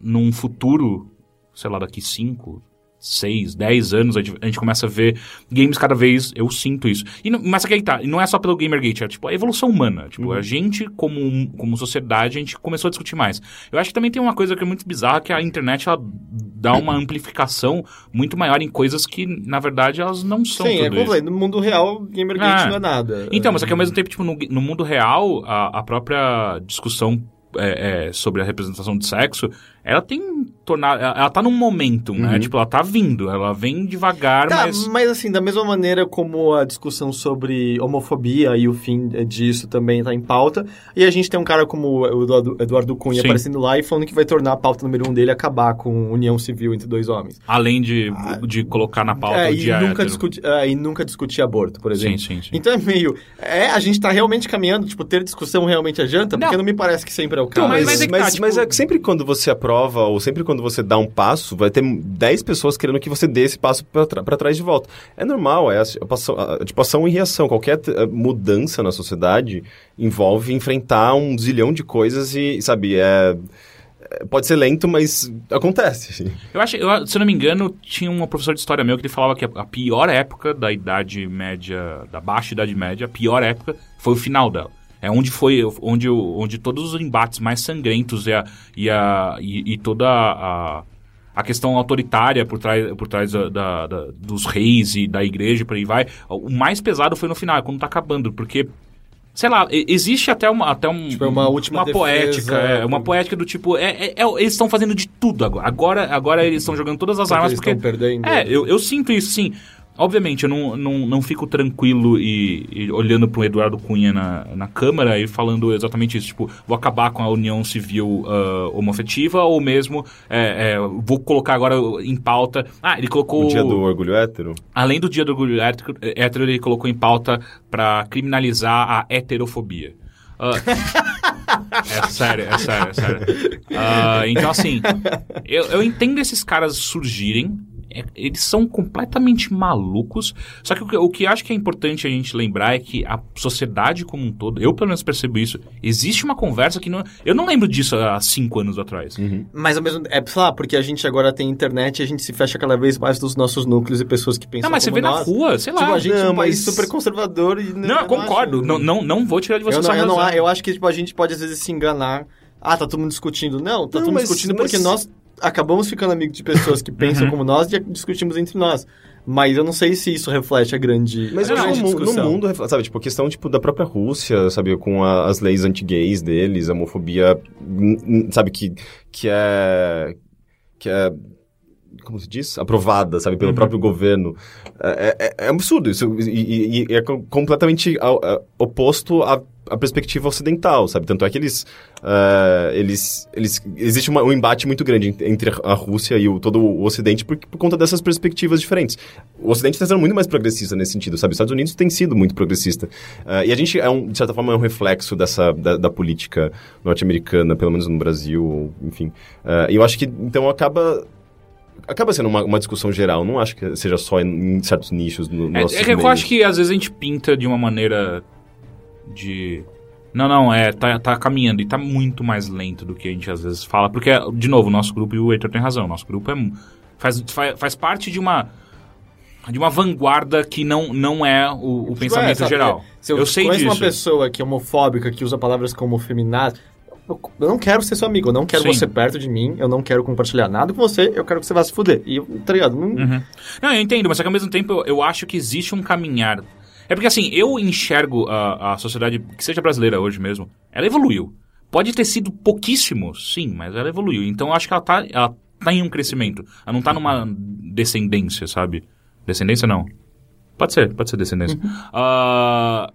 num futuro, sei lá, daqui 5, 6, 10 anos, a gente, a gente começa a ver games cada vez, eu sinto isso. E não, mas aqui tá, e não é só pelo Gamergate, é tipo a evolução humana. Tipo, a gente, como, como sociedade, a gente começou a discutir mais. Eu acho que também tem uma coisa que é muito bizarra, que a internet, ela dá uma amplificação muito maior em coisas que, na verdade, elas não são Sim, é como falei, no mundo real, Gamergate Ah. não é nada. Então, mas é que ao mesmo tempo, tipo, no, no mundo real, a, a própria discussão é, é, sobre a representação de sexo, ela tem tornado. Ela, ela tá num momentum, né? Tipo, ela tá vindo, ela vem devagar, Tá, mas. mas... assim, da mesma maneira como a discussão sobre homofobia e o fim disso também tá em pauta, e a gente tem um cara como o Eduardo, Cunha Sim. aparecendo lá e falando que vai tornar a pauta número um dele acabar com união civil entre dois homens. Além de, de colocar na pauta é, o e dia nunca, hétero. discuti, é, e nunca discutir aborto, por exemplo. Sim, sim, sim. Então é meio. É, a gente tá realmente caminhando, tipo, ter discussão realmente adianta, porque Não. não me parece que sempre é o Então, caso. mas- Mas, mas é que mas, tá, tipo- mas é que sempre quando você aprova, ou sempre quando você dá um passo, vai ter 10 pessoas querendo que você dê esse passo pra trás de volta. É normal, é a, a- tipo ação e reação. Qualquer eh, mudança na sociedade envolve enfrentar um zilhão de coisas e, sabe, é. é- Pode ser lento, mas acontece. Eu acho, eu, se eu não me engano, tinha um professor de história meu que ele falava que a pior época da idade média, da baixa idade média, a pior época foi o final dela. É onde foi, onde, onde todos os embates mais sangrentos e, a, e, a, e, e toda a, a questão autoritária por trás, por trás da, da- da- dos reis e da igreja e por aí vai, o mais pesado foi no final, é quando tá acabando, porque Sei lá, existe até uma, até um, Tipo, é uma última uma defesa, poética, é, uma poética do tipo, é, é- é- eles estão fazendo de tudo agora. Agora, agora eles estão jogando todas as Porque armas eles porque estão perdendo. é, eu, eu sinto isso, sim. Obviamente, eu não, não, não fico tranquilo e, e olhando pro Eduardo Cunha na, na Câmara e falando exatamente isso. Tipo, vou acabar com a união civil ah, homoafetiva ou mesmo é, é, vou colocar agora em pauta... Ah, ele colocou... O dia do orgulho hétero. Além do dia do orgulho hétero, hétero, ele colocou em pauta pra criminalizar a heterofobia. Ah, *laughs* é sério, é sério, é sério. Ah, então, assim, eu, eu entendo esses caras surgirem. É- Eles são completamente malucos. Só que o, que o que acho que é importante a gente lembrar é que a sociedade como um todo, eu pelo menos percebo isso, existe uma conversa que não. Eu não lembro disso há cinco anos atrás. Mas ao mesmo é, sei lá, porque a gente agora tem internet e a gente se fecha cada vez mais dos nossos núcleos e pessoas que pensam Não, mas você vê na nós. rua, sei lá. Tipo, a gente é Não, um país mas- super conservador e... Não, eu concordo. acho- Não, não, não vou tirar de você eu, não, eu, não, eu acho que tipo, a gente pode às vezes se enganar. Ah, tá todo mundo discutindo. Não, tá Não, todo mundo mas- discutindo mas- porque nós acabamos ficando amigos de pessoas que Uhum. pensam como nós e discutimos entre nós. Mas eu não sei se isso reflete a grande, Mas a eu acho que no, mundo, sabe, tipo, a questão, tipo, da própria Rússia, sabe, com a- as leis anti-gays deles, a homofobia, sabe, que, que é... que é... como se diz? Aprovada, sabe, pelo próprio governo. É, é- é absurdo isso, e, e- e é co- completamente ao- a- oposto à, à perspectiva ocidental, sabe? Tanto é que eles... ah, eles, eles existe uma- um embate muito grande ent- entre a Rússia e o, todo o Ocidente por, por conta dessas perspectivas diferentes. O Ocidente está sendo muito mais progressista nesse sentido, sabe? Os Estados Unidos tem sido muito progressista. Ah, e a gente, é um, de certa forma, é um reflexo dessa, da, da política norte-americana, pelo menos no Brasil, enfim. Ah, e eu acho que, então, acaba... Acaba sendo uma, uma discussão geral, não acho que seja só em, em certos nichos no, no É, nosso é que eu acho que às vezes a gente pinta de uma maneira de. Não, não, é, tá, tá caminhando e tá muito mais lento do que a gente às vezes fala. Porque, de novo, o nosso grupo, e o Heitor tem razão, nosso grupo é, faz, faz, faz parte de uma. De uma vanguarda que não, não é o, o Tipo, pensamento é, sabe, geral. Se eu, eu sei conheço disso. uma pessoa que é homofóbica, que usa palavras como feminaz, eu, não quero ser seu amigo, eu não quero Sim. você perto de mim, eu não quero compartilhar nada com você, eu quero que você vá se fuder. E, tá ligado? Não, Uhum. Não, eu entendo, mas só que ao mesmo tempo eu, eu acho que existe um caminhar. É porque assim, eu enxergo a, a sociedade, que seja brasileira hoje mesmo, ela evoluiu. Pode ter sido pouquíssimo, sim, mas ela evoluiu. Então eu acho que ela tá, ela tá em um crescimento. Ela não tá numa descendência, sabe? Descendência não. Pode ser, pode ser descendência. Ah,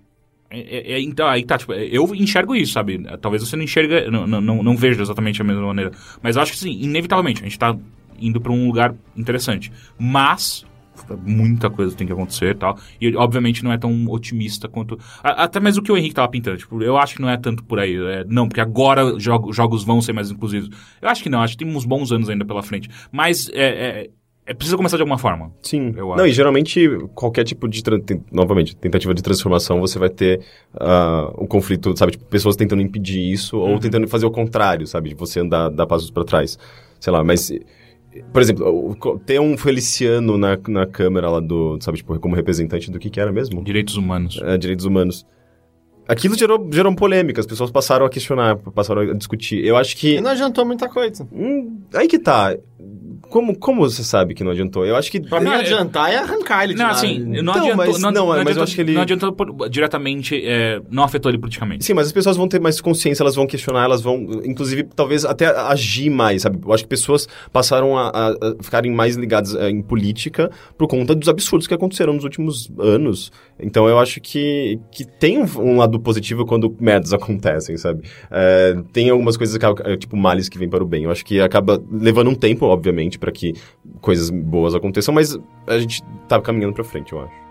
é- é- então, aí tá, tipo, eu enxergo isso, sabe? Talvez você não enxerga, não, não, não, veja exatamente da mesma maneira. Mas acho que sim, inevitavelmente, a gente tá indo pra um lugar interessante. Mas, muita coisa tem que acontecer e tal. E, obviamente, não é tão otimista quanto... Até mesmo o que o Henrique tava pintando. Tipo, eu acho que não é tanto por aí. é, não, porque agora jogo- jogos vão ser mais inclusivos. Eu acho que não, acho que tem uns bons anos ainda pela frente. Mas, é... é é preciso começar de alguma forma. Sim. Eu não, acho. e geralmente qualquer tipo de, novamente, tentativa de transformação, você vai ter ah, o conflito, sabe? Tipo, pessoas tentando impedir isso Uhum. ou tentando fazer o contrário, sabe? De você andar, dar passos para trás. Sei lá, mas Por exemplo, ter um Feliciano na, na câmera lá do, sabe, tipo, como representante do que que era mesmo? Direitos humanos. É, direitos humanos. Aquilo gerou, gerou polêmica, as pessoas passaram a questionar, passaram a discutir. Eu acho que. E não adiantou muita coisa. Hum, aí que tá. Como, como você sabe que não adiantou? Eu acho que. Pra mim, é- adiantar é arrancar ele de Não, lá. assim, não Então, adiantou. mas- não, não, mas eu adiantou, acho que ele- Não adiantou por- diretamente, é, não afetou ele politicamente. Sim, mas as pessoas vão ter mais consciência, elas vão questionar, elas vão, inclusive, talvez até agir mais, sabe? Eu acho que pessoas passaram a, a- a ficarem mais ligadas eh, em política por conta dos absurdos que aconteceram nos últimos anos. Então eu acho que, que tem um, um lado positivo quando merdas acontecem, sabe? Eh, tem algumas coisas, que, eh, tipo, males que vêm para o bem. Eu acho que acaba levando um tempo, obviamente, para que coisas boas aconteçam, mas a gente tá caminhando pra frente, eu acho.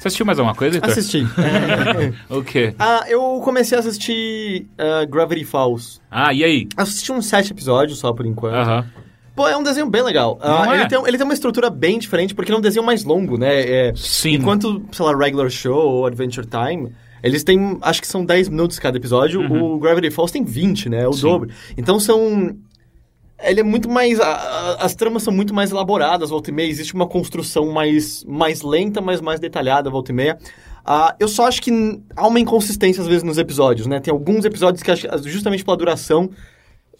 Você assistiu mais alguma coisa, Heitor? Assisti. *laughs* O quê? ah, eu comecei a assistir ah, Gravity Falls. Ah, e aí? Assisti uns sete episódios só por enquanto. Aham. Pô, é um desenho bem legal. Não é? ele, tem, ele tem uma estrutura bem diferente, porque ele é um desenho mais longo, né? É, Sim. Enquanto, sei lá, Regular Show ou Adventure Time, eles têm, acho que são 10 minutos cada episódio. O Gravity Falls tem 20, né? É o Uhum. Sim. dobro. Então são... Ele é muito mais... a- a- as tramas são muito mais elaboradas, volta e meia. Existe uma construção mais, mais lenta, mas mais detalhada, volta e meia. Ah, eu só acho que há uma inconsistência às vezes nos episódios, né? Tem alguns episódios que, justamente pela duração,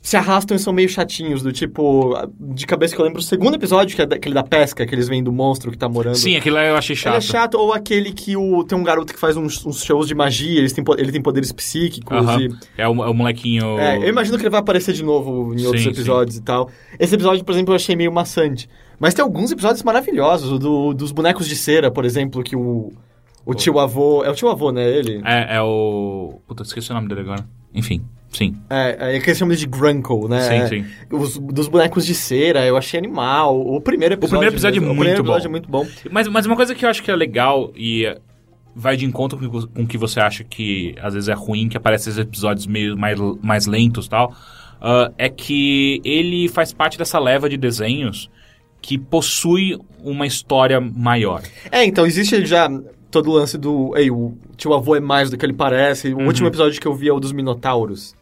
se arrastam e são meio chatinhos, do tipo, de cabeça que eu lembro, o segundo episódio, que é aquele da pesca, que eles vêm do monstro que tá morando. Sim, aquilo lá eu achei Ele chato. é chato, ou aquele que o, tem um garoto que faz uns, uns shows de magia, eles têm, po- ele tem poderes psíquicos Aham. e... É, o, é o molequinho. É, eu imagino que ele vai aparecer de novo em Sim, outros sim. episódios e tal. Esse episódio, por exemplo, eu achei meio maçante. Mas tem alguns episódios maravilhosos, o do, dos bonecos de cera, por exemplo, que o, o tio avô... É o tio avô, né, ele? É, é o. Puta, esqueci o nome dele agora. Enfim, sim. É, é que eles chamam de Grunkle, né? Sim, É, sim. Os, dos bonecos de cera, eu achei animal. O primeiro episódio. primeiro episódio é mesmo, muito O primeiro episódio bom. é muito bom. Mas, mas uma coisa que eu acho que é legal e vai de encontro com o o que você acha que às vezes é ruim, que aparecem esses episódios meio mais, mais lentos e tal, ah, é que ele faz parte dessa leva de desenhos que possui uma história maior. É, então existe já todo o lance do. Ei, o tio avô é mais do que ele parece. O Uhum. último episódio que eu vi é o dos Minotauros.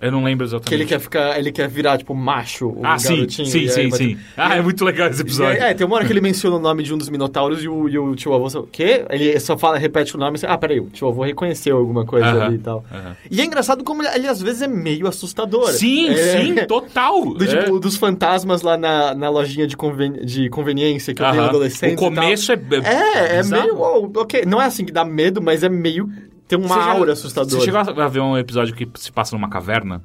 Eu não lembro exatamente. Que ele quer ficar. Ele quer virar, tipo, macho, o Ah, sim, sim, sim, sim. Ah, é muito legal esse aí, episódio. é, tem uma hora que ele menciona o nome de um dos Minotauros e o, e o tio avô. O quê? Ele só fala, repete o nome e você, ah, peraí, o tio avô reconheceu alguma coisa Aham, ali e tal. aham. E é engraçado como ele, ele, às vezes é meio assustador. Sim, É- sim, total. Do, É. tipo, dos fantasmas lá na, na lojinha de, conven- de conveniência que eu tenho adolescente. O começo é. É, é meio. uou, ok, não é assim que dá medo, mas é meio. Tem uma Você já- aura assustadora. Você chegou a ver um episódio que se passa numa caverna?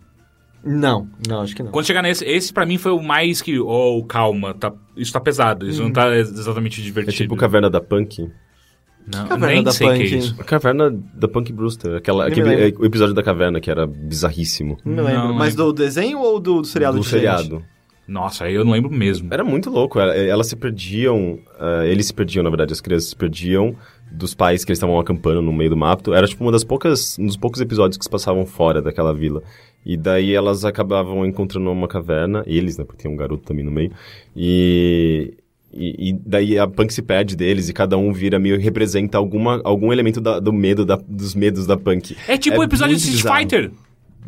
Não, não, acho que não. Quando chegar nesse, esse pra mim foi o mais que, oh, calma, tá, isso tá pesado, isso não tá exatamente É divertido. tipo Caverna da Punk. não, Caverna nem da sei o que é Punk. isso. A caverna da Punk Brewster. Aquela, aquele, lembro. é, o episódio da caverna que era bizarríssimo. Não lembro. Não mas do desenho ou do, do seriado do de gente? seriado. Nossa, aí eu não lembro mesmo. Era muito louco. ela- Elas se perdiam. ah, eles se perdiam, na verdade, as crianças se perdiam dos pais que eles estavam acampando no meio do mato. Era tipo uma das poucas. Um dos poucos episódios que se passavam fora daquela vila. E daí elas acabavam encontrando uma caverna. Eles, né? Porque tem um garoto também no meio. E. E, e daí a punk se perde deles e cada um vira meio representa alguma, algum elemento da- do medo da- dos medos da punk. É tipo o episódio de Street. Fighter.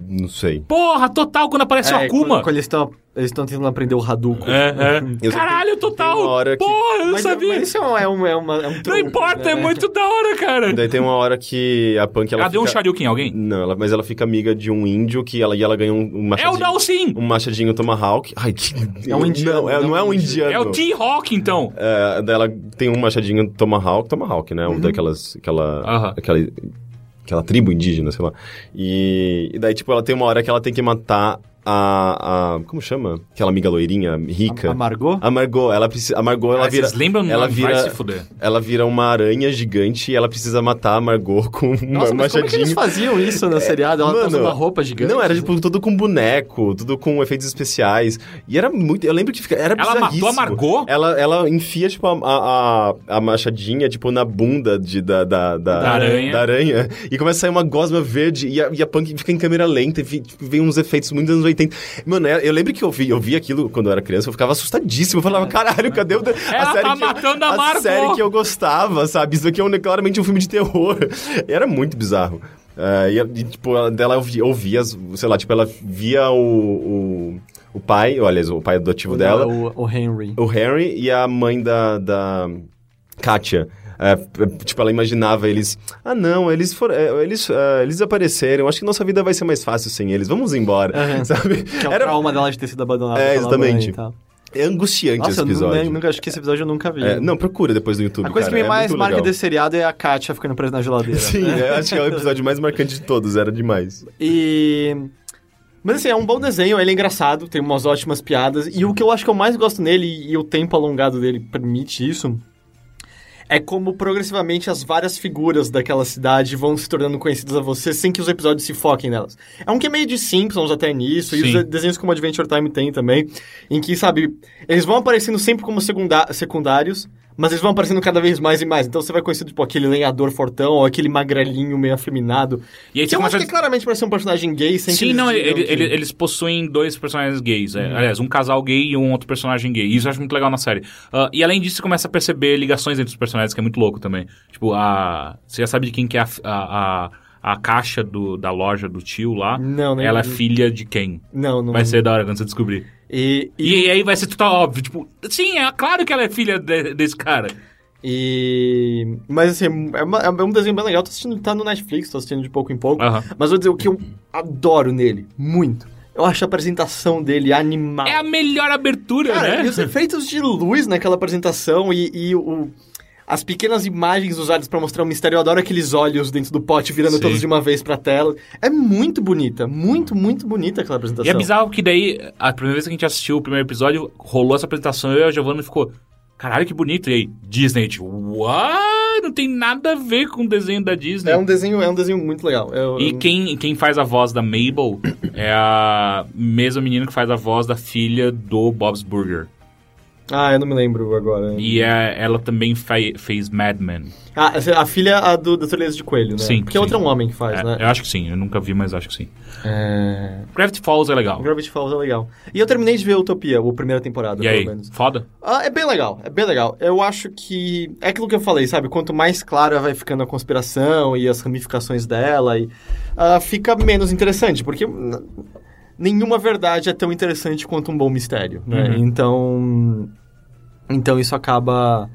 Não sei. Porra, total, quando aparece o É, Akuma. Quando, quando eles estão eles estão tentando aprender o Hadouken. É, é. *laughs* Caralho, total. uma hora que- Porra, eu não Mas, sabia. mas isso é um, é é uma, é um Não truque, importa, é né? muito da hora, cara. Daí tem uma hora que a punk ela Ela deu um fica- Shoryuken em alguém? Não, ela- mas ela fica amiga de um índio que ela, e ela ganha um, um É o machadinho. Dalsin. um machadinho Tomahawk. Ai, que... É um indiano, Não, é, não é um indiano. É o T-Hawk, então. É, daí ela tem um machadinho Tomahawk. Tomahawk, né? Um daquelas... Aquela... Uhum. Aham. Aquela... Aquela tribo indígena, sei lá. E, e daí, tipo, ela tem uma hora que ela tem que matar a, a- Como chama? Aquela amiga loirinha, rica. A Margot? A Margot, ela precisa. A Margot, ela Ah, vira. Vocês lembram ela vira, Vai se fuder. ela vira uma aranha gigante e ela precisa matar a Margot com uma Nossa, mas como é que eles faziam isso no seriado? Ela tá mano, usando uma roupa gigante? Não, era tipo tudo com boneco, tudo com efeitos especiais. E era muito. Eu lembro que fica, era Ela matou a. Margot? Ela, ela enfia, tipo, a, a, a, a machadinha, tipo, na bunda de, da, da, da, Da aranha. da aranha. E começa a sair uma gosma verde e a, e a punk fica em câmera lenta. E vi- tipo, vem uns efeitos muito anos 80. Mano, é- eu lembro que eu vi, eu vi aquilo quando eu era criança, eu ficava assustadíssimo. Eu falava, caralho, cadê o, a Ela série tá que eu- a série que eu gostava, sabe? Isso aqui é um- claramente um filme de terror. E era muito bizarro. É, e, tipo, ela- dela ouvia, ouvia, sei lá, tipo, ela via o, o, o pai, ou, aliás, o pai adotivo dela, O, o Henry. o Harry e a mãe da, da Katia. É, tipo, ela imaginava eles. Ah, não, eles foram. é, eles, é, eles apareceram. Acho que nossa vida vai ser mais fácil sem eles. Vamos embora. Aham. *laughs* Sabe? Que é o Era, trauma dela de ter sido abandonada É, exatamente. é angustiante Nossa, esse episódio. nunca, acho que esse episódio eu nunca vi. É, não, procura depois no YouTube. A coisa cara, que me é mais marca legal. desse seriado é a Katia ficando presa na geladeira. Sim, eu acho que é o episódio mais marcante de todos, era demais. E. Mas assim, é um bom desenho, ele é engraçado, tem umas ótimas piadas. E o que eu acho que eu mais gosto nele, e o tempo alongado dele permite isso, é como progressivamente as várias figuras daquela cidade vão se tornando conhecidas a você sem que os episódios se foquem nelas. É um que é meio de Simpsons até nisso, e Sim. os desenhos como Adventure Time tem também, em que, sabe, eles vão aparecendo sempre como secundários, mas eles vão aparecendo cada vez mais e mais. Então você vai conhecer, tipo, aquele lenhador fortão, ou aquele magrelinho meio afeminado. E aí que você eu acho começa que claramente parece um personagem gay, sem Sim, eles não, ele- que- ele- eles possuem dois personagens gays. é. Aliás, um casal gay e um outro personagem gay. Isso eu acho muito legal na série. Ah, e além disso, você começa a perceber ligações entre os personagens, que é muito louco também. Tipo, a. Você já sabe de quem que é a, a, a, a caixa do, da loja do tio lá? Não, nem Ela é filha de quem? Não, não. Vai ser da hora quando você descobrir. E, e, E, aí vai ser total óbvio. Tipo, sim, é claro que ela é filha de- desse cara. e- Mas assim, é, uma- é um desenho bem legal. Tô assistindo, tá no Netflix, tô assistindo de pouco em pouco. Aham. Mas vou dizer o que eu adoro nele, muito. Eu acho a apresentação dele animal. É a melhor abertura, Cara, né? e os efeitos de luz naquela apresentação e, e o, as pequenas imagens usadas pra mostrar o mistério. Eu adoro aqueles olhos dentro do pote virando Sim. todos de uma vez pra tela. É muito bonita, muito, muito bonita aquela apresentação. E é bizarro que daí, a primeira vez que a gente assistiu o primeiro episódio, rolou essa apresentação e a Giovanna ficou, caralho, que bonito. E aí, Disney, tipo, what? Não tem nada a ver com o desenho da Disney. É um desenho, é um desenho muito legal. Eu- E eu- quem, quem faz a voz da Mabel é a mesma menina que faz a voz da filha do Bob's Burger. Ah, eu não me lembro agora. E é, ela também fe- fez Mad Men. Ah, a filha a do, do Torneio de Coelho, né? Sim, Porque sim. outra é um homem que faz, É, né? Eu acho que sim, eu nunca vi, mas acho que sim. É... Gravity Falls é legal. Gravity Falls é legal. E eu terminei de ver Utopia, a primeira temporada, E pelo aí, menos. foda? Ah, é bem legal, é bem legal. Eu acho que. É aquilo que eu falei, sabe? Quanto mais clara vai ficando a conspiração e as ramificações dela, e, ah, fica menos interessante, porque nenhuma verdade é tão interessante quanto um bom mistério, né? Uhum. Então. Então isso acaba.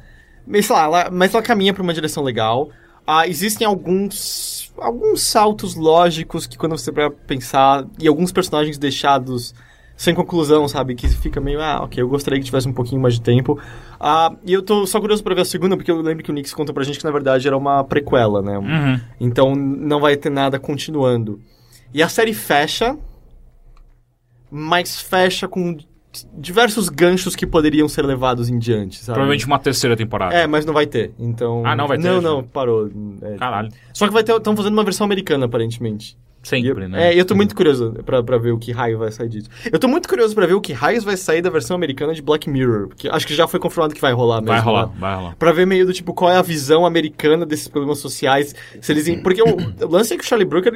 Mas, sei lá, ela, mas ela caminha pra uma direção legal. Ah, existem alguns. alguns saltos lógicos que quando você vai pensar. E alguns personagens deixados sem conclusão, sabe? Que fica meio, ah, ok, eu gostaria que tivesse um pouquinho mais de tempo. Ah, e eu tô só curioso pra ver a segunda, porque eu lembro que o Nix contou pra gente que na verdade era uma prequela, né? Uhum. Então não vai ter nada continuando. E a série fecha, mas fecha com diversos ganchos que poderiam ser levados em diante, sabe? Provavelmente uma terceira temporada. É, mas não vai ter. Então. Ah, não vai ter, Não, já? não, parou. É. Caralho. Só que vai ter. Estão fazendo uma versão americana, aparentemente. Sempre, eu, né? É, e eu tô muito curioso pra, pra ver o que raio vai sair disso. Eu tô muito curioso pra ver o que raios vai sair da versão americana de Black Mirror. Porque acho que já foi confirmado que vai rolar mesmo. Vai rolar, né? vai rolar. Pra ver meio do tipo qual é a visão americana desses problemas sociais. Se eles. Porque o, o lance é que o Charlie Brooker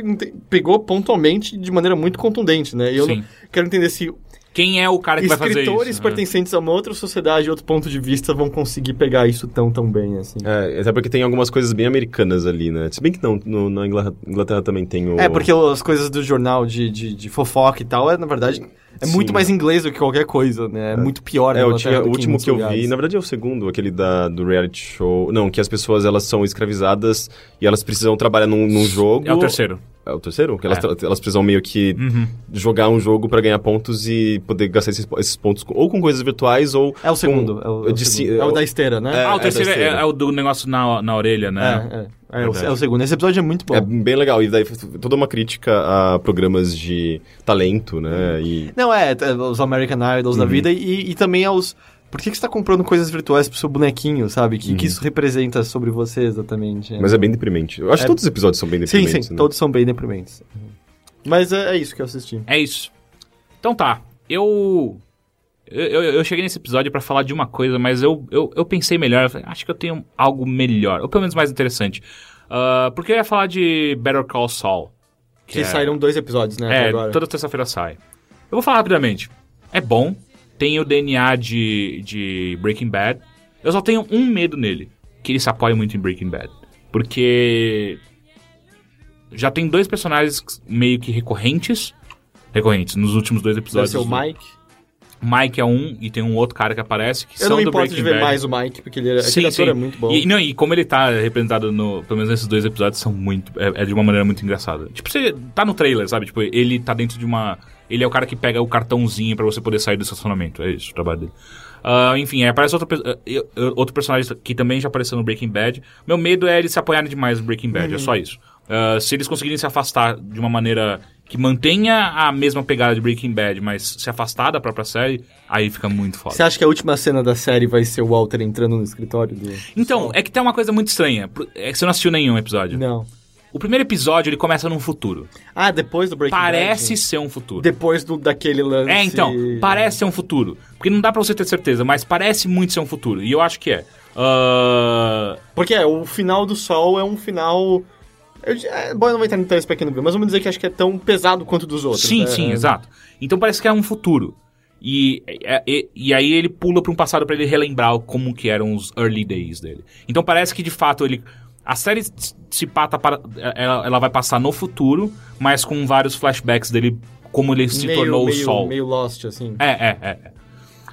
pegou pontualmente de maneira muito contundente, né? E eu Sim. quero entender se Quem é o cara que vai fazer isso? escritores né? pertencentes a uma outra sociedade e outro ponto de vista vão conseguir pegar isso tão, tão bem, assim. É, até porque tem algumas coisas bem americanas ali, né? Se bem que não, no, na Inglaterra, também tem o... É, porque as coisas do jornal de, de, de fofoca e tal, é, na verdade, é Sim. muito mais inglês do que qualquer coisa, né? É, muito pior. É, eu tinha, do o último que eu lugares. vi, na verdade é o segundo, aquele da, do reality show. Não, que as pessoas elas são escravizadas e elas precisam trabalhar num, num jogo. É o terceiro. É o terceiro? Que elas, É. elas precisam meio que Uhum. jogar um jogo pra ganhar pontos e poder gastar esses, esses pontos com- ou com coisas virtuais ou. É o segundo. com- é, o, é, o de segundo. si- é o da esteira, né? É, ah, o terceiro da é, é o do negócio na, na orelha, né? É, é. É, o, é o segundo. Esse episódio é muito bom. É bem legal. E daí foi toda uma crítica a programas de talento, né? E Não, é, é, os American Idols da Uhum. vida e, e também aos. Por que, que você tá comprando coisas virtuais pro seu bonequinho, sabe? O que, que isso representa sobre você exatamente? Mas é bem deprimente. Eu acho que todos os episódios são bem sim, deprimentes. sim, né? todos são bem deprimentes. Mas é, é isso que eu assisti. É isso. Então tá, eu. Eu, eu- eu cheguei nesse episódio pra falar de uma coisa, mas eu, eu, eu pensei melhor. Eu falei, acho que eu tenho algo melhor, ou pelo menos mais interessante. Ah, porque eu ia falar de Better Call Saul. Que é- saíram dois episódios, né? É, agora. toda terça-feira sai. Eu vou falar rapidamente. É bom, tem o DNA de, de Breaking Bad. Eu só tenho um medo nele, que ele se apoia muito em Breaking Bad. Porque já tem dois personagens meio que recorrentes, recorrentes nos últimos dois episódios. ser o Mike. Mike é um e tem um outro cara que aparece que Eu são não me importo de ver Bad. mais o Mike, porque ele, Sim, aquele ator sim. é muito bom. E, não, e como ele tá representado no. Pelo menos nesses dois episódios, são muito. É, é de uma maneira muito engraçada. Tipo, você tá no trailer, sabe? Tipo, ele tá dentro de uma. Ele é o cara que pega o cartãozinho pra você poder sair do estacionamento. É isso, o trabalho dele. Ah, enfim, aparece outro, eu- outro personagem que também já apareceu no Breaking Bad. Meu medo é eles se apoiarem demais no Breaking Bad, é só isso. Ah, se eles conseguirem se afastar de uma maneira que mantenha a mesma pegada de Breaking Bad, mas se afastar da própria série, aí fica muito foda. Você acha que a última cena da série vai ser o Walter entrando no escritório do. Então, é que tem uma coisa muito estranha. É que você não assistiu nenhum episódio. Não. O primeiro episódio, ele começa num futuro. Ah, depois do Breaking Parece Bad? ser um futuro. Depois do, daquele lance. É, então, parece ser um futuro. Porque não dá pra você ter certeza, mas parece muito ser um futuro. E eu acho que é. Ah, Porque é, o final do Sol é um final. Eu, é, bom, eu não vou entrar no detalhes pra quem não viu, mas vamos dizer que acho que é tão pesado quanto dos outros. sim, né? sim, exato. Então parece que é um futuro. E, é- é- e aí ele pula pra um passado pra ele relembrar como que eram os early days dele. Então parece que de fato ele. A série se pata para. Ela, ela vai passar no futuro, mas com vários flashbacks dele, como ele se meio, tornou meio, o Sol. Meio Lost, assim. É, é, é. é.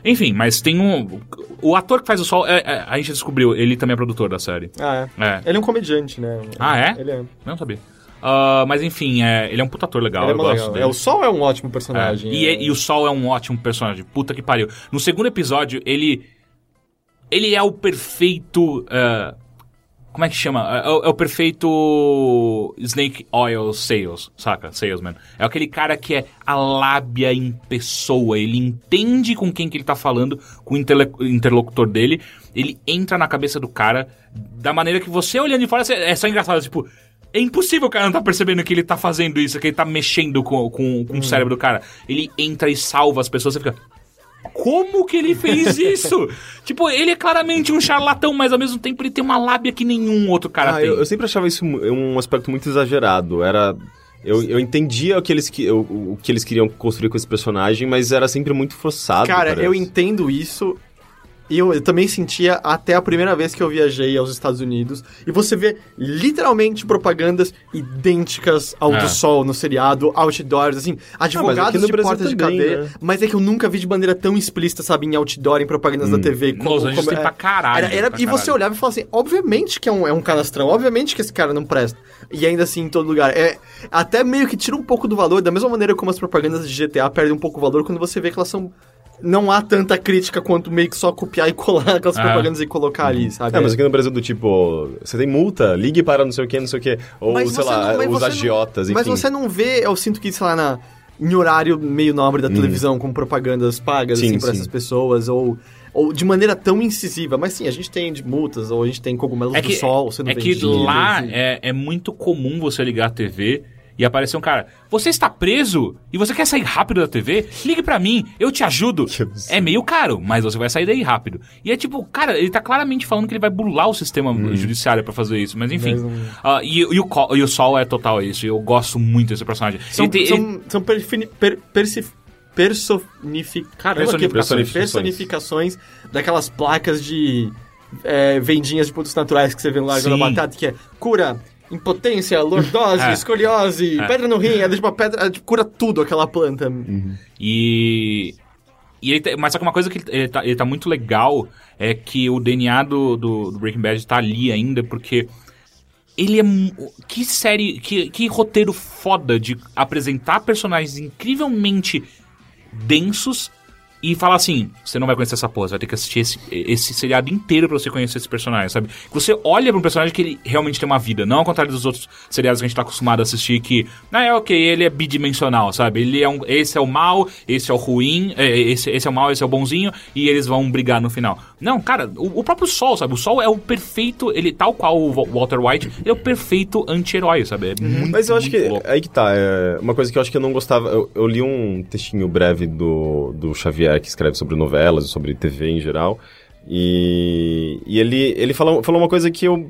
Enfim, mas tem um. O ator que faz o Sol, é- é, a gente descobriu, ele também é produtor da série. Ah, é. É. Ele é um comediante, né? Ah, é? Ele é. Não sabia. Ah, mas enfim, é, ele é um puta ator legal, Ele é eu gosto legal. dele. É, o Sol é um ótimo É. personagem. E, é. e o Sol é um ótimo personagem. Puta que pariu. No segundo episódio, ele. Ele é o perfeito. ah, como é que chama? É, o- é o perfeito Snake Oil Sales, saca? Salesman. É aquele cara que é a lábia em pessoa. Ele entende com quem que ele tá falando, com o interlocutor dele. Ele entra na cabeça do cara da maneira que você olhando de fora é só engraçado. Tipo, é impossível o cara não tá percebendo que ele tá fazendo isso, que ele tá mexendo com, com, com o cérebro do cara. Ele entra e salva as pessoas, você fica. Como que ele fez isso? *laughs* tipo, ele é claramente um charlatão, mas ao mesmo tempo ele tem uma lábia que nenhum outro cara Ah, tem. eu, eu sempre achava isso um aspecto muito exagerado. Era. Eu, eu entendia o que, eles, que- o, o que eles queriam construir com esse personagem, mas era sempre muito forçado. Cara, parece. eu entendo isso. E eu, eu também sentia até a primeira vez que eu viajei aos Estados Unidos. E você vê literalmente propagandas idênticas ao É. do Sol no seriado, outdoors, assim, advogados aqui no de Brasil portas de também, cadeia. né? Mas é que eu nunca vi de maneira tão explícita, sabe, em outdoor, em propagandas da TV. Como, Los Angeles como- tem pra caralho, Era, era- pra e você caralho. olhava e falava assim, obviamente que é um, é um canastrão, obviamente que esse cara não presta. E ainda assim, em todo lugar. É, até meio que tira um pouco do valor, da mesma maneira como as propagandas de GTA perdem um pouco o valor quando você vê que elas são. Não há tanta crítica quanto meio que só copiar e colar aquelas Ah. propagandas e colocar ali, sabe? É, mas aqui no Brasil do tipo, você tem multa, ligue para não sei o que, não sei o que. Ou, Mas sei lá, não- os não- agiotas, enfim. Mas você não vê, eu sinto que, sei lá, na, em horário meio nobre da televisão, com propagandas pagas, Sim, assim, pra sim. essas pessoas, ou, ou de maneira tão incisiva. Mas sim, a gente tem de multas, ou a gente tem cogumelos É do que, sol sendo é que vendidos, lá e- é, é muito comum você ligar a TV e aparecer um cara. Você está preso e você quer sair rápido da TV? Ligue pra mim, eu te ajudo. É meio caro, mas você vai sair daí rápido. E é tipo, cara, ele tá claramente falando que ele vai burlar o sistema Uhum. judiciário pra fazer isso, mas enfim. Mas Ah, e, e o, e o Sol é total isso. Eu gosto muito desse personagem. São, Ele são, ele- são perfini- per, Caramba, Personificações. personificações daquelas placas de é, vendinhas de produtos naturais que você vê no Largo da Sim. Batata, que é cura impotência, lordose, É. escoliose, É. pedra no rim, é tipo, uma pedra, é, tipo, cura tudo aquela planta. E. E ele tá- mas só que uma coisa que ele tá, ele tá muito legal é que o DNA do, do, do Breaking Bad tá ali ainda, porque ele é. Que série. Que, que roteiro foda de apresentar personagens incrivelmente densos e falar assim: você não vai conhecer essa porra, você vai ter que assistir esse, esse seriado inteiro pra você conhecer esse personagem, sabe? Que você olha pra um personagem que ele realmente tem uma vida, não ao contrário dos outros seriados que a gente tá acostumado a assistir, que, ah, é ok, ele é bidimensional, sabe? Ele é um. Esse é o mal, esse é o ruim, é, esse, esse é o mal, esse é o bonzinho, e eles vão brigar no final. Não, cara, o, o próprio Sol, sabe? O Sol é o perfeito, ele, tal qual o Wa- Walter White, ele é o perfeito anti-herói, sabe? É muito, Mas eu acho que. louco. Aí que tá. É uma coisa que eu acho que eu não gostava. Eu, eu li um textinho breve do, do Xavier que escreve sobre novelas, sobre TV em geral. E, e ele, ele falou, falou uma coisa que eu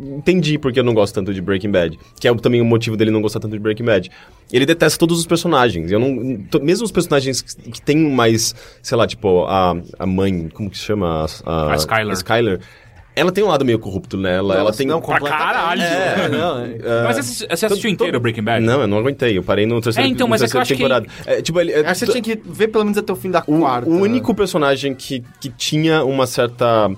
entendi porque eu não gosto tanto de Breaking Bad. Que é também o motivo dele não gostar tanto de Breaking Bad. Ele detesta todos os personagens. Eu não, mesmo os personagens que, que tem mais, sei lá, tipo, a, a mãe, como que se chama? A, A Skyler. Skyler. Ela tem um lado meio corrupto nela. ela tem. não, Pra caralho. É, não, é. Mas você, assi- você assistiu inteiro o Breaking Bad? Não, eu não aguentei. Eu parei no terceiro É, então, mas no é que terceiro acho que- temporada. É, tipo, ele, é, você tinha que ver pelo menos até o fim da o, quarta. o único personagem que, que tinha uma certa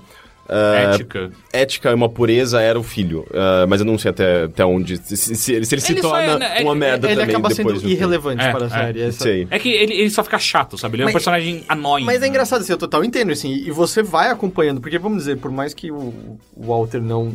é, Ética. ética e uma pureza era o filho. É, mas eu não sei até, até onde. Se, se- se ele se, ele se Ele só é, torna né, é- uma merda Ele também acaba depois sendo irrelevante É, para a é. série. essa- Sei. É que ele, ele só fica chato, sabe? Ele é um personagem anónimo. Mas é engraçado, assim, eu total entendo, assim, e você vai acompanhando, porque vamos dizer, por mais que o, o Walter não.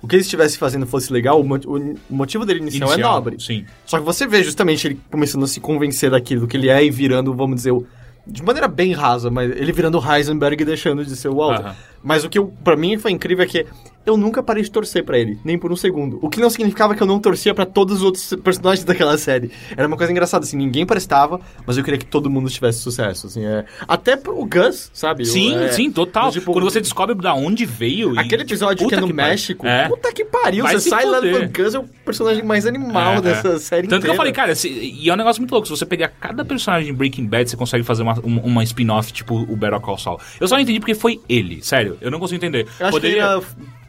O que ele estivesse fazendo fosse legal, o, o motivo dele inicial, é Inicial, nobre. Sim. Só que você vê justamente ele começando a se convencer daquilo, do que ele é e virando, vamos dizer, o- de maneira bem rasa, mas ele virando o Heisenberg e deixando de ser o Walter. Aham. Mas o que pra mim foi incrível é que eu nunca parei de torcer pra ele, nem por um segundo. O que não significava que eu não torcia pra todos os outros personagens *laughs* daquela série. Era uma coisa engraçada, assim, ninguém prestava, mas eu queria que todo mundo tivesse sucesso, assim, é... Até pro Gus, sabe? Sim, é, sim, total. do tipo- Quando você descobre da onde veio. Aquele tipo, episódio que puta é no pariu. México, É. puta que pariu, Vai você sai lá do. Gus, é o personagem mais animal É, dessa é. série Tanto que eu inteira. falei, cara, se- e é um negócio muito louco. Se você pegar cada personagem de Breaking Bad, você consegue fazer uma, uma, uma spin-off tipo o Better Call Saul. Eu só não entendi porque foi ele, sério. Eu não consigo entender. Eu acho que ele era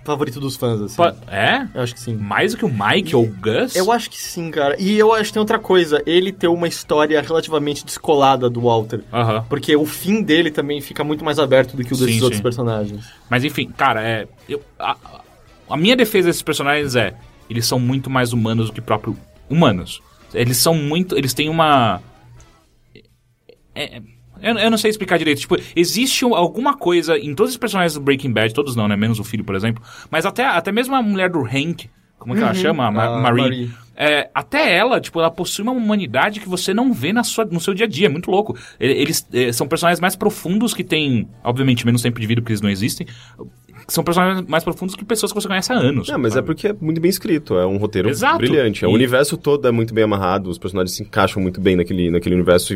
favorito dos fãs, assim. Po- É? Eu acho que sim. Mais do que o Mike ou o Gus? Eu acho que sim, cara. E eu acho que tem outra coisa. Ele ter uma história relativamente descolada do Walter. Aham. Porque o fim dele também fica muito mais aberto do que o desses Sim, outros sim. personagens. Mas enfim, cara, é. eu- a, a minha defesa desses personagens é. Eles são muito mais humanos do que próprio humanos. Eles são muito. Eles têm uma. É, eu, eu não sei explicar direito. Tipo, existe um- alguma coisa em todos os personagens do Breaking Bad, todos não, né? Menos o filho, por exemplo. Mas até, até mesmo a mulher do Hank, como é que ela chama? A Ma- a Marie. Marie. É, até ela, tipo, ela possui uma humanidade que você não vê na sua, no seu dia a dia. É muito louco. E- Eles eh, são personagens mais profundos que têm, obviamente, menos tempo de vida porque eles não existem. São personagens mais profundos que pessoas que você conhece há anos. Não, mas é sabe? porque é muito bem escrito, é um roteiro Exato. brilhante. E- O universo todo é muito bem amarrado, os personagens se encaixam muito bem naquele, naquele universo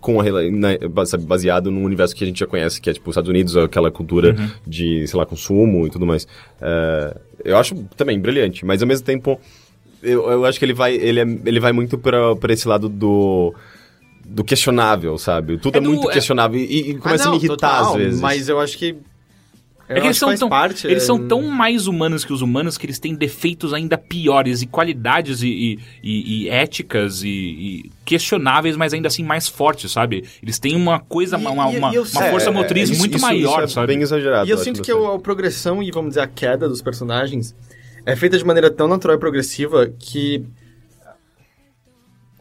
com a, na- sabe, baseado num universo que a gente já conhece, que é tipo os Estados Unidos, aquela cultura Uhum. de, sei lá, consumo e tudo mais. É, eu acho também brilhante, mas ao mesmo tempo eu, eu acho que ele vai, ele, é- ele vai muito pra, pra esse lado do do questionável, sabe? Tudo É é, do- muito é- questionável e, e começa Ah, a não, me irritar total, às vezes. Mas eu acho que. É que eles são, tão, parte, eles é- são tão mais humanos que os humanos que eles têm defeitos ainda piores e qualidades e, e- e- e éticas e, e questionáveis, mas ainda assim mais fortes, sabe? Eles têm uma coisa, E- uma, e- uma, eu uma força É, motriz isso- muito isso- maior, isso é sabe? bem exagerado. E eu sinto que a progressão e, vamos dizer, a queda dos personagens é feita de maneira tão natural e progressiva que.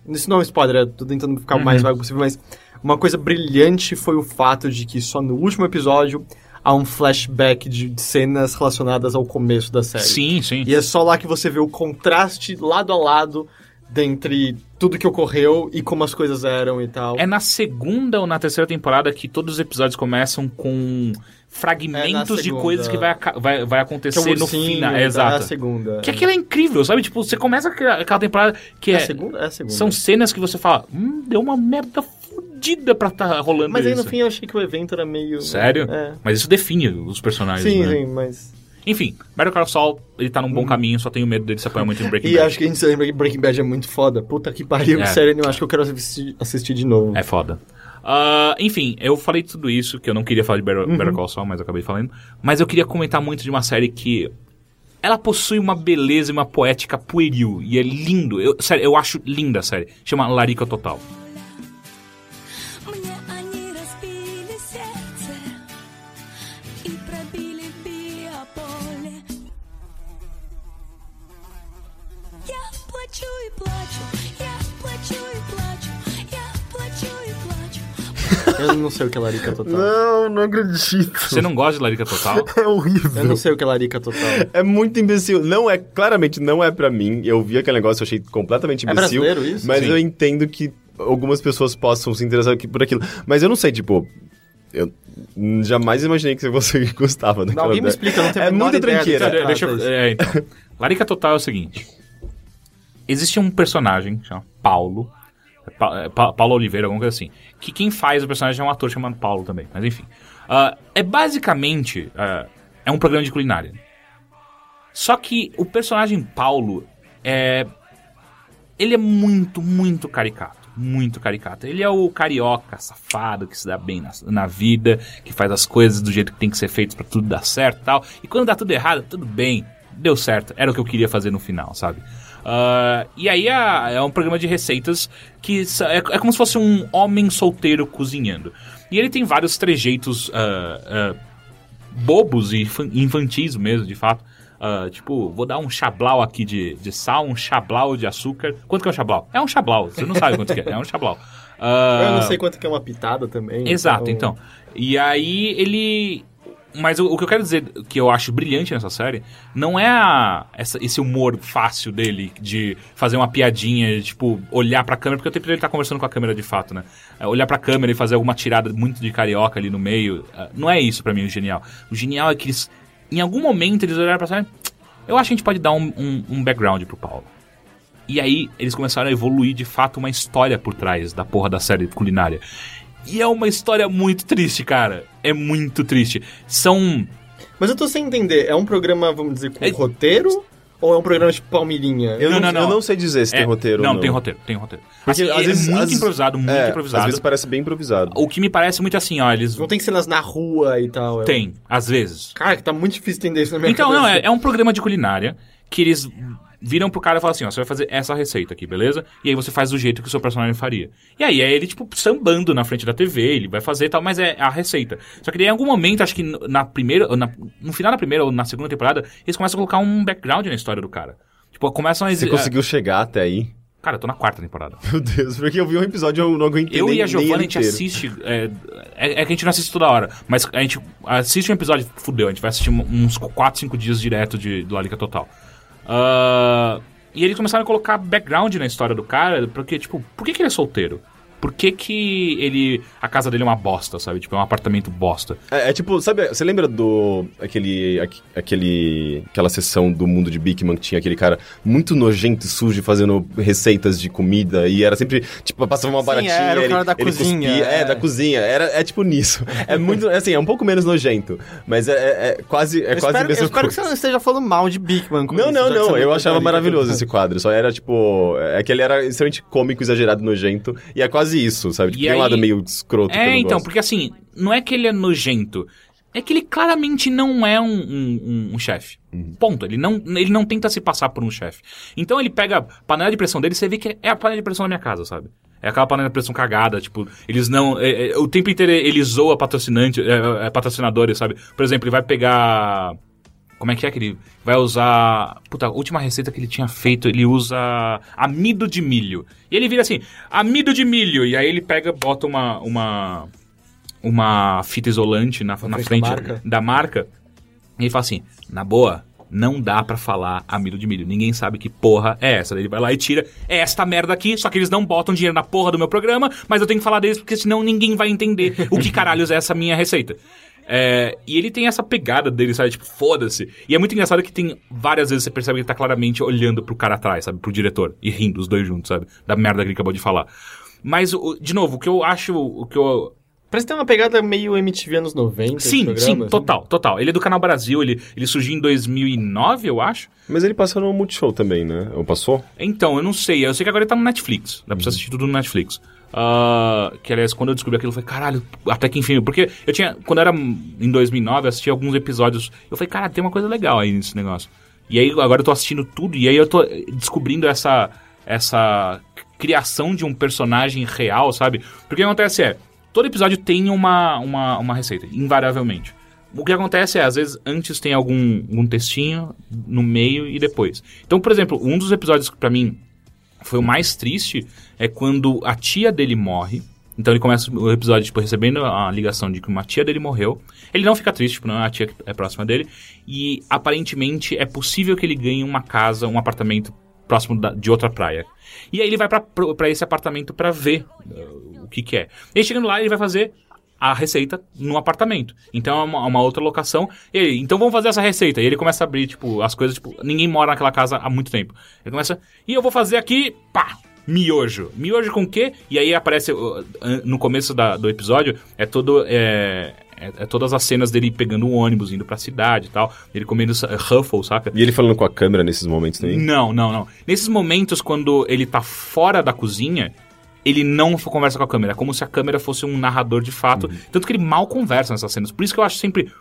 Isso não é um spoiler, eu tô tentando ficar o mais Uhum. vago possível, mas uma coisa brilhante foi o fato de que só no último episódio há um flashback de cenas relacionadas ao começo da série. Sim, sim. E é só lá que você vê o contraste lado a lado dentre tudo que ocorreu e como as coisas eram e tal. É na segunda ou na terceira temporada que todos os episódios começam com fragmentos de segunda. coisas que vai, vai, vai que é acontecer o no ursinho, final. é É, a exato. segunda. Que aquilo é incrível, sabe? Tipo, você começa aquela aquela temporada que É é. a segunda? É a segunda. São cenas que você fala, hum, deu uma merda fodida pra tá rolando Mas aí isso. no fim eu achei que o evento era meio. Sério? É. Mas isso define os personagens, Sim, né? sim, mas. Enfim, Better Call Saul, ele tá num bom caminho, só tenho medo dele se apoiar muito em Breaking E Bad. acho que a gente se lembra que Breaking Bad é muito foda. Puta que pariu, É. sério, eu acho que eu quero assistir, assistir de novo. É foda. Ah, enfim, eu falei tudo isso, que eu não queria falar de Better, Uhum. Better Call Saul, mas acabei falando. Mas eu queria comentar muito de uma série que... Ela possui uma beleza e uma poética pueril. E é lindo. Eu, sério, eu acho linda a série. Chama Larica Total. Eu não sei o que é larica total. Não, não acredito. Você não gosta de Larica Total? *laughs* É horrível. Eu não sei o que é larica total. É muito imbecil. Não é, claramente não é pra mim. Eu vi aquele negócio, eu achei completamente É imbecil. brasileiro isso? Mas Sim. eu entendo que algumas pessoas possam se interessar por aquilo. Mas eu não sei, tipo, eu jamais imaginei que você *laughs* gostava daquela Alguém me explica, não a É muita tranqueira. trata Deixa eu- é, então. Larica Total é o seguinte. Existe um personagem, chama Paulo. Pa- é Pa- Paulo Oliveira, alguma coisa assim. Que quem faz o personagem é um ator chamado Paulo também. Mas enfim. Ah, é basicamente. ah, é um programa de culinária. Só que o personagem Paulo é. Ele é muito, muito caricato. Muito caricato. Ele é o carioca safado que se dá bem na, na vida, que faz as coisas do jeito que tem que ser feitas pra tudo dar certo e tal. E quando dá tudo errado, tudo bem. Deu certo. Era o que eu queria fazer no final, sabe? Ah, e aí é, é um programa de receitas que é, é como se fosse um homem solteiro cozinhando. E ele tem vários trejeitos ah, ah, bobos e infan- infantis mesmo, de fato. Ah, tipo, vou dar um chablau aqui de, de sal, um chablau de açúcar. Quanto que é um chablau? É um chablau, você não sabe quanto que é, é um chablau. Ah, Eu não sei quanto que é uma pitada também. Exato, então. E aí ele. Mas o, o que eu quero dizer que eu acho brilhante nessa série não é a- essa- esse humor fácil dele de fazer uma piadinha, tipo, olhar pra câmera, porque o tempo dele tá conversando com a câmera de fato, né? É, olhar pra câmera e fazer alguma tirada muito de carioca ali no meio. é, Não é isso pra mim o genial. O genial é que eles, em algum momento, eles olharam pra série. Eu acho que a gente pode dar um, um, um background pro Paulo. E aí eles começaram a evoluir de fato uma história por trás da porra da série culinária. E é uma história muito triste, cara. É muito triste. São. Mas eu tô sem entender, é um programa, vamos dizer, com É- roteiro? Ou é um programa tipo Palmeirinha? Eu não, Não, não, eu não. sei dizer se é, tem roteiro não, ou não. tem roteiro, tem roteiro. Porque Assim, às é vezes- muito às- improvisado, muito é, improvisado. Às vezes parece bem improvisado. O que me parece muito assim, ó, eles. Não tem cenas na rua e tal. é- Tem, às vezes. Cara, que tá muito difícil entender isso na minha Então, cabeça. não, é, é um programa de culinária que eles viram pro cara e falam assim, ó, você vai fazer essa receita aqui, beleza? E aí você faz do jeito que o seu personagem faria. E aí é ele, tipo, sambando na frente da TV, ele vai fazer e tal, mas é a receita. Só que daí, em algum momento, acho que na primeira, na- no final da primeira ou na segunda temporada, eles começam a colocar um background na história do cara. Tipo, começam a... Você conseguiu chegar até aí? Cara, eu tô na quarta temporada. Meu Deus, porque eu vi um episódio e eu não aguentei Eu nem, e a Giovanna, a gente inteiro. assiste. É, é, é que a gente não assiste toda hora, mas a gente assiste um episódio, fudeu, a gente vai assistir uns 4, 5 dias direto de, do Larica Total. Ah, e eles começaram a colocar background na história do cara, porque, tipo, por que, que ele é solteiro? Por que, que ele. A casa dele é uma bosta, sabe? Tipo, é um apartamento bosta. É, é tipo, sabe, você lembra do. aquele. aque- aquele. aquela sessão do mundo de Bigman que tinha aquele cara muito nojento e sujo fazendo receitas de comida e era sempre, tipo, passava uma Sim, baratinha. era o ele- cara da ele cozinha, cuspia- é. é. da cozinha. Era, é tipo nisso. É muito. Assim, é um pouco menos nojento. Mas é, é- é quase. É Eu quase a espero, eu mesma espero que você não esteja falando mal de Bigman. com Não, isso, não, não. Eu achava maravilhoso esse quadro. Só era, tipo. É que ele era extremamente cômico, exagerado, nojento. E é quase isso, sabe? Tipo, E tem um aí- lado meio escroto É, então, gosto. porque assim, não é que ele é nojento. É que ele claramente não é um, um- um- um chefe. Ponto. Ele não, ele não tenta se passar por um chefe. Então ele pega a panela de pressão dele e você vê que é a panela de pressão da minha casa, sabe? É aquela panela de pressão cagada, tipo, eles não. é- é- o tempo inteiro ele zoa patrocinante, é, é, patrocinadores, sabe? Por exemplo, ele vai pegar. Como é que é que ele vai usar. Puta, a última receita que ele tinha feito, ele usa amido de milho. E ele vira assim, amido de milho. E aí ele pega, bota uma. uma uma fita isolante na, na frente da marca. da marca. E ele fala assim: na boa, não dá pra falar amido de milho. Ninguém sabe que porra é essa. Daí ele vai lá e tira é esta merda aqui, só que eles não botam dinheiro na porra do meu programa, mas eu tenho que falar deles porque senão ninguém vai entender o que caralhos é essa minha receita. É, e ele tem essa pegada dele, sabe? Tipo, foda-se. E é muito engraçado que tem várias vezes você percebe que ele tá claramente olhando pro cara atrás, sabe? Pro diretor. E rindo os dois juntos, sabe? Da merda que ele acabou de falar. Mas, o- de novo, o que eu acho. O que eu, Parece que tem uma pegada meio MTV anos 90. esse Sim, programa, sim, assim. total, total. Ele é do Canal Brasil, ele, ele surgiu em 2009, eu acho. Mas ele passou no Multishow também, né? Ou passou? Então, eu não sei, eu sei que agora ele tá no Netflix. Dá pra você assistir tudo no Netflix. Ah, que aliás, quando eu descobri aquilo, eu falei, caralho, até que enfim. Porque eu tinha, quando era em 2009, eu assisti alguns episódios. Eu falei, cara, tem uma coisa legal aí nesse negócio. E aí agora eu tô assistindo tudo, e aí eu tô descobrindo essa, essa criação de um personagem real, sabe? Porque o que acontece é, todo episódio tem uma, uma, uma receita, invariavelmente. O que acontece é, às vezes, antes tem algum, algum textinho, no meio e depois. Então, por exemplo, um dos episódios que pra mim foi o mais triste é quando a tia dele morre Então ele começa o episódio, tipo, recebendo a ligação de que uma tia dele morreu. Ele não fica triste, tipo, não é a tia que é próxima dele. E aparentemente é possível que ele ganhe uma casa, um apartamento próximo da- de outra praia. E aí ele vai pra esse apartamento pra ver uh, o que que é. E aí chegando lá, ele vai fazer a receita no apartamento. Então é uma, uma outra locação. E ele, então vamos fazer essa receita. E ele começa a abrir, tipo, as coisas, tipo, ninguém mora naquela casa há muito tempo. Ele começa, e eu vou fazer aqui, pá, miojo. Miojo com o quê? E aí aparece, no começo da- do episódio, é todo, é, é, é todas as cenas dele pegando um ônibus, indo pra cidade e tal. Ele comendo Ruffles, saca? E ele falando com a câmera nesses momentos também. Não, não, não. Nesses momentos, quando ele tá fora da cozinha, ele não conversa com a câmera. É como se a câmera fosse um narrador de fato. Tanto que ele mal conversa nessas cenas. Por isso que eu acho sempre.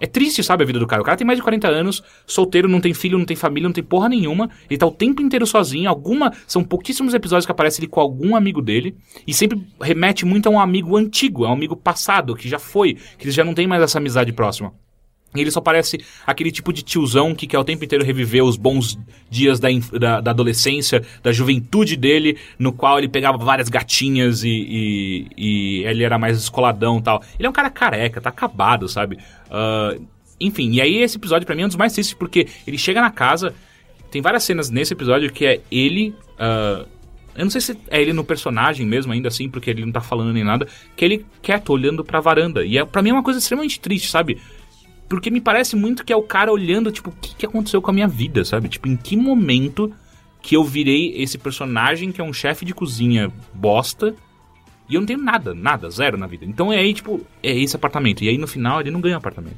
É triste, sabe, a vida do cara. O cara tem mais de 40 anos, solteiro, não tem filho, não tem família, não tem porra nenhuma. Ele tá o tempo inteiro sozinho. Alguma. São pouquíssimos episódios que aparece ele com algum amigo dele. E sempre remete muito a um amigo antigo, a um amigo passado, que já foi, que ele já não tem mais essa amizade próxima. Ele só parece aquele tipo de tiozão que quer o tempo inteiro reviver os bons dias da, da, da adolescência, da juventude dele, no qual ele pegava várias gatinhas e, e, e ele era mais escoladão tal. Ele é um cara careca, tá acabado, sabe? Ah, enfim, e aí esse episódio pra mim é um dos mais tristes, porque ele chega na casa, tem várias cenas nesse episódio que é ele. ah, eu não sei se é ele no personagem mesmo, ainda assim, porque ele não tá falando nem nada, que ele quieto, olhando pra varanda. E é, pra mim é uma coisa extremamente triste, sabe? Porque me parece muito que é o cara olhando, tipo, o que, que aconteceu com a minha vida, sabe? Tipo, em que momento que eu virei esse personagem que é um chefe de cozinha bosta e eu não tenho nada, nada, zero na vida. Então é aí, tipo, é esse apartamento. E aí no final ele não ganha apartamento.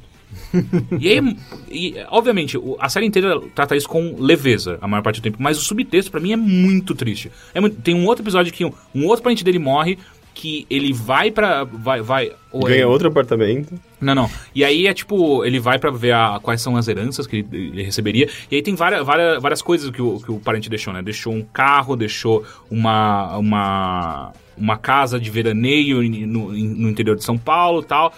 *laughs* e aí, e, obviamente, a série inteira trata isso com leveza a maior parte do tempo, mas o subtexto pra mim é muito triste. É muito- tem um outro episódio que um, um outro parente dele morre, que ele vai pra. Vai, vai, Ganha é- outro apartamento. não, não. E aí é tipo, ele vai pra ver a- quais são as heranças que ele, ele receberia. E aí tem várias, várias, várias coisas que o, que o parente deixou, né? Deixou um carro, deixou uma, uma, uma casa de veraneio no, no interior de São Paulo e tal.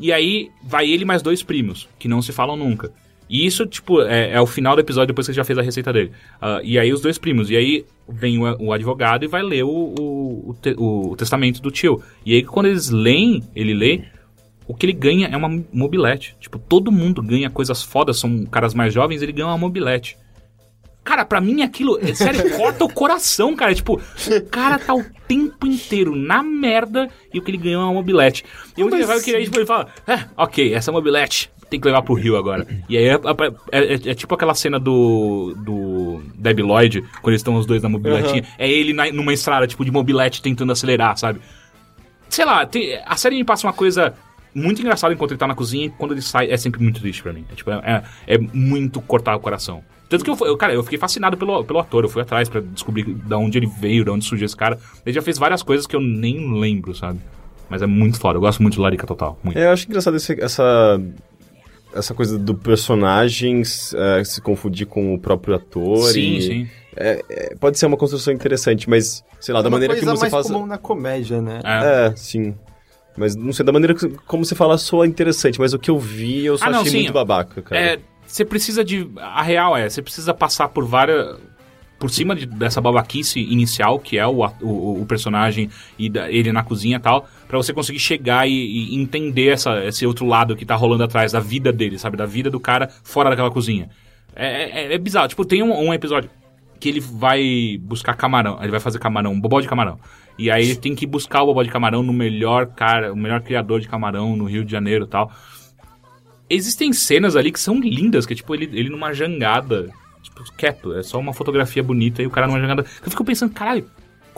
E aí vai ele e mais dois primos, que não se falam nunca. E isso, tipo, é, é o final do episódio depois que ele já fez a receita dele. Ah, e aí os dois primos. E aí vem o, o advogado e vai ler o, o, te- o testamento do tio. E aí quando eles leem, ele lê, o que ele ganha é uma mobilete. Tipo, todo mundo ganha coisas fodas, são caras mais jovens, ele ganha uma mobilete. Cara, pra mim aquilo, é sério, *laughs* corta o coração, cara. Tipo, o cara tá o tempo inteiro na merda e o que ele ganhou é uma mobilete. E o que queria tipo, ele fala, é, ok, essa mobilete tem que levar pro Rio agora. E aí é, é- é- é tipo aquela cena do, do Debbie Lloyd, quando eles estão os dois na mobiletinha. É ele na- numa estrada, tipo, de mobilete tentando acelerar, sabe? sei lá, tem- a série me passa uma coisa muito engraçada enquanto ele tá na cozinha e quando ele sai é sempre muito triste pra mim. É, tipo, é, é muito cortar o coração. Tanto que eu, eu, cara, eu fiquei fascinado pelo, pelo ator, eu fui atrás pra descobrir da onde ele veio, da onde surgiu esse cara. Ele já fez várias coisas que eu nem lembro, sabe? Mas é muito foda, eu gosto muito de Larica Total. Muito. É, eu acho engraçado esse- essa essa coisa do personagem eh, se confundir com o próprio ator. sim, e- sim. é- é, pode ser uma construção interessante, mas, sei lá, da Uma maneira que você mais faz. comum na comédia, né? É. É, sim. Mas não sei, da maneira que, como você fala soa interessante, mas o que eu vi eu só Ah, não, achei sim. muito babaca, cara. É, você precisa de. A real é, você precisa passar por várias. Por cima de- dessa babaquice inicial, que é o, o, o personagem e da- ele na cozinha e tal, pra você conseguir chegar e, e entender essa, esse outro lado que tá rolando atrás da vida dele, sabe? Da vida do cara fora daquela cozinha. É, é- é bizarro. Tipo, tem um, um episódio que ele vai buscar camarão. Ele vai fazer camarão, um bobó de camarão. E aí ele tem que buscar o bobó de camarão no melhor cara, o melhor criador de camarão no Rio de Janeiro e tal existem cenas ali que são lindas, que é tipo ele, ele numa jangada, tipo, quieto, é só uma fotografia bonita e o cara numa jangada. Eu fico pensando, caralho,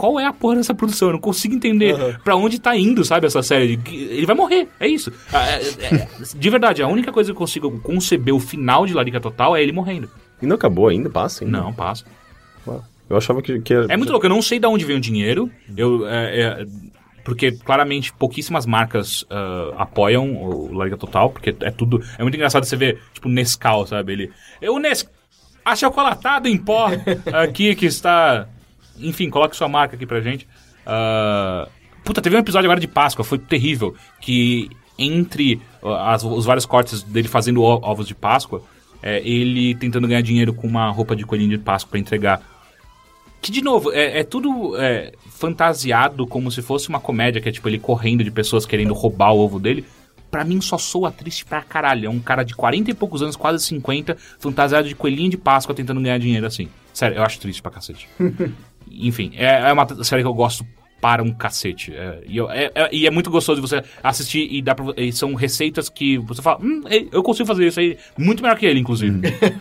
qual é a porra dessa produção? Eu não consigo entender pra onde tá indo, sabe, essa série. Ele vai morrer, é isso. Ah, é- é- de verdade, a única coisa que eu consigo conceber o final de Larica Total é ele morrendo. E não acabou ainda? Passa ainda? Não, passa. Eu achava que, que era... É muito louco, eu não sei de onde vem o dinheiro. Eu, é, é, porque claramente pouquíssimas marcas ah, apoiam o Larga Total, porque é tudo. É muito engraçado você ver, tipo, Nescau, sabe? Ele. Eu, Nes. Achocolatado em pó *laughs* aqui que está. Enfim, coloque sua marca aqui pra gente. Ah, puta, teve um episódio agora de Páscoa, foi terrível. Que entre ah, as- os vários cortes dele fazendo ovos de Páscoa, é, ele tentando ganhar dinheiro com uma roupa de coelhinho de Páscoa pra entregar Que, de novo, é, é tudo é, fantasiado como se fosse uma comédia, que é tipo ele correndo de pessoas querendo roubar o ovo dele. Pra mim só soa triste pra caralho. É um cara de 40 e poucos anos, quase 50, fantasiado de coelhinho de Páscoa tentando ganhar dinheiro assim. Sério, eu acho triste pra cacete. *laughs* Enfim, é, é uma série que eu gosto para um cacete. É, e, eu- é- é- e é muito gostoso de você assistir e, dá pra, e são receitas que você fala, hum, eu consigo fazer isso aí muito melhor que ele, inclusive. *laughs*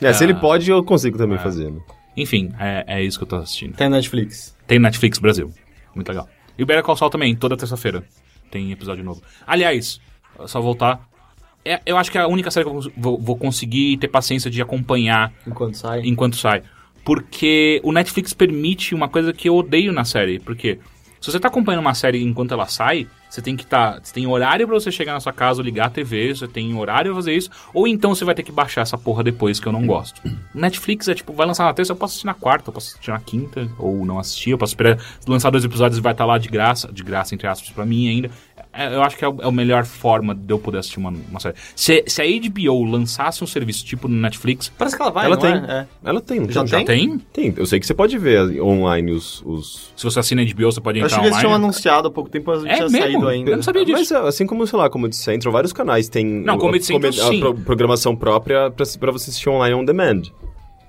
É, se Ah. ele pode, eu consigo também fazer. né? Enfim, é, é isso que eu tô assistindo. Tem Netflix. Tem Netflix Brasil. Muito legal. E o Better Call Saul também, toda terça-feira. Tem episódio novo. Aliás, só voltar. É, eu acho que é a única série que eu vou, vou conseguir ter paciência de acompanhar Enquanto sai. enquanto sai. Porque o Netflix permite uma coisa que eu odeio na série. Porque se você tá acompanhando uma série enquanto ela sai, você tem que estar. você tem horário pra você chegar na sua casa, ligar a TV, você tem horário pra fazer isso. Ou então você vai ter que baixar essa porra depois, que eu não gosto. Netflix é tipo, vai lançar na terça, eu posso assistir na quarta, eu posso assistir na quinta, ou não assistir, eu posso esperar lançar dois episódios e vai estar lá de graça, de graça, entre aspas, pra mim ainda. É, eu acho que é, o- é a melhor forma de eu poder assistir uma, uma série. Se, se a HBO lançasse um serviço tipo no Netflix, Parece que ela vai, Ela não tem. é? É. Ela tem, Já já tem? Tem. Eu sei que você pode ver online os. os... Se você assina HBO, você pode Eu entrar acho que eles tinham anunciado há pouco tempo, mas não É tinha mesmo? saído ainda. Eu não sabia disso. Mas assim como, sei lá, Comedy Central, vários canais têm Não, o- Comedy a- Central, come- a sim. pro- programação própria pra, pra você assistir online on demand.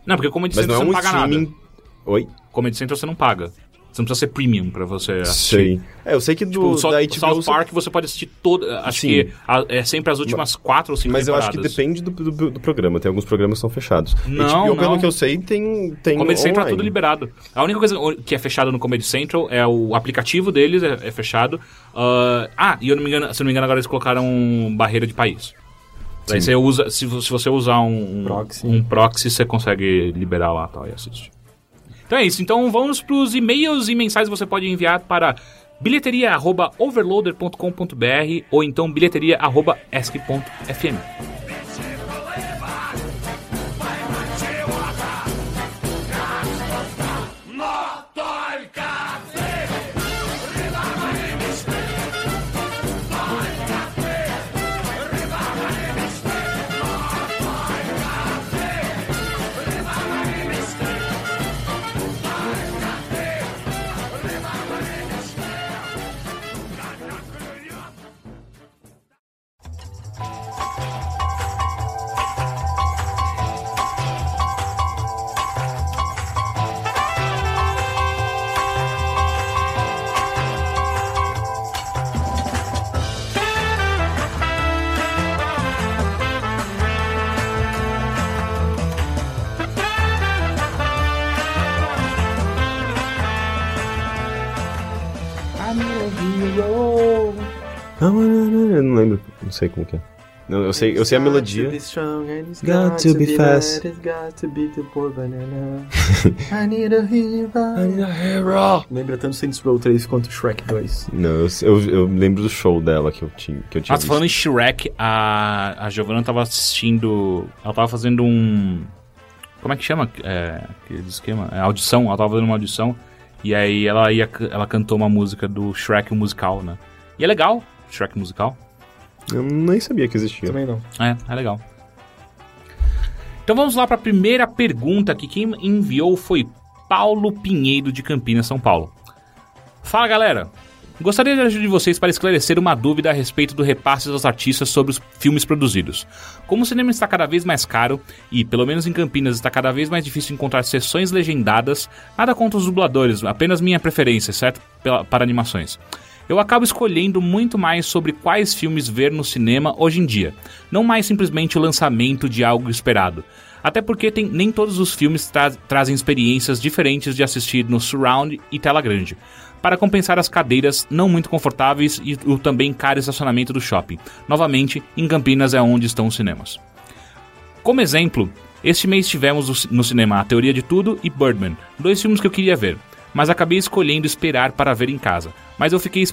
Não, porque Comedy Mas Central não é você um não paga streaming. nada. Oi? Comedy Central você não paga. Você não precisa ser premium pra você assistir. Sei. É, eu sei que do, Tipo, South, da HBO. South você- Park você pode assistir toda. Acho Sim. que a- é sempre as últimas quatro ou cinco Mas eu acho que temporadas. depende do, do, do programa. Tem alguns programas que são fechados. Não, HBO, pelo não. que eu sei, tem. tem Comedy Central é tudo liberado. A única coisa que é fechada no Comedy Central é o aplicativo deles, é, é fechado. Ah, ah, e eu não me engano, se eu não me engano, agora eles colocaram barreira de país. Daí você usa, se, se você usar um um Proxy. um proxy, você consegue liberar lá tal, e assistir. Então é isso. Então vamos para os e-mails e mensagens que você pode enviar para bilheteria@overloader.com.br ou então bilheteria@esc.fm. Eu não lembro, não sei como que é. Não, eu sei, eu sei a melodia. Got to be fast. Got to be the poor banana. *laughs* I need a hero. Lembra tanto Saints Row 3 quanto Shrek 2. Não, eu, eu, eu lembro do show dela que eu tinha, que eu tinha Nossa, falando em. Shrek, a, a Giovanna tava assistindo. Ela tava fazendo um. Como é que chama? É, aquele esquema? É, audição. Ela tava fazendo uma audição. E aí ela, ia, ela cantou uma música do Shrek o musical, né? E é legal, Shrek musical. Eu nem sabia que existia. Também não. É, é legal. Então vamos lá para a primeira pergunta que quem enviou foi Paulo Pinheiro de Campinas, São Paulo. Fala galera, gostaria ajuda de vocês para esclarecer uma dúvida a respeito do repasse dos artistas sobre os filmes produzidos. Como o cinema está cada vez mais caro e, pelo menos em Campinas, está cada vez mais difícil encontrar sessões legendadas, nada contra os dubladores, apenas minha preferência, certo? Pela- para animações. Eu acabo escolhendo muito mais sobre quais filmes ver no cinema hoje em dia, não mais simplesmente o lançamento de algo esperado. Até porque tem- nem todos os filmes tra- trazem experiências diferentes de assistir no surround e tela grande, para compensar as cadeiras não muito confortáveis e o também caro estacionamento do shopping. Novamente, em Campinas é onde estão os cinemas. Como exemplo, este mês tivemos no cinema A Teoria de Tudo e Birdman, dois filmes que eu queria ver, mas acabei escolhendo esperar para ver em casa. Mas eu fiquei,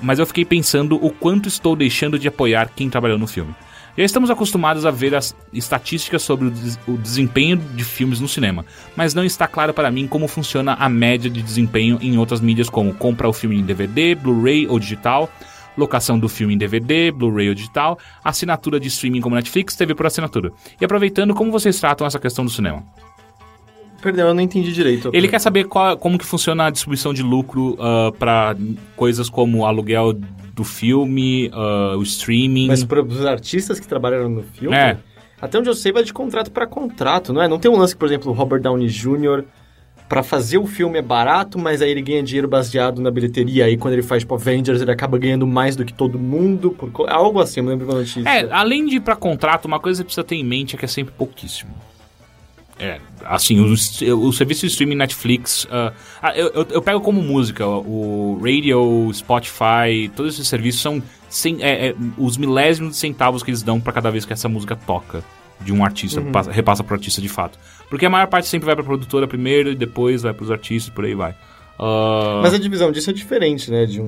mas eu fiquei pensando o quanto estou deixando de apoiar quem trabalhou no filme. Já estamos acostumados a ver as estatísticas sobre o, des- o desempenho de filmes no cinema, mas não está claro para mim como funciona a média de desempenho em outras mídias como comprar o filme em DVD, Blu-ray ou digital, locação do filme em DVD, Blu-ray ou digital, assinatura de streaming como Netflix, TV por assinatura. E aproveitando, como vocês tratam essa questão do cinema? Perdão, eu não entendi direito. Ele quer saber qual- como que funciona a distribuição de lucro ah, pra coisas como aluguel do filme, ah, o streaming. Mas para os artistas que trabalharam no filme, É. até onde eu sei, vai de contrato para contrato, não é? Não tem um lance que, por exemplo, o Robert Downey Jr., para fazer o filme é barato, mas aí ele ganha dinheiro baseado na bilheteria. Aí quando ele faz, tipo, Avengers, ele acaba ganhando mais do que todo mundo. Por... Algo assim, eu não lembro da notícia. É, além de ir pra contrato, uma coisa que você precisa ter em mente é que é sempre pouquíssimo. É, assim, o, o serviço de streaming Netflix. ah, eu, eu, eu pego como música, o radio, Spotify, todos esses serviços são cem- é, é, os milésimos de centavos que eles dão pra cada vez que essa música toca de um artista, passa- repassa pro artista de fato. Porque a maior parte sempre vai pra produtora primeiro e depois vai pros artistas, por aí vai. Ah, Mas a divisão disso é diferente, né? De um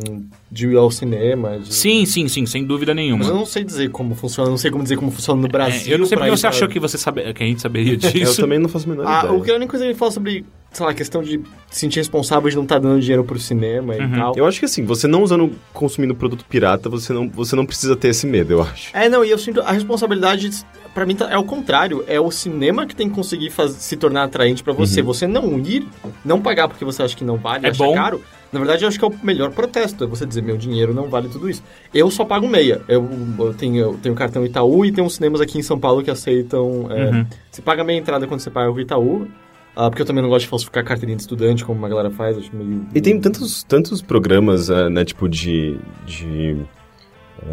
de ir ao cinema. de- Sim, sim, sim, sem dúvida nenhuma. Mas eu não sei dizer como funciona, não sei como dizer como funciona no Brasil. É, eu não sei porque você achou que, você sabe, que a gente saberia *laughs* Eu disso. também não faço a menor Ah, ideia. o que a única coisa que ele fala sobre, sei lá, a questão de se sentir responsável de não estar dando dinheiro pro cinema Uhum. e tal. Eu acho que assim, você não usando, consumindo produto pirata, você não, você não precisa ter esse medo, eu acho. É, não, e eu sinto a responsabilidade, pra mim, tá- é o contrário. É o cinema que tem que conseguir se tornar atraente pra você. Você não ir, não pagar porque você acha que não vale, É acha bom. caro. Na verdade, eu acho que é o melhor protesto. É você dizer, meu dinheiro não vale tudo isso. Eu só pago meia. Eu, eu tenho, eu tenho cartão Itaú e tem uns cinemas aqui em São Paulo que aceitam... é, Uhum. Você paga meia entrada quando você paga o Itaú. ah, porque eu também não gosto de falsificar carteirinha de estudante, como uma galera faz. Acho meio... E tem tantos, tantos programas, ah, né, tipo de, de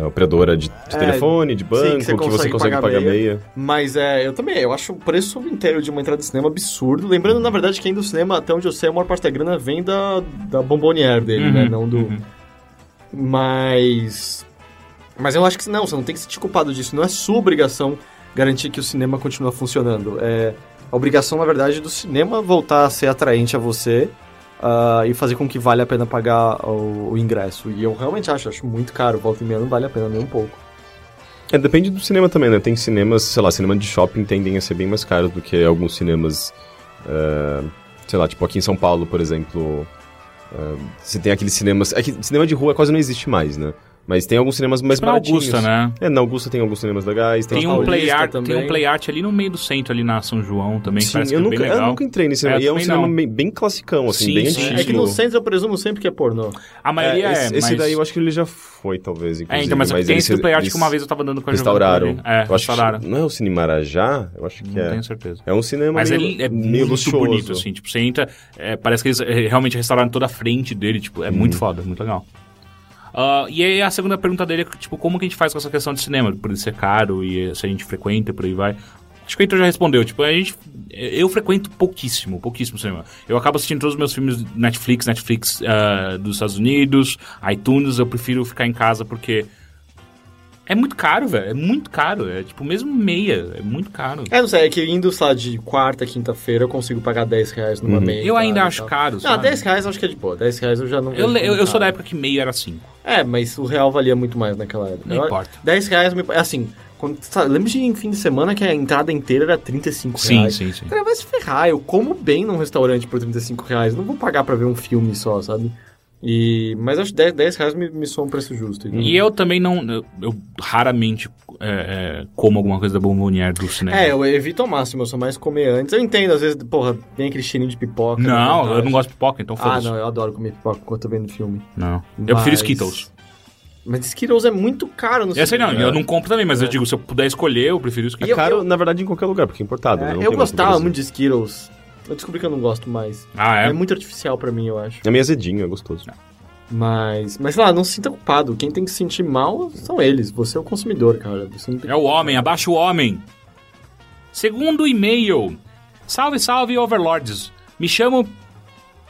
operadora de, de É, telefone, de sim, banco, que você que você consegue consegue pagar pagar meia. meia. Mas é, eu também, eu acho o preço inteiro de uma entrada de cinema absurdo. Lembrando, na verdade, que ainda o cinema, até onde eu sei, a maior parte da grana vem da, da bombonière dele, Uhum, né? Não do. uhum. Mas. Mas eu acho que não, você não tem que se sentir culpado disso. Não é sua obrigação garantir que o cinema continua funcionando. É a obrigação, na verdade, do cinema voltar a ser atraente a você ah, e fazer com que vale a pena pagar o, o ingresso. E eu realmente acho, acho muito caro. Volta e meia não vale a pena nem um pouco. É, depende do cinema também, né? Tem cinemas, sei lá, cinema de shopping tendem a ser bem mais caros do que alguns cinemas, ah, sei lá, tipo aqui em São Paulo, por exemplo. ah, você tem aqueles cinemas. É que cinema de rua quase não existe mais, né? Mas tem alguns cinemas mais Na baratinhos. Augusta, né? É, na Augusta tem alguns cinemas legais. Tem, Tem um, play art, tem também. um play art ali no meio do centro, ali na São João também, que Sim, parece eu que é nunca, bem eu nunca entrei nesse cinema. É, e é um cinema não. bem, bem classicão, assim, Sim, bem sim. antigo. É que no centro eu presumo sempre que é pornô. A maioria é, esse, esse mas... daí eu acho que ele já foi, talvez, É, inclusive. então, mas, tem eles- esse play art que uma vez eu tava dando com a Restauraram. É, eu restauraram. não é o Cine Marajá? Eu acho que Não é. tenho certeza. É um cinema Mas meio, ele é meio muito luxuoso. bonito, assim. Tipo, você entra, é, parece que eles é, realmente restauraram toda a frente dele, tipo, é Uhum. muito foda, muito legal. Ah, e aí a segunda pergunta dele é, tipo, como que a gente faz com essa questão de cinema? Por ele ser caro e se a gente frequenta por aí vai. Acho que o Heitor já respondeu, tipo, a gente... Eu frequento pouquíssimo, pouquíssimo cinema. Eu acabo assistindo todos os meus filmes Netflix, Netflix ah, dos Estados Unidos, iTunes, eu prefiro ficar em casa porque... É muito caro, velho. É muito caro. É tipo, mesmo meia. É muito caro. É, não sei, é que indo, sei lá, de quarta, quinta-feira eu consigo pagar 10 reais numa meia. Eu ainda acho caro, Não, sabe? 10 reais eu acho que é de boa. 10 reais eu já não Eu, eu, eu sou da época que meio era 5. É, mas o real valia muito mais naquela época. Não Eu- importa. 10 reais, me... assim, quando, sabe, lembra de em fim de semana que a entrada inteira era 35 Sim, reais? sim, sim. Cara, vai se ferrar, eu como bem num restaurante por 35 reais. Não vou pagar pra ver um filme só, sabe? E... Mas acho que 10, 10 reais me, me soa um preço justo. então. E eu também não. Eu, eu raramente é, é, como alguma coisa da bombonière do cinema. É, eu evito ao máximo, eu sou mais comer antes. Eu entendo, às vezes, porra, tem aquele cheirinho de pipoca. na Não, eu verdade. não gosto de pipoca, então Ah, foda-se. não, eu adoro comer pipoca enquanto eu tô vendo filme. não. Eu prefiro Mas- Skittles. Mas Skittles é muito caro no Eu sei não, eu não compro também, mas eu digo, se eu puder escolher, eu prefiro É Skittles. eu- caro, na verdade, em qualquer lugar, porque é importado, né? É, Não eu gostava muito de Skittles. Eu descobri que eu não gosto mais. Ah, É, é? muito artificial pra mim, eu acho. É meio azedinho, é gostoso. Mas, mas sei lá, não se sinta culpado. Quem tem que se sentir mal são eles. Você é o consumidor, cara. Você não tem É o homem, abaixa o homem. Segundo e-mail. Salve, salve, overlords. Me chamo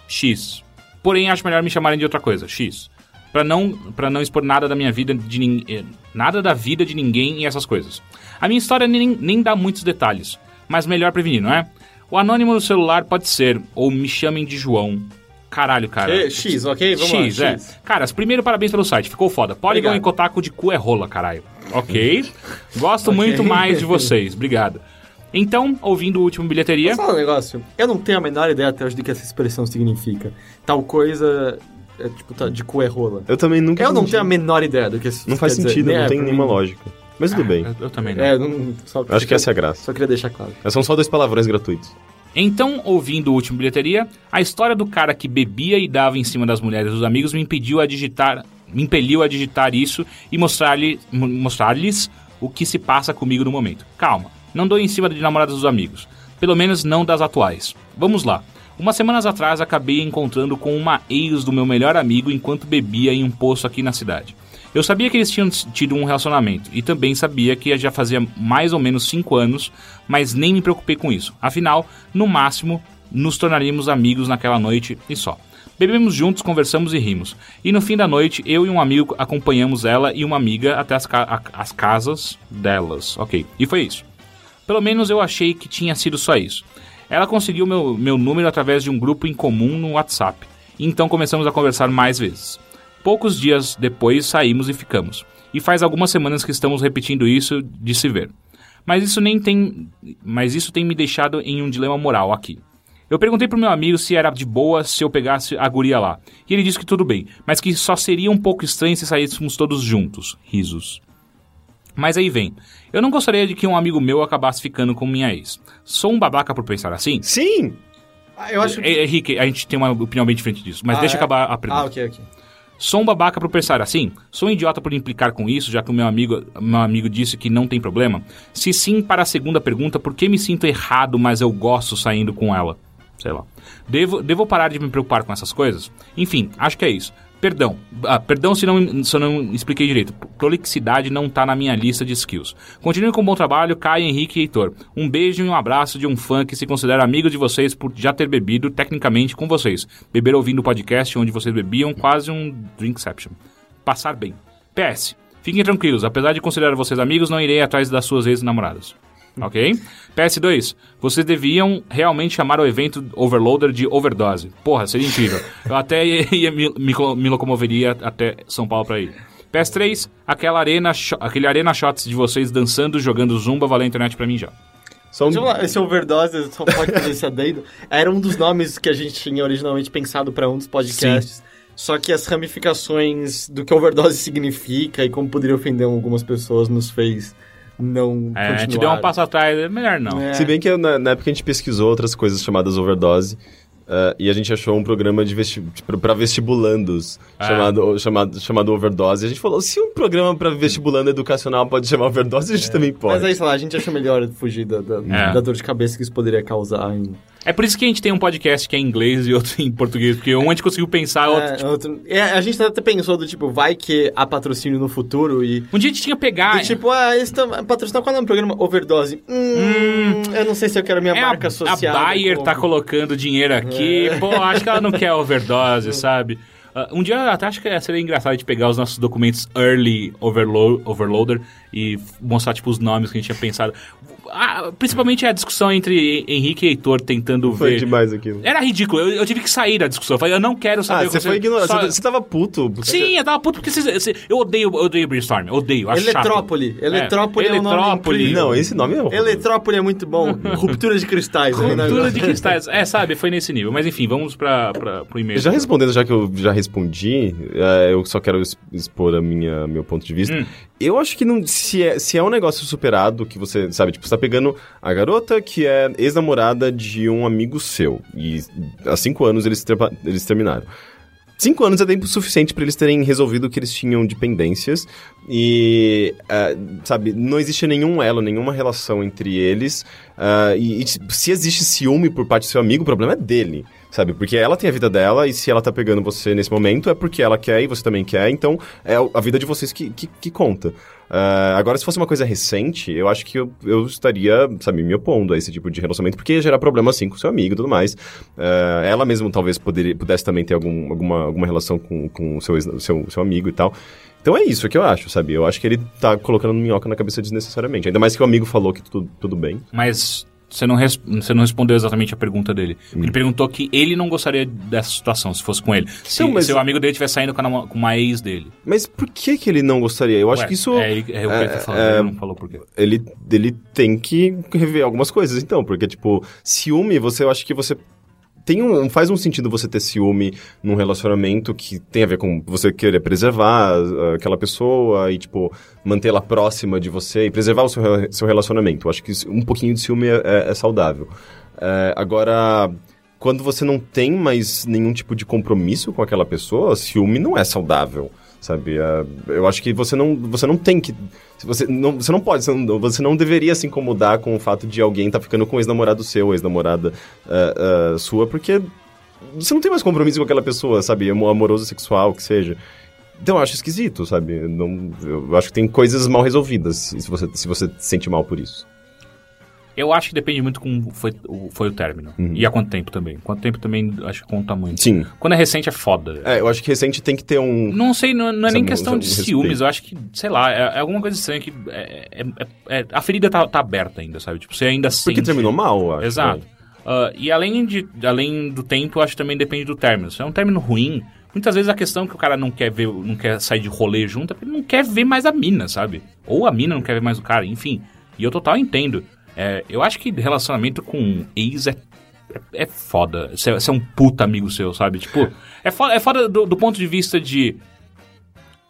X. Porém, acho melhor me chamarem de outra coisa, X. Pra não, pra não expor nada da minha vida de ninguém. Nada da vida de ninguém e essas coisas. A minha história nem, nem dá muitos detalhes. Mas melhor prevenir, não é? O anônimo no celular pode ser, ou me chamem de João. Caralho, cara. É, X, ok? Vamos X, lá, é. X. Caras, primeiro parabéns pelo site, ficou foda. Polygon Obrigado. e Kotaku de cu é rola, caralho. Ok. *laughs* Gosto muito mais de vocês, obrigado. Então, ouvindo o último bilheteria. Falar um negócio? Eu não tenho a menor ideia até hoje do que essa expressão significa. Tal coisa é tipo tá, de cu é rola. Eu também nunca Eu não entendi. tenho a menor ideia do que isso Não faz dizer. sentido, Nem não é, tem nenhuma mim. lógica. Mas tudo bem. Eu, eu também não. É, não, só, acho que essa é a graça. Só queria deixar claro. São só dois palavrões gratuitos. Então, ouvindo o último bilheteria, a história do cara que bebia e dava em cima das mulheres dos amigos me impediu a digitar, me impeliu a digitar isso e mostrar-lhe- mo- mostrar-lhes o que se passa comigo no momento. Calma, não dou em cima de namoradas dos amigos, pelo menos não das atuais. Vamos lá. Umas semanas atrás acabei encontrando com uma ex do meu melhor amigo enquanto bebia em um poço aqui na cidade. Eu sabia que eles tinham tido um relacionamento e também sabia que já fazia mais ou menos 5 anos, mas nem me preocupei com isso. Afinal, no máximo, nos tornaríamos amigos naquela noite e só. Bebemos juntos, conversamos e rimos. E no fim da noite, eu e um amigo acompanhamos ela e uma amiga até as, ca- as casas delas. Ok, e foi isso. Pelo menos eu achei que tinha sido só isso. Ela conseguiu meu, meu número através de um grupo em comum no WhatsApp. Então começamos a conversar mais vezes. Poucos dias depois saímos e ficamos. E faz algumas semanas que estamos repetindo isso de se ver. Mas isso nem tem, mas isso tem me deixado em um dilema moral aqui. Eu perguntei pro meu amigo se era de boa se eu pegasse a guria lá. E ele disse que tudo bem, mas que só seria um pouco estranho se saíssemos todos juntos. Risos. Mas aí vem. Eu não gostaria de que um amigo meu acabasse ficando com minha ex. Sou um babaca por pensar assim? Sim! Ah, eu acho que... É, Henrique, a gente tem uma opinião bem diferente disso, mas Ah, deixa é? acabar a pergunta. Ah, ok, ok. Sou um babaca por pensar assim? Sou um idiota por implicar com isso, já que o meu amigo, meu amigo disse que não tem problema? Se sim, para a segunda pergunta, por que me sinto errado, mas eu gosto saindo com ela? Sei lá. Devo, devo parar de me preocupar com essas coisas? Enfim, acho que é isso. Perdão. Ah, perdão se não, se não expliquei direito. Prolixidade não tá na minha lista de skills. Continue com o bom trabalho, Caio, Henrique e Heitor. Um beijo e um abraço de um fã que se considera amigo de vocês por já ter bebido, tecnicamente, com vocês. Beber ouvindo o podcast onde vocês bebiam, quase um drinkception. Passar bem. PS. Fiquem tranquilos, apesar de considerar vocês amigos, não irei atrás das suas ex-namoradas. Ok? PS2. Vocês deviam realmente chamar o evento Overloader de Overdose. Porra, seria incrível. Eu até ia, *laughs* ia me, me, me locomoveria até São Paulo pra ir. PS3. Aquela arena, aquele arena shots de vocês dançando, jogando zumba, valeu a internet pra mim já. Só um... Falar, esse overdose, só pode fazer esse adendo, era um dos nomes que a gente tinha originalmente pensado para um dos podcasts. Só que as ramificações do que overdose significa e como poderia ofender algumas pessoas nos fez não É, a gente deu um passo atrás, é melhor não. É. Se bem que na, na época a gente pesquisou outras coisas chamadas overdose. ah, e a gente achou um programa de vesti tipo, pra vestibulandos Ah. chamado, chamado, chamado Overdose. E a gente falou, se um programa pra vestibulando educacional pode chamar Overdose, a gente também pode. Mas aí, sei lá, a gente achou melhor fugir da, da, É. da dor de cabeça que isso poderia causar em... É por isso que a gente tem um podcast que é em inglês e outro *laughs* em português, porque um a gente conseguiu pensar, outro É, outro- é, a gente até pensou do tipo, vai que há patrocínio no futuro e... Um dia a gente tinha que pegar. do tipo, ah, eles estão patrocinando qual é o programa? Overdose. Hum, eu não sei se eu quero minha É, marca a, associada. a Bayer como- tá colocando dinheiro aqui. É. Pô, acho que ela não quer overdose, *laughs* sabe? Ah, um dia eu até acho que seria engraçado de pegar os nossos documentos early overlo overloader e mostrar, tipo, os nomes que a gente tinha pensado. Ah, principalmente a discussão entre Henrique e Heitor tentando Foi ver. demais aquilo. Era ridículo, eu, eu tive que sair da discussão. Eu falei, eu não quero saber Ah, o que você foi ignorado. só- Você, tava puto. Sim, eu tava puto porque eu odeio, eu odeio brainstorm, eu odeio, acho chato. Eletrópole. Eletrópole é, um nome Eletrópole. Não, esse nome é. Eletrópole é muito bom. *laughs* Ruptura de cristais. né? Cultura de cristais. É, sabe, foi nesse nível. Mas enfim, vamos pra, pra, pro e-mail. Já respondendo, já que eu já respondi, é, eu só quero expor a minha, meu ponto de vista. Hum. Eu acho que não, se, é, se é um negócio superado, que você, sabe, tipo, você tá pegando a garota que é ex-namorada de um amigo seu, e há cinco anos eles, trepa- eles terminaram. Cinco anos é tempo suficiente pra eles terem resolvido que eles tinham dependências e, ah, sabe, não existe nenhum elo, nenhuma relação entre eles. ah, e, e se existe ciúme por parte do seu amigo, o problema é dele, sabe? Porque ela tem a vida dela e se ela tá pegando você nesse momento é porque ela quer e você também quer, então é a vida de vocês que, que, que conta. Ah, agora, se fosse uma coisa recente, eu acho que eu, eu estaria, sabe, me opondo a esse tipo de relacionamento, porque ia gerar problema, assim, com seu amigo e tudo mais. Ah, ela mesma talvez poderia, pudesse também ter algum, alguma, alguma relação com, o seu, seu, seu amigo e tal. Então é isso que eu acho, sabe? Eu acho que ele tá colocando minhoca na cabeça desnecessariamente. Ainda mais que o amigo falou que tudo, tudo bem. Mas você não, res- você não respondeu exatamente a pergunta dele. Hum. Ele perguntou que ele não gostaria dessa situação, se fosse com ele. Se, Então, mas- se o amigo dele estivesse saindo com, a namo- com uma ex dele. Mas por que que ele não gostaria? Eu acho Ué, que isso... É, ele- é o que ele tá falando, é- ele não falou por quê. ele, ele tem que rever algumas coisas, então, porque, tipo, ciúme, você, eu acho que você. Tem um, faz um sentido você ter ciúme num relacionamento que tem a ver com você querer preservar ah, aquela pessoa e, tipo, mantê-la próxima de você e preservar o seu, seu relacionamento. Acho que um pouquinho de ciúme é, é- é saudável. É, agora, quando você não tem mais nenhum tipo de compromisso com aquela pessoa, ciúme não é saudável, sabe? É, eu acho que você não, você não tem que... Você não, você não pode, você não, você não deveria se incomodar com o fato de alguém estar ficando com o ex-namorado seu, ex-namorada é, é, sua, porque você não tem mais compromisso com aquela pessoa, sabe? Amo- Amoroso, sexual, que seja. Então eu acho esquisito, sabe? Não, eu acho que tem coisas mal resolvidas se você, se você se sente mal por isso. Eu acho que depende muito como foi, o- foi o término. E há quanto tempo também. Quanto tempo também acho que conta muito. Sim. Quando é recente é foda. É, eu acho que recente tem que ter um. Não sei, não, não é nem questão de ciúmes, eu acho que, sei lá, é, é alguma coisa estranha que. é- é- é- é- a ferida tá, tá aberta ainda, sabe? Tipo, você ainda Porque sente. terminou mal, eu acho. Exato. Ah, e além, de, além do tempo, eu acho que também depende do término. Se é um término ruim, muitas vezes a questão que o cara não quer ver, não quer sair de rolê junto, é porque ele não quer ver mais a mina, sabe? Ou a mina não quer ver mais o cara, enfim. E eu total entendo. É, eu acho que relacionamento com ex é, é, é foda. Você é um puta amigo seu, sabe? Tipo, é foda, é foda do, do ponto de vista de.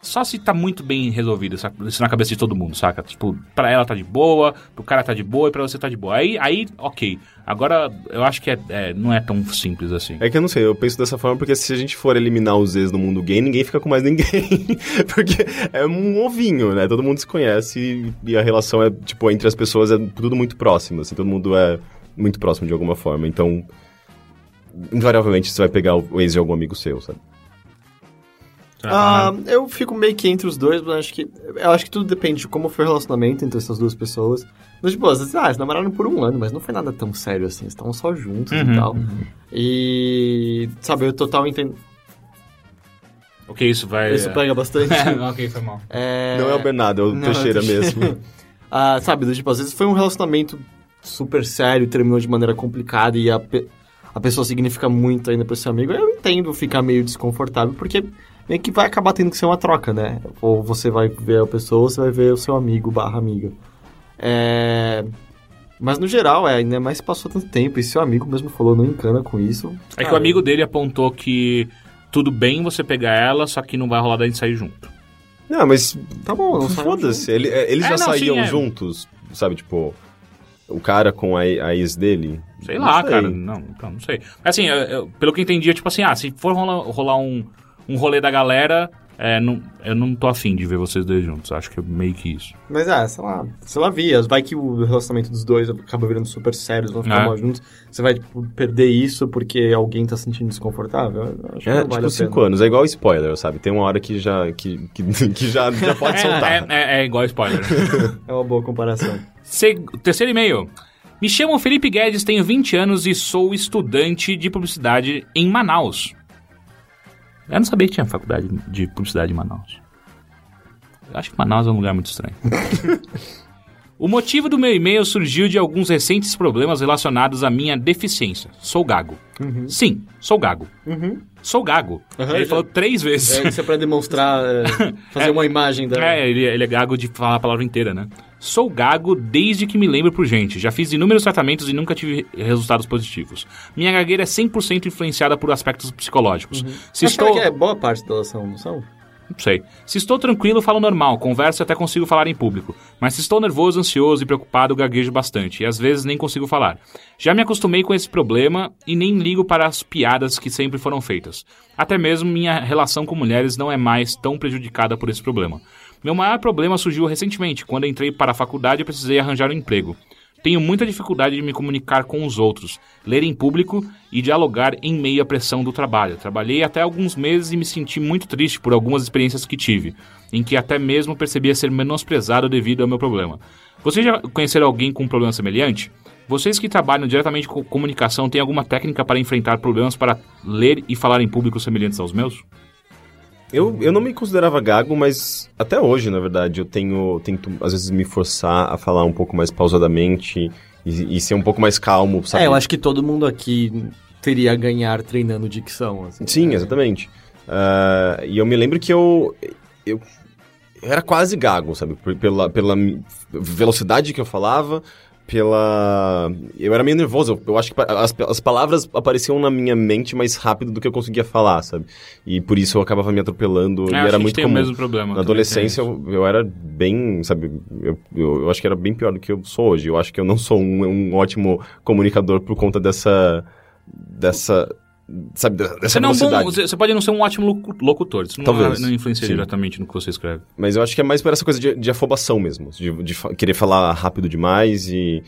Só se tá muito bem resolvido isso na cabeça de todo mundo, saca? Tipo, pra ela tá de boa, pro cara tá de boa e pra você tá de boa. Aí, aí ok. Agora, eu acho que é, é- não é tão simples assim. É que eu não sei, eu penso dessa forma porque se a gente for eliminar os ex no mundo gay, ninguém fica com mais ninguém. *laughs* porque é um ovinho, né? Todo mundo se conhece e, a relação é, tipo, entre as pessoas é tudo muito próximo, assim, todo mundo é muito próximo de alguma forma. Então, invariavelmente você vai pegar o ex de algum amigo seu, sabe? Ah, eu fico meio que entre os dois, mas acho que. Eu acho que tudo depende de como foi o relacionamento entre essas duas pessoas. Mas, tipo, às vezes, ah, eles namoraram por um ano, mas não foi nada tão sério assim. Eles estavam só juntos Uhum, e tal. E. Sabe, eu total entendo. Ok, isso vai. Isso pega bastante. *laughs* ok, foi mal. É... Não é o Bernardo, é o Não, Teixeira é o mesmo. *laughs* Ah, sabe, tipo, às vezes foi um relacionamento super sério, terminou de maneira complicada e a, pe- a pessoa significa muito ainda pra seu amigo. Eu entendo ficar meio desconfortável, porque meio que vai acabar tendo que ser uma troca, né? Ou você vai ver a pessoa, ou você vai ver o seu amigo barra amiga. É... Mas no geral, é, ainda mais se passou tanto tempo e seu amigo mesmo falou, não encana com isso. É que o amigo dele apontou que tudo bem você pegar ela, só que não vai rolar daí sair junto. Não, mas Tá bom, foda-se, ele- é, eles É, já não, saíam sim, é. juntos, sabe, tipo, o cara com a, a ex dele. Sei Não lá, cara. Não, então, não sei. Assim, eu- eu- pelo que eu entendi, é tipo assim, ah, se for rolar, rolar um, um rolê da galera, é, não, eu não tô afim de ver vocês dois juntos. Acho que é meio que isso. Mas ah, sei lá, sei lá, via. Vai que o relacionamento dos dois acaba virando super sério, eles vão ficar É. mal juntos. Você vai, tipo, perder isso porque alguém tá se sentindo desconfortável? Eu Acho que É, tipo, vale a cinco pena. anos. É igual spoiler, sabe? Tem uma hora que já, que, que, *laughs* que já, já pode soltar. É, é- é igual spoiler. *laughs* É uma boa comparação. Se- terceiro e-mail. Me chamo Felipe Guedes, tenho 20 anos e sou estudante de publicidade em Manaus. Eu não sabia que tinha faculdade de publicidade em Manaus. Eu acho que Manaus é um lugar muito estranho. *laughs* o motivo do meu e-mail surgiu de alguns recentes problemas relacionados à minha deficiência. Sou gago. Sim, sou gago. Sou gago. Aham, Ele já- falou três vezes. É, isso é pra demonstrar, é, *laughs* fazer uma imagem da... É, ele, ele é gago de falar a palavra inteira, né? Sou gago desde que me lembro por gente. Já fiz inúmeros tratamentos e nunca tive resultados positivos. Minha gagueira é 100% influenciada por aspectos psicológicos. Se Uhum. Acho estou... que é boa parte da relação, não são? Não sei. Se estou tranquilo, falo normal, converso e até consigo falar em público. Mas se estou nervoso, ansioso e preocupado, gaguejo bastante. E às vezes nem consigo falar. Já me acostumei com esse problema e nem ligo para as piadas que sempre foram feitas. Até mesmo minha relação com mulheres não é mais tão prejudicada por esse problema. Meu maior problema surgiu recentemente, quando entrei para a faculdade e precisei arranjar um emprego. Tenho muita dificuldade de me comunicar com os outros, ler em público e dialogar em meio à pressão do trabalho. Trabalhei até alguns meses e me senti muito triste por algumas experiências que tive, em que até mesmo percebia ser menosprezado devido ao meu problema. Vocês já conheceram alguém com um problema semelhante? Vocês que trabalham diretamente com comunicação têm alguma técnica para enfrentar problemas para ler e falar em público semelhantes aos meus? Eu, eu não me considerava gago, mas até hoje, na verdade, eu tenho tento às vezes me forçar a falar um pouco mais pausadamente e, e ser um pouco mais calmo, sabe? É, eu acho que todo mundo aqui teria a ganhar treinando dicção, assim. Sim, exatamente. Ah, e eu me lembro que eu, eu, eu era quase gago, sabe? Pela, pela velocidade que eu falava, pela. Eu era meio nervoso. Eu, eu acho que as, as palavras apareciam na minha mente mais rápido do que eu conseguia falar, sabe? E por isso eu acabava me atropelando. É, e era muito tem comum. o mesmo problema. Na adolescência eu, eu era bem, sabe, eu, eu, eu acho que era bem pior do que eu sou hoje. Eu acho que eu não sou um, um ótimo comunicador por conta dessa, dessa, sabe, dessa Você, não é um bom, velocidade. você pode não ser um ótimo locu- locutor, isso não, Talvez, não influencia sim. diretamente no que você escreve. Mas eu acho que é mais por essa coisa de, de afobação mesmo, de, de querer falar rápido demais e...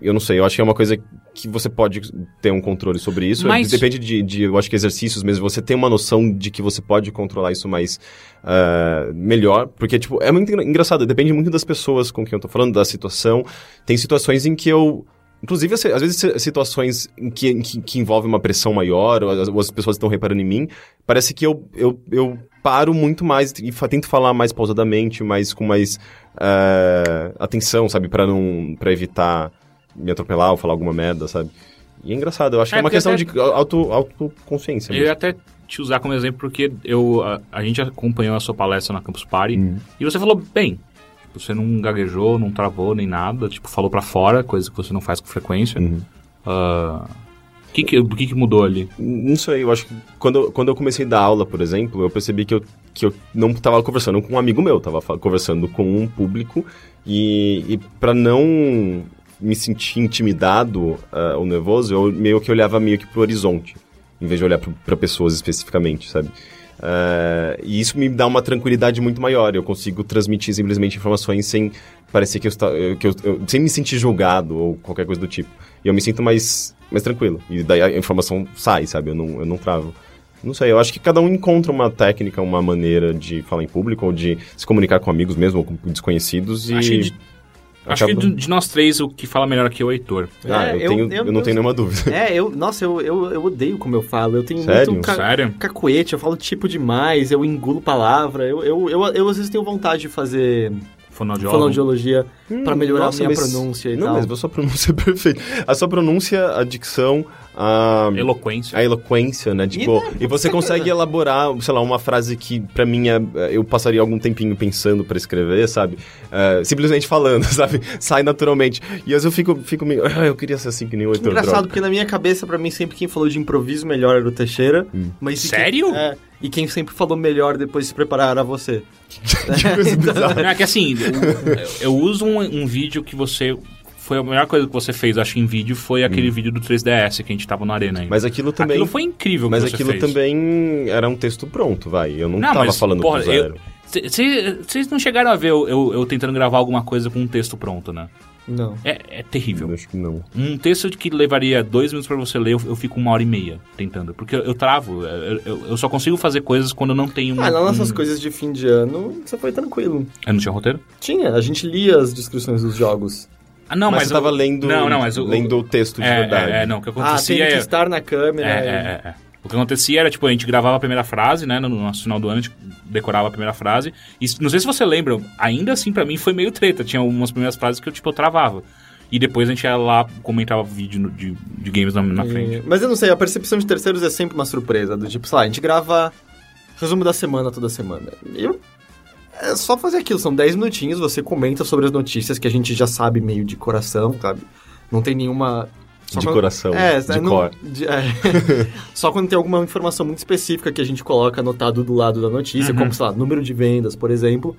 Eu não sei, eu acho que é uma coisa que você pode ter um controle sobre isso. Mas- Depende de, de, eu acho que exercícios mesmo, você tem uma noção de que você pode controlar isso mais ah, melhor. Porque, tipo, é muito engra- engraçado, depende muito das pessoas com quem eu tô falando, da situação. Tem situações em que eu. Inclusive, assim, às vezes, si- situações em que, em que, que envolvem uma pressão maior, ou as, ou as pessoas estão reparando em mim, parece que eu, eu, eu paro muito mais e fa- tento falar mais pausadamente, mais com mais ah, atenção, sabe? Pra não. para evitar me atropelar ou falar alguma merda, sabe? E é engraçado, eu acho que É, é uma questão até- de auto, autoconsciência. Eu ia mesmo. até te usar como exemplo porque eu, a, a gente acompanhou a sua palestra na Campus Party Uhum. e você falou bem. Tipo, você não gaguejou, não travou nem nada, tipo, falou pra fora, coisa que você não faz com frequência. Uhum. Ah, que que, o que, que mudou ali? Não sei, eu acho que quando, eu- quando eu comecei a dar aula, por exemplo, eu percebi que eu, que eu não estava conversando com um amigo meu, estava conversando com um público e, e para não me sentir intimidado ah, ou nervoso, eu meio que olhava meio que pro horizonte, em vez de olhar para pessoas especificamente, sabe? Ah, e isso me dá uma tranquilidade muito maior, eu consigo transmitir simplesmente informações sem parecer que eu, esta- que eu, eu- sem me sentir julgado ou qualquer coisa do tipo. E eu me sinto mais, mais tranquilo. E daí a informação sai, sabe? Eu não, eu não travo. Não sei, eu acho que cada um encontra uma técnica, uma maneira de falar em público ou de se comunicar com amigos mesmo ou com desconhecidos e... Acho que, de, acho que acaba- de, nós três, o que fala melhor aqui é o Heitor. Ah, É, eu, eu- tenho, eu, eu- não eu- tenho nenhuma dúvida. É, eu, nossa, eu, eu, eu odeio como eu falo. Eu tenho Sério? muito ca- Sério? cacuete, eu falo tipo demais, eu engulo palavra. Eu, eu, eu, eu às vezes tenho vontade de fazer Fonoaudiólogo. fonoaudiologia pra melhorar Nossa, a minha mas- pronúncia e Não, tal. mas a sua pronúncia é *laughs* perfeita. A sua pronúncia, a dicção, a... Eloquência. a eloquência, né? Tipo, e, você consegue elaborar, sei lá, uma frase que pra mim é, eu passaria algum tempinho pensando pra escrever, sabe? É, simplesmente falando, *laughs* sabe? Sai naturalmente. E às vezes eu fico, fico meio. "Ah, eu queria ser assim que nem o Heitor Engraçado, Droga." porque na minha cabeça, pra mim, sempre quem falou de improviso melhor era o Teixeira. Hum. Mas e Sério? Quem, é, e quem sempre falou melhor depois de se preparar era você. *laughs* que coisa. Não, é que assim, eu, eu uso um, um vídeo que você. Foi a melhor coisa que você fez, acho, em vídeo, foi aquele vídeo do 3DS que a gente tava na arena ainda. Mas aquilo também. Aquilo foi incrível mas que você aquilo fez. também era um texto pronto, vai. Eu não, Não, tava mas, falando porra, do zero. Vocês não chegaram a ver eu, eu- eu tentando gravar alguma coisa com um texto pronto, né? Não. É, é terrível. Eu acho que não. Um texto que levaria dois minutos pra você ler, eu, eu fico uma hora e meia tentando. Porque eu, eu travo. Eu, eu- eu só consigo fazer coisas quando eu não tenho um. Ah, nas nossas um- coisas de fim de ano, você foi tranquilo. Eu não tinha roteiro? Tinha, a gente lia as descrições dos jogos. Ah, não, mas, mas. você tava eu- lendo, Não, não, mas. o- lendo o texto de é, verdade. É, é, não. O que Ah, acontecia tem que é. estar na câmera. É, é, é, é. O que acontecia era, tipo, a gente gravava a primeira frase, né? No nosso final do ano, a gente decorava a primeira frase. E não sei se você lembra, ainda assim, pra mim, foi meio treta. Tinha umas primeiras frases que eu, tipo, eu travava. E depois a gente ia lá, comentava vídeo no- de, de games na, na E- frente. Mas eu não sei, a percepção de terceiros é sempre uma surpresa. Do tipo, sei lá, a gente grava resumo da semana toda semana. E eu- é só fazer aquilo, são 10 minutinhos, você comenta sobre as notícias que a gente já sabe meio de coração, sabe? Não tem nenhuma. só De quando- coração, É, de não- cor. de- é. *laughs* Só quando tem alguma informação muito específica que a gente coloca anotado do lado da notícia, Uhum. como, sei lá, número de vendas, por exemplo.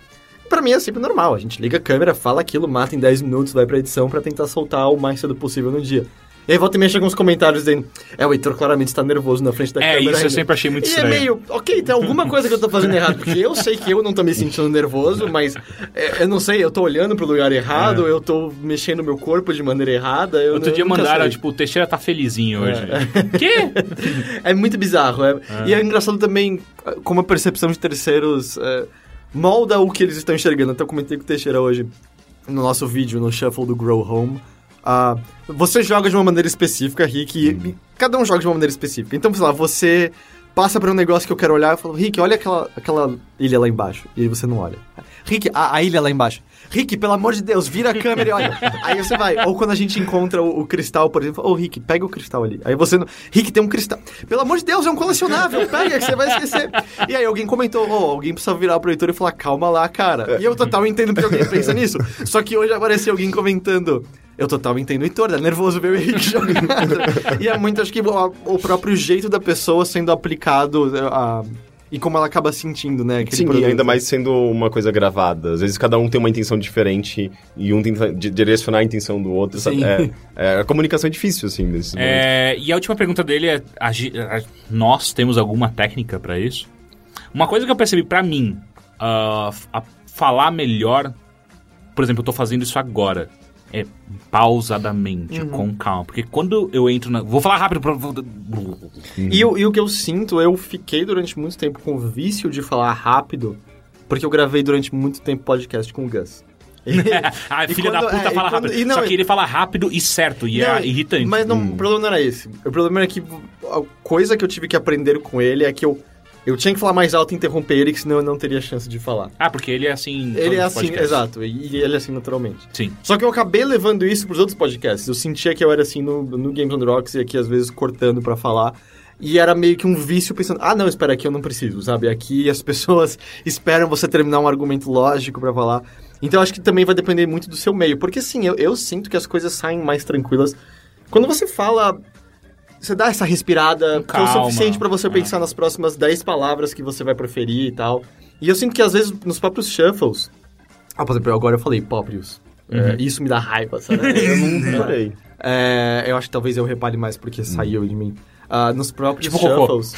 Pra mim é sempre normal, a gente liga a câmera, fala aquilo, mata em 10 minutos, vai pra edição pra tentar soltar o mais cedo possível no dia. E aí volta e mexe alguns comentários dizendo, é, o Heitor claramente está nervoso na frente da É, câmera. isso eu ainda." sempre achei muito E é estranho. meio, ok, tem alguma coisa que eu tô fazendo errado, porque eu sei que eu não tô me sentindo nervoso, mas é, eu não sei, eu tô olhando pro lugar errado, eu tô mexendo meu corpo de maneira errada. Eu Outro nu- dia mandaram, sei. tipo, o Teixeira tá felizinho hoje. *laughs* Quê? É muito bizarro. é- E é engraçado também como a percepção de terceiros molda o que eles estão enxergando. Até eu comentei com o Teixeira hoje no nosso vídeo, no Shuffle do Grow Home. Ah, você joga de uma maneira específica, Rick, e- e cada um joga de uma maneira específica. Então, sei lá, você passa por um negócio que eu quero olhar e falo, Rick, olha aquela, aquela ilha lá embaixo. E aí você não olha. Rick, a, a ilha lá embaixo. Rick, pelo amor de Deus, vira a câmera e olha. *laughs* Aí você vai. Ou quando a gente encontra o, o cristal, por exemplo, ô Rick, pega o cristal ali. Aí você não. Rick, tem um cristal. Pelo amor de Deus, é um colecionável, pega que você vai esquecer. E aí alguém comentou, ô, alguém precisa virar pro leitor e falar, calma lá, cara. E eu total entendo porque alguém pensa nisso. Só que hoje apareceu alguém comentando. Eu total entendo o Heitor, é nervoso ver o Henrique *laughs* jogando. e é muito, acho que o, o próprio jeito da pessoa sendo aplicado a, e como ela acaba sentindo, né? Sim, e produto. ainda mais sendo uma coisa gravada. Às vezes cada um tem uma intenção diferente e um tenta di- direcionar a intenção do outro. sabe? Sim. É, é, a comunicação é difícil, assim, momentos. É, e a última pergunta dele é: a a- nós temos alguma técnica pra isso? Uma coisa que eu percebi pra mim, a falar melhor, por exemplo, eu tô fazendo isso agora. É pausadamente, com calma. Porque quando eu entro na. Vou falar rápido. Pra... E, o- e o que eu sinto, eu fiquei durante muito tempo com o vício de falar rápido, porque eu gravei durante muito tempo podcast com o Gus. *laughs* E filha *laughs* da quando- puta é, fala quando- rápido. não, Só que ele fala rápido e certo, e Não, é irritante. Mas não, Hum. o problema não era esse. O problema era que a coisa que eu tive que aprender com ele é que eu, eu tinha que falar mais alto e interromper ele, que senão eu não teria chance de falar. Ah, porque ele é assim. Ele é assim, podcasts. exato, e, ele é assim naturalmente. Sim. Só que eu acabei levando isso pros outros podcasts. Eu sentia que eu era assim no, no Games on Rocks e aqui às vezes cortando pra falar. E era meio que um vício pensando, ah não, espera aqui, eu não preciso, sabe? Aqui as *laughs* pessoas esperam você terminar um argumento lógico pra falar. Então acho que também vai depender muito do seu meio. Porque sim, eu, eu sinto que as coisas saem mais tranquilas. Quando você fala, você dá essa respirada, que é o suficiente pra você É. pensar nas próximas 10 palavras que você vai preferir e tal. E eu sinto que às vezes nos próprios shuffles. Ah, por exemplo, agora eu falei próprios. É, isso me dá raiva, sabe? *laughs* Eu não Adorei. é, eu acho que talvez eu repare mais porque saiu de mim. Ah, nos próprios Tipo shuffles.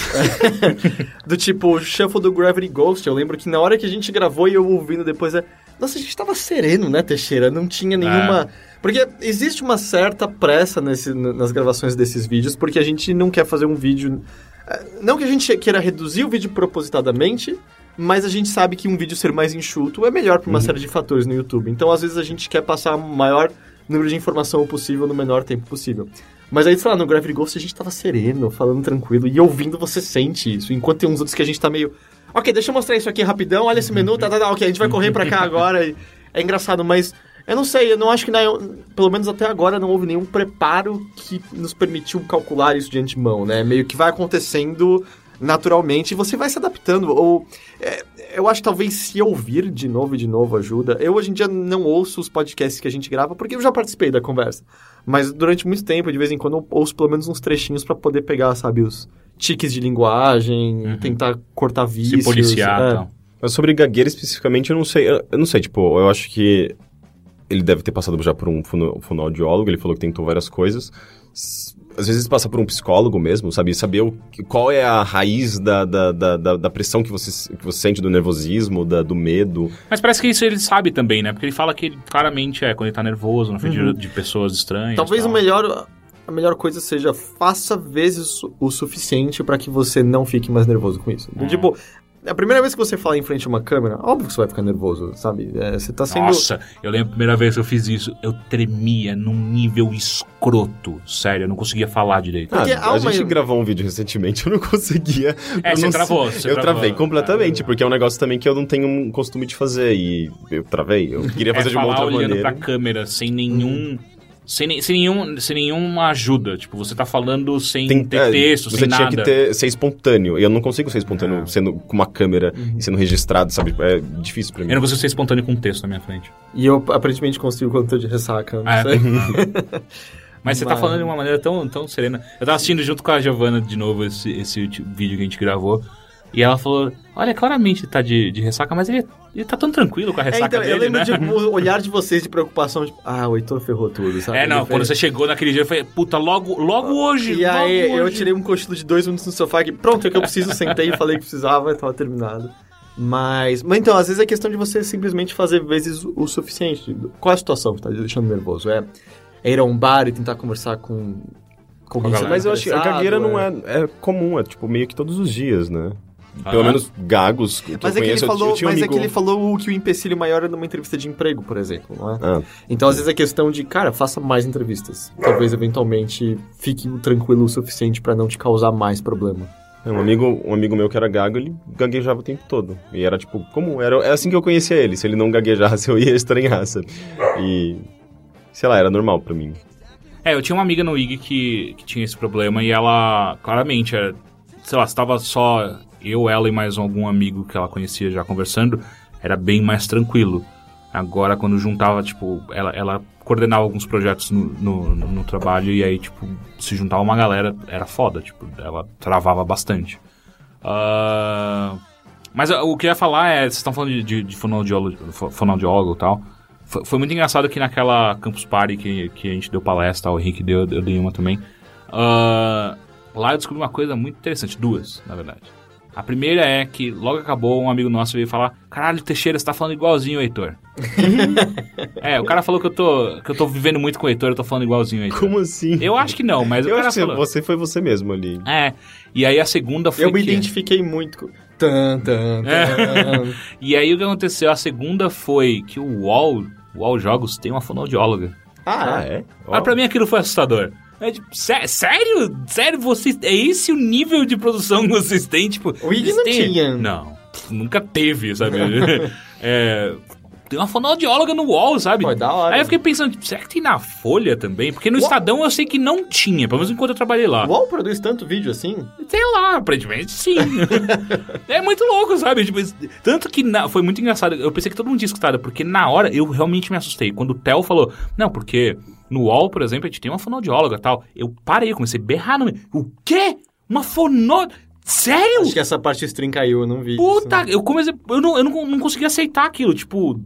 *laughs* do tipo, o shuffle do Gravity Ghost. Eu lembro que na hora que a gente gravou e eu ouvindo depois é. Nossa, a gente tava sereno, né, Teixeira? Não tinha nenhuma. Porque existe uma certa pressa nesse, nas gravações desses vídeos, porque a gente não quer fazer um vídeo. eh, Não que a gente queira reduzir o vídeo propositadamente, mas a gente sabe que um vídeo ser mais enxuto é melhor por uma série de fatores no YouTube. Então, às vezes, a gente quer passar o maior número de informação possível no menor tempo possível. Mas aí, sei lá, no Gravity Ghost a gente tava sereno, falando tranquilo, e ouvindo você sente isso. Enquanto tem uns outros que a gente tá meio. Ok, deixa eu mostrar isso aqui rapidão, olha esse menu, tá, tá, tá, ok, a gente vai correr pra cá agora. é engraçado, mas eu não sei, eu não acho que, na- pelo menos até agora, não houve nenhum preparo que nos permitiu calcular isso de antemão, né? Meio que vai acontecendo naturalmente e você vai se adaptando. Ou é, eu acho talvez se ouvir de novo e de novo ajuda. Eu hoje em dia não ouço os podcasts que a gente grava porque eu já participei da conversa. Mas durante muito tempo, de vez em quando, eu ouço pelo menos uns trechinhos pra poder pegar, sabe, os tiques de linguagem, tentar cortar vícios. Se policiar é. e tal. Mas sobre gagueira especificamente, eu não sei. Eu, eu não sei, tipo, eu acho que ele deve ter passado já por um fono- fonoaudiólogo, ele falou que tentou várias coisas. Às vezes passa por um psicólogo mesmo, sabe? Saber o, qual é a raiz da, da, da, da- da pressão que você, que você sente, do nervosismo, da- do medo. Mas parece que isso ele sabe também, né? Porque ele fala que ele claramente é quando ele tá nervoso, na frente de- de pessoas estranhas. Talvez tal. o melhor, a melhor coisa seja faça vezes o suficiente pra que você não fique mais nervoso com isso. Hum. Tipo, a primeira vez que você fala em frente a uma câmera, óbvio que você vai ficar nervoso, sabe? É, você tá sendo. Nossa, eu lembro a primeira vez que eu fiz isso, eu tremia num nível escroto. Sério, eu não conseguia falar direito. Porque Ah, a uma- gente gravou um vídeo recentemente, *laughs* eu não conseguia. É, eu você não travou, você eu travou. travei completamente, porque é um negócio também que eu não tenho um costume de fazer. E eu travei. Eu queria fazer é de uma falar outra olhando maneira. pra câmera, sem nenhum... Sem, sem, nenhum, sem nenhuma ajuda. Tipo, você tá falando sem Tem- ter é, texto, você sem tinha nada. que ter, ser espontâneo. E eu não consigo ser espontâneo Ah. sendo com uma câmera e sendo registrado, sabe? É difícil pra mim. Eu não consigo ser espontâneo com texto na minha frente. E eu aparentemente consigo quando tô de ressaca. Não É. sei. *laughs* *laughs* Mas você tá Mas- falando de uma maneira tão, tão serena. Eu tava assistindo junto com a Giovana de novo esse, esse vídeo que a gente gravou. E ela falou: Olha, claramente ele tá de, de ressaca, mas ele, ele tá tão tranquilo com a É, ressaca então, dele, eu lembro né? de o *laughs* olhar de vocês de preocupação, tipo, ah, o Heitor ferrou tudo, sabe? É, não, Ele quando fez- você chegou naquele dia, eu falei, puta, logo, logo hoje, E logo aí eu hoje. tirei um cochilo de dois minutos no sofá que pronto, é o que eu preciso, sentei e falei que precisava, tava terminado. Mas, mas então, às vezes é questão de você simplesmente fazer vezes o, suficiente. Qual é a situação que tá te deixando nervoso? É, é ir a um bar e tentar conversar com, com alguém galera. Mas eu acho que a gagueira não é, é comum, é tipo meio que todos os dias, né? Pelo Aham. menos gagos que Mas, eu é que, ele eu- falou, eu tinha um mas é amigo... que ele falou o que o empecilho maior é numa entrevista de emprego, por exemplo, não é? Ah, Então, às vezes é questão de, cara, faça mais entrevistas. Talvez, eventualmente, fique tranquilo o suficiente pra não te causar mais problema. um amigo, um amigo meu que era gago, ele gaguejava o tempo todo. E era tipo, comum, era é assim que eu conhecia ele. Se ele não gaguejasse, *laughs* eu ia estranhar, sabe? E sei lá, era normal pra mim. É, eu tinha uma amiga no IG que, que tinha esse problema e ela, claramente, é, sei lá, estava só eu, ela e mais algum amigo que ela conhecia já conversando, era bem mais tranquilo. Agora, quando juntava, tipo, ela, ela coordenava alguns projetos no, no, no- trabalho e aí, tipo, se juntava uma galera, era foda, tipo, ela travava bastante. Ah, mas o que eu ia falar é, vocês estão falando de, de, de fonoaudiólogo, fo- fonoaudiólogo e tal. Foi, foi muito engraçado que naquela Campus Party que, que a gente deu palestra, o Henrique deu, eu dei uma também. Ah, lá eu descobri uma coisa muito interessante, duas, na verdade. A primeira é que logo acabou, um amigo nosso veio falar: Caralho, Teixeira, você tá falando igualzinho o Heitor. *laughs* é, o cara falou que eu tô, que eu tô vivendo muito com o Heitor, eu tô falando igualzinho o Heitor. Como assim? Eu acho que não, mas o Eu cara acho que falou. você foi você mesmo ali. É, e aí a segunda foi Eu me que- identifiquei muito com... Tan, tan, É. *laughs* tan. E aí o que aconteceu? A segunda foi que o UOL, o UOL Jogos, tem uma fonoaudióloga. Ah, é? Mas pra mim aquilo foi assustador. É tipo, sé- sério? Sério? Vocês, é esse o nível de produção que vocês têm? Tipo, O IG não têm- tinha. Não, pff, nunca teve, sabe? *laughs* é, tem uma fonoaudióloga no UOL, sabe? Pô, é da hora. Aí eu fiquei pensando, tipo, será que tem na Folha também? Porque no Uau. Estadão eu sei que não tinha, pelo menos enquanto eu trabalhei lá. O UOL produz tanto vídeo assim? Sei lá, aparentemente sim. *laughs* é muito louco, sabe? Tipo, tanto que na- foi muito engraçado. Eu pensei que todo mundo tinha escutado, porque na hora eu realmente me assustei. Quando o Theo falou, não, porque no UOL, por exemplo, a gente tem uma fonoaudióloga e tal. Eu parei, comecei a berrar no meio. O quê? Uma fono... Sério? Acho que essa parte stream caiu, eu não vi. Puta, isso. eu comecei. Eu não, eu não, não consegui aceitar aquilo. Tipo,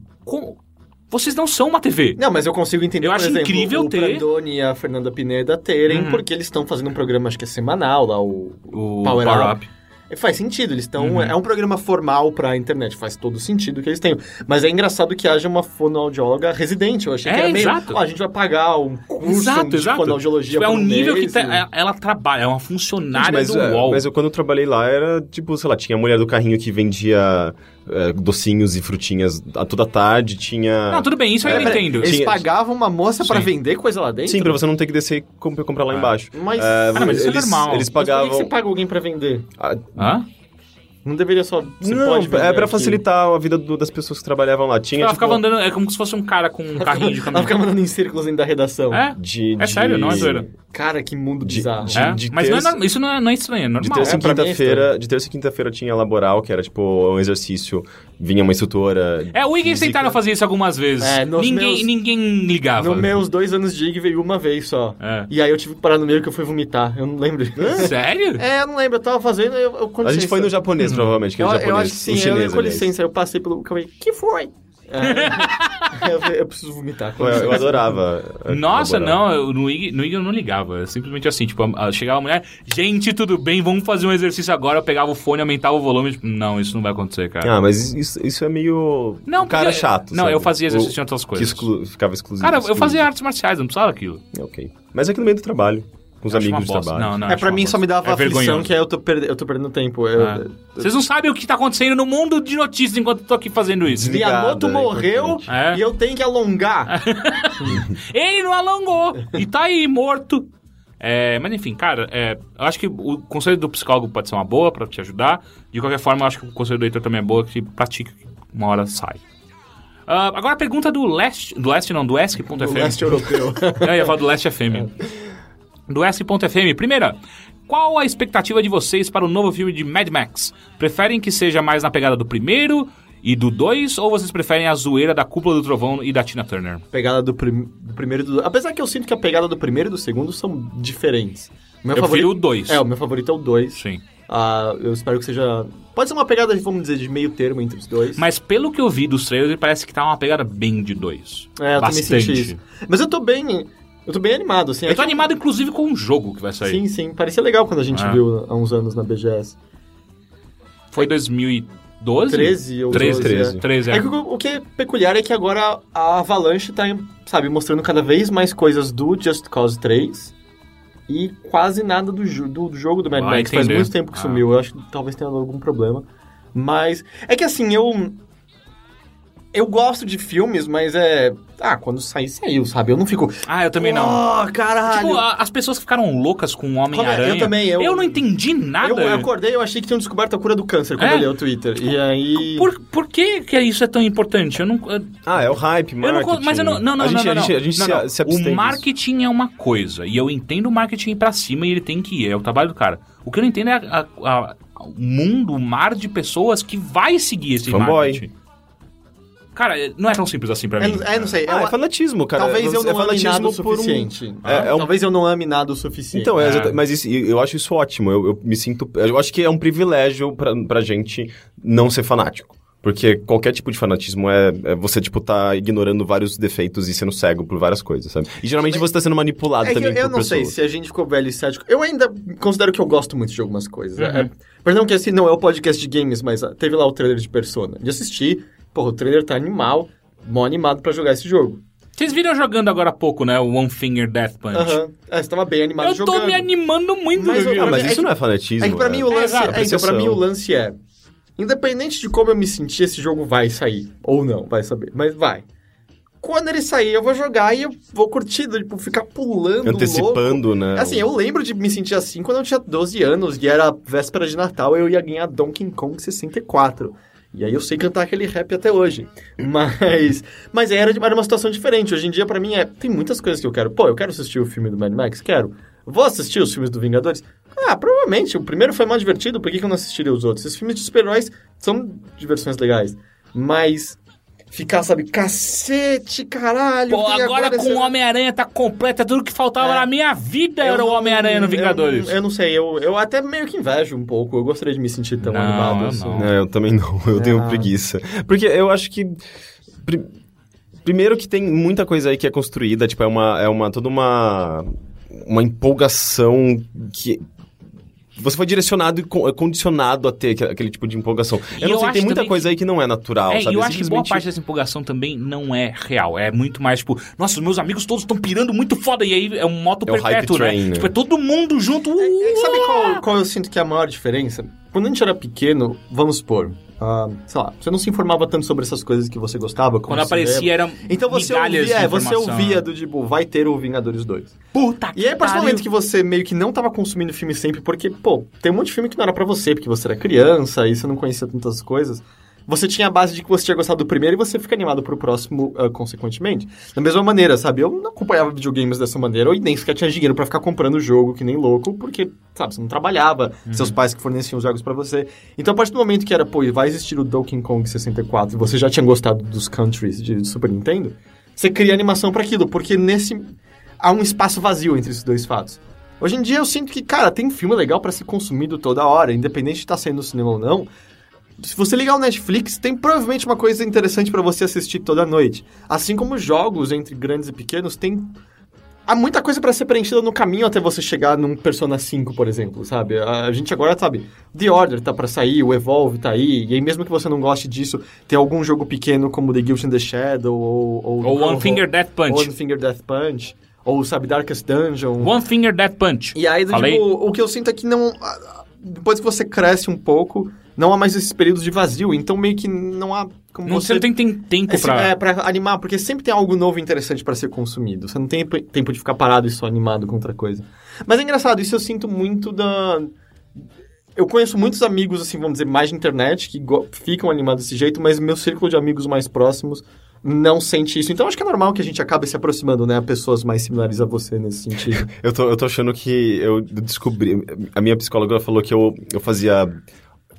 vocês não são uma TV. Não, mas eu consigo entender, Eu acho exemplo, incrível o ter- Brandoni e a Fernanda Pineda terem, Uhum. porque eles estão fazendo um programa, acho que é semanal, lá, o... O Power Power Up. Up. E Faz sentido, eles estão... Uhum. É um programa formal pra internet, faz todo sentido que eles tenham. Mas é engraçado que haja uma fonoaudióloga residente, eu achei que É, era meio... exato. Ó, a gente vai pagar um curso Exato, de exato. fonoaudiologia Tipo, é um nível que mês, tá- e- ela- ela trabalha, é uma funcionária mas, do é, UOL. mas eu, quando eu trabalhei lá, era tipo, sei lá, tinha a mulher do carrinho que vendia é, docinhos e frutinhas a toda tarde, tinha... Não, tudo bem, isso eu pera, entendo. Eles Tinha- pagavam uma moça pra Sim. vender coisa lá dentro? Sim, pra você não ter que descer e comp- comprar lá Ah. embaixo. Mas... É, Ah, mas isso é eles, normal. Eles Mas por que pagavam... você paga alguém pra vender? Ah, Hã? Não deveria só... Você não, é pra aqui. facilitar a vida do- das pessoas que trabalhavam lá. Tinha, Ela tipo, ficava andando, é como se fosse um cara com um carrinho de *laughs* Ela caminhão. fica mandando em círculos dentro da redação. É? de, É de- sério, não é zoeira. Cara, que mundo De- bizarro. de- É? de Mas não é terça- isso não é, não é estranho, é De normal. terça É, e é quinta-feira, de terça e quinta-feira tinha laboral, que era tipo um exercício, vinha uma instrutora. É, o física. tentaram fazer isso algumas vezes. É, ninguém, meus- ninguém ligava. Nos meus dois anos de IG veio uma vez só. É. E aí eu tive que parar no meio que eu fui vomitar. Eu não lembro. Sério? É, eu não lembro. Eu tava fazendo, eu, eu A gente foi no japonês, provavelmente, que Eu, é eu japonês. acho que sim, o eu, chinês, com aliás. licença, eu passei pelo caminho. Que foi? É, *laughs* eu, eu preciso vomitar. Eu, eu adorava. *laughs* Nossa, não, eu- no IG, no IG eu não ligava. É Simplesmente assim, tipo, a- a- chegava a mulher, gente, tudo bem, vamos fazer um exercício agora. Eu pegava o fone, aumentava o volume. Tipo, não, isso não vai acontecer, cara. Ah, mas isso, isso é meio. Não, cara porque- chato. Não, sabe? eu fazia exercício O- em outras Que coisas. exclu- ficava exclusivo. Cara, eu exclusivo. fazia artes marciais, eu não precisava daquilo. É, Ok. Mas é que no meio do trabalho. Com os amigos de bosta. trabalho. Não, não, É, pra mim só me dava é aflição, vergonhoso. que é eu tô, perde- eu tô perdendo tempo. Eu, É. Vocês não sabem o que tá acontecendo no mundo de notícias enquanto eu tô aqui fazendo isso. Miyamoto é morreu. É. e eu tenho que alongar. *laughs* Ele não alongou e tá aí morto. É, mas enfim, cara, é, eu acho que o conselho do psicólogo pode ser uma boa pra te ajudar. De qualquer forma, eu acho que o conselho do Heitor também é boa, que pratique, que uma hora sai. Ah, agora a pergunta do leste, do leste não, do o ESC.fm. leste europeu. *laughs* Eu ia falar do Leste FM. Do S.FM. Primeira, qual a expectativa de vocês para o novo filme de Mad Max? Preferem que seja mais na pegada do primeiro e do dois, ou vocês preferem a zoeira da Cúpula do Trovão e da Tina Turner? pegada do, prim- do primeiro e do... Apesar que eu sinto que a pegada do primeiro e do segundo são diferentes. O meu Eu prefiro o favorito... dois. É, o meu favorito é o 2. Sim. eu espero que seja... Pode ser uma pegada, vamos dizer, de meio termo entre os dois. Mas pelo que eu vi dos trailers, parece que tá uma pegada bem de dois. É, eu Bastante. também senti isso. Mas eu tô bem... Eu tô bem animado, assim. Eu tô É que- animado, inclusive, com um jogo que vai sair. Sim, sim. Parecia legal quando a gente É. viu há uns anos na BGS. Foi 2012? 13 ou 13, 12, 13. é. 13, É que o, o que é peculiar é que agora a Avalanche tá, sabe, mostrando cada vez mais coisas do Just Cause 3 e quase nada do, do, do jogo do Mad Max. Faz muito tempo que Ah. sumiu. Eu acho que talvez tenha algum problema. Mas é que assim, eu. Eu gosto de filmes, mas é. Ah, quando sair, saiu, sabe? Eu não fico. Ah, eu também não. Oh, caralho! Tipo, a- as pessoas que ficaram loucas com o Homem-Aranha. Eu também, eu- não entendi nada. eu, eu acordei eu achei que tinham descoberto a cura do câncer quando É? eu li o Twitter. E aí. Por, por que, que isso é tão importante? Eu não. eu- Ah, é o hype, eu não mas eu não. Não, não, a gente, não, não, A gente, a não. gente Não, se, não. se O disso. marketing é uma coisa. E eu entendo o marketing ir pra cima e ele tem que ir. É o trabalho do cara. O que eu não entendo é a- a- a- o mundo, o mar de pessoas que vai seguir esse Fanboy. marketing. Cara, não é tão simples assim pra É, mim. é, não sei. Ah, eu- é fanatismo, cara. Talvez eu É não ame nada o fanatismo por um- suficiente. É, é um- Talvez eu não ame nada o suficiente. Então, é, É. mas isso- eu acho isso ótimo. Eu, eu me sinto. Eu acho que é um privilégio pra, pra gente não ser fanático. Porque qualquer tipo de fanatismo é, é você, tipo, tá ignorando vários defeitos e sendo cego por várias coisas, sabe? E geralmente você tá sendo manipulado É que também eu, eu por não sei pessoas. se a gente ficou velho e cético. Eu ainda considero que eu gosto muito de algumas coisas. Uhum. É, perdão que esse não é o podcast de games, mas ah, teve lá o trailer de Persona. De assistir, porra, o trailer tá animal, mó animado pra jogar esse jogo. Vocês viram eu jogando agora há pouco, né? O One Finger Death Punch. Aham. É, você tava bem animado Eu jogando. tô me animando muito Mas eu-. Ah, mas É isso que- não é fanatismo. É que pra mim o É, lance é, então, pra mim o lance é independente de como eu me sentir, esse jogo vai sair ou não, vai saber, mas vai. Quando ele sair, eu vou jogar e eu vou curtir, tipo, ficar pulando Antecipando, louco. né? Assim, eu lembro de me sentir assim quando eu tinha 12 anos e era véspera de Natal, eu ia ganhar Donkey Kong 64. E aí eu sei cantar aquele rap até hoje. *laughs* Mas, mas era, era uma situação diferente. Hoje em dia, pra mim, é, tem muitas coisas que eu quero. Pô, eu quero assistir o filme do Mad Max? Quero. Vou assistir os filmes do Vingadores? Ah, provavelmente. O primeiro foi mais divertido, por que, que eu não assistiria os outros? Esses filmes de super-heróis são diversões legais. Mas ficar, sabe, cacete, caralho. Pô, e agora com o Homem-Aranha tá completo, é tudo que faltava É. na minha vida Eu era o Homem-Aranha no eu Vingadores. não- Eu, não sei, eu, eu até meio que invejo um pouco. Eu gostaria de me sentir tão Não, animado eu assim. não. É, eu também não. Eu tenho Ah. preguiça. Porque eu acho que. pri- Primeiro que tem muita coisa aí que é construída, tipo, é uma. É uma toda uma. Uma empolgação que. Você foi direcionado e con- condicionado a ter aquele, aquele tipo de empolgação. E Eu não eu sei, tem muita coisa que- aí que não é natural, É, e sabe? eu acho que boa Simplesmente- parte dessa empolgação também não é real. É muito mais, tipo, nossa, os meus amigos todos estão pirando muito foda. E aí é um moto É perpétuo, né? train, né? Tipo, é todo mundo junto. É, é, sabe qual, qual eu sinto que é a maior diferença? Quando a gente era pequeno, vamos supor, ah, sei lá, você não se informava tanto sobre essas coisas que você gostava. como Quando aparecia era Então você ouvia, é, você ouvia do tipo, vai ter o Vingadores 2. Puta E aí, a partir do pariu. momento que você meio que não tava consumindo filme sempre, porque, pô, tem um monte de filme que não era pra você, porque você era criança e você não conhecia tantas coisas. Você tinha a base de que você tinha gostado do primeiro e você fica animado pro próximo, ah, consequentemente. Da mesma maneira, sabe? Eu não acompanhava videogames dessa maneira, ou nem sequer tinha dinheiro pra ficar comprando o jogo que nem louco, porque, sabe, você não trabalhava, seus pais que forneciam os jogos pra você. Então, a partir do momento que era, pô, vai existir o Donkey Kong 64 e você já tinha gostado dos countries de Super Nintendo, você cria animação pra aquilo, porque nesse. há um espaço vazio entre esses dois fatos. Hoje em dia eu sinto que, cara, tem filme legal pra ser consumido toda hora, independente de estar saindo no cinema ou não. Se você ligar o Netflix, tem provavelmente uma coisa interessante pra você assistir toda noite. Assim como jogos entre grandes e pequenos, tem há muita coisa pra ser preenchida no caminho até você chegar num Persona 5, por exemplo, sabe? A, gente agora sabe, The Order tá pra sair, o Evolve tá aí, e aí mesmo que você não goste disso, tem algum jogo pequeno como The Guilt in the Shadow ou ou, Ou One Finger Death Punch. One Finger Death Punch, ou sabe Darkest Dungeon. One Finger Death Punch. E aí, Falei? tipo, o que eu sinto é que não. Depois que você cresce um pouco, não há mais esses períodos de vazio. Então, meio que não há como Não, você. não tem, tem tempo esse- pra... É, pra animar, porque sempre tem algo novo e interessante pra ser consumido. Você não tem tempo de ficar parado e só animado com outra coisa. Mas é engraçado, isso eu sinto muito da. Eu conheço muitos amigos, assim, vamos dizer, mais de internet, que go- ficam animados desse jeito, mas meu círculo de amigos mais próximos não sente isso. Então acho que é normal que a gente acabe se aproximando, né? A pessoas mais similares a você nesse sentido. *laughs* Eu tô, eu tô achando que eu descobri. A minha psicóloga falou que eu, eu fazia.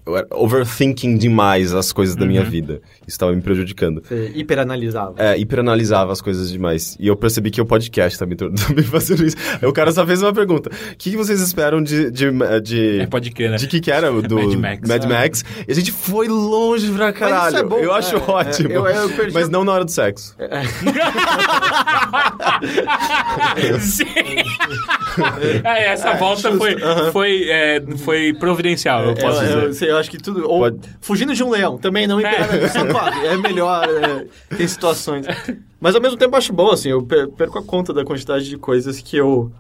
Eu era overthinking demais as coisas da minha vida. Isso tava me prejudicando. Você hiperanalisava. É, hiperanalisava as coisas demais. E eu percebi que o podcast tá me, me fazendo isso. Aí o cara só fez uma pergunta. O que, que vocês esperam de... de, de... É, pode crer, né? De que que era *laughs* do Mad Max. Mad Max. E a gente foi longe pra caralho. é bom, eu acho é, é, ótimo. eu- eu Mas não na hora do sexo. *laughs* Sim. *laughs* É, essa volta foi, foi, é, foi providencial, eu posso dizer. eu, eu acho que tudo. Ou Pode- fugindo de um leão, também não hiperanalisar, claro, é melhor, é, tem situações. Mas ao mesmo tempo eu acho bom, assim, eu per- perco a conta da quantidade de coisas que eu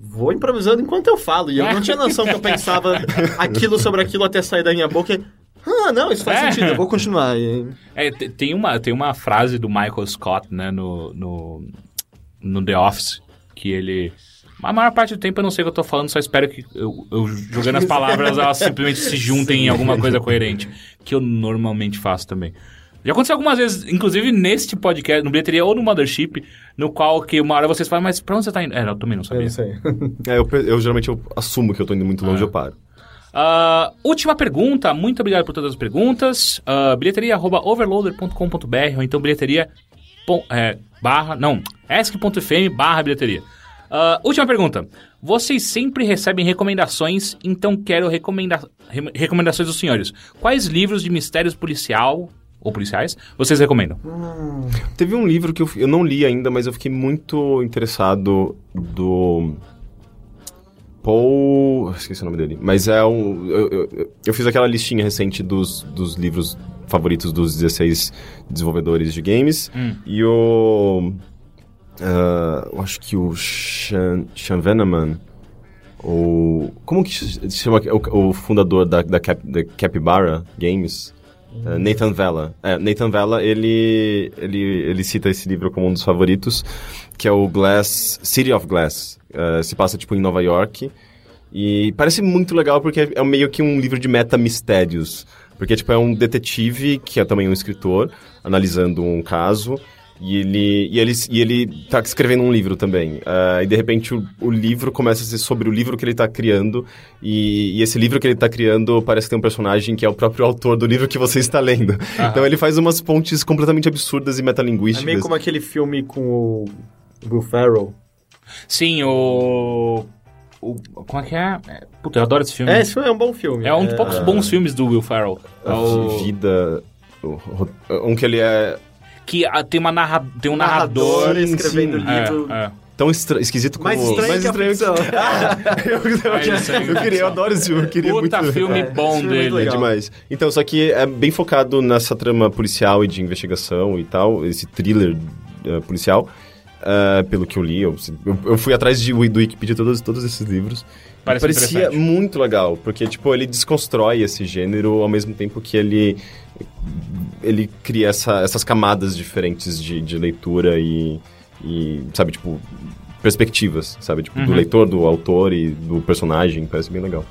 vou improvisando enquanto eu falo. E eu não tinha noção que eu pensava aquilo sobre aquilo até sair da minha boca. e, Ah, não, isso faz É. sentido, eu vou continuar. E- É, te- tem, uma, tem uma frase do Michael Scott, né, no, no, no The Office, que ele... A maior parte do tempo eu não sei o que eu tô falando, só espero que eu, eu jogando as palavras elas simplesmente se juntem em alguma coisa coerente, que eu normalmente faço também. Já aconteceu algumas vezes, inclusive neste podcast, no Bilheteria ou no Mothership, no qual que uma hora vocês falam, mas pra onde você tá indo? É, eu também não Eu sabia. não sei. *laughs* É, eu, eu geralmente eu assumo que eu tô indo muito longe, Ah. eu paro. Ah, última pergunta, muito obrigado por todas as perguntas. Uh, bilheteria.overloader.com.br ou então bilheteria é, barra, não, esc.fm barra bilheteria. Ah, última pergunta. Vocês sempre recebem recomendações, então quero recomenda re- recomendações dos senhores. Quais livros de mistérios policial ou policiais vocês recomendam? Teve um livro que eu, eu não li ainda, mas eu fiquei muito interessado do. Paul. Esqueci o nome dele. Mas é um. Eu, eu, eu fiz aquela listinha recente dos, dos livros favoritos dos 16 desenvolvedores de games. E o. ah, eu acho que o Sean, Sean Veneman. O. Como que se chama o, o fundador da, da, Cap, da Capybara Games? Uh, Nathan Vella. É, Nathan Vella, ele, ele, ele cita esse livro como um dos favoritos, que é o Glass, City of Glass. Uh, se passa, tipo, em Nova York. E parece muito legal porque é meio que um livro de meta-mistérios. Porque, tipo, é um detetive, que é também um escritor, analisando um caso. E ele, e ele, e ele tá escrevendo um livro também. Ah, e de repente o, o livro começa a ser sobre o livro que ele tá criando. E, e esse livro que ele tá criando parece que tem um personagem que é o próprio autor do livro que você está lendo. Então ele faz umas pontes completamente absurdas e É metalinguísticas. meio como aquele filme com o Will Ferrell. Sim, o. o como é que é? É, Puta, eu adoro esse filme. É, esse filme é um bom filme. É um dos poucos bons filmes do Will Ferrell. É A o- vida. Um que ele é que ah, tem, uma narra... tem um narrador. narrador escrevendo sim. livro. É, é. tão estra- esquisito como. Mais estranho que a ficção. *laughs* eu, eu, É isso aí. eu queria, eu adoro esse filme, eu queria Puta muito. filme É, bom filme é dele. É demais. Então, só que é bem focado nessa trama policial e de investigação e tal, esse thriller eh, policial. eh, pelo que eu li, eu, eu- eu fui atrás de, do Wikipedia todos, todos esses livros. Parece parecia muito legal, porque tipo, ele desconstrói esse gênero ao mesmo tempo que ele ele cria essa- essas camadas diferentes de, de leitura e, e, sabe, tipo, perspectivas, sabe? Tipo, do Uhum. leitor, do autor e do personagem, parece bem legal.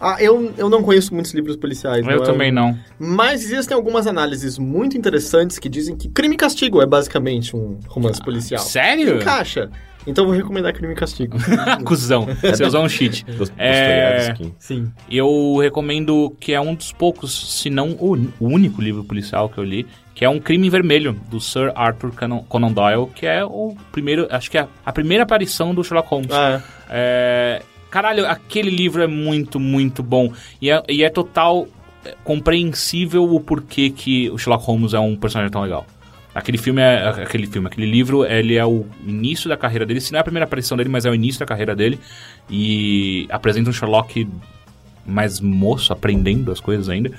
Ah, eu, eu não conheço muitos livros policiais. Eu é também um- não. Mas existem algumas análises muito interessantes que dizem que Crime e Castigo é basicamente um romance policial. Sério? Encaixa. Então eu vou recomendar Crime e Castigo. *laughs* Cusão. Você usou um cheat. Dos- É. Sim. Eu recomendo que é um dos poucos, se não o, o único livro policial que eu li, que é um Crime Vermelho, do Sir Arthur Conan, Doyle, que é o primeiro, acho que é a primeira aparição do Sherlock Holmes. Ah, É, caralho, aquele livro é muito, muito bom. E é, e é total é, compreensível o porquê que o Sherlock Holmes é um personagem tão legal. Aquele filme é. Aquele filme, aquele livro, ele é o início da carreira dele. Se não é a primeira aparição dele, mas é o início da carreira dele. E apresenta um Sherlock mais moço, aprendendo as coisas ainda.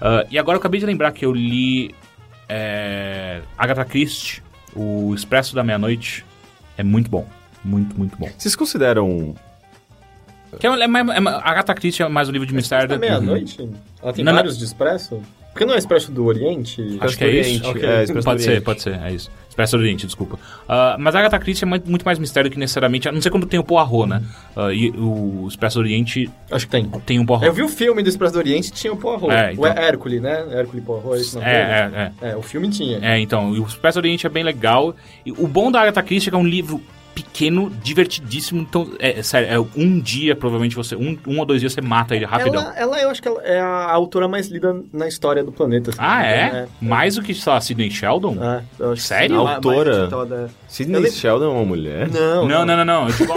Ah, e agora eu acabei de lembrar que eu li é, Agatha Christie, O Expresso da Meia-Noite. É muito bom. Muito, muito bom. Vocês consideram Que é, é, mais- é, mais- Agatha Christie é mais um livro de mistério. é do- meia-noite? Ela tem Não, não. vários de Expresso? Porque não é Expresso do Oriente? Acho que é isso. do Oriente, Ok. é, Expresso do Pode ser, Oriente. pode ser, é isso. Expresso do Oriente, desculpa. Ah, mas a Agatha Christie é muito mais mistério que necessariamente... A não ser quando tem o Poirot, né? Ah, e o Expresso do Oriente Acho que tem. tem um Poirot. Eu vi o filme do Expresso do Oriente e tinha o Poirot. É, então. O Hércules, né? Hércules Poirot, esse nome. É, é, é. É, o filme tinha. É, então, e o Expresso do Oriente é bem legal. E o bom da Agatha Christie é que é um livro pequeno, divertidíssimo. Então, é, é sério, é um dia, provavelmente, você... Um, um ou dois dias você mata ele rapidão. Ela, ela, eu acho que ela é a autora mais lida na história do planeta. assim, Ah, é? né? Mais do que, sei lá, Sidney Sheldon? É, eu acho que Sério? sim. Mais- Autora? Eu Sidney lem- Sheldon é uma mulher? Não, Não, não, não, não. Eu, tipo,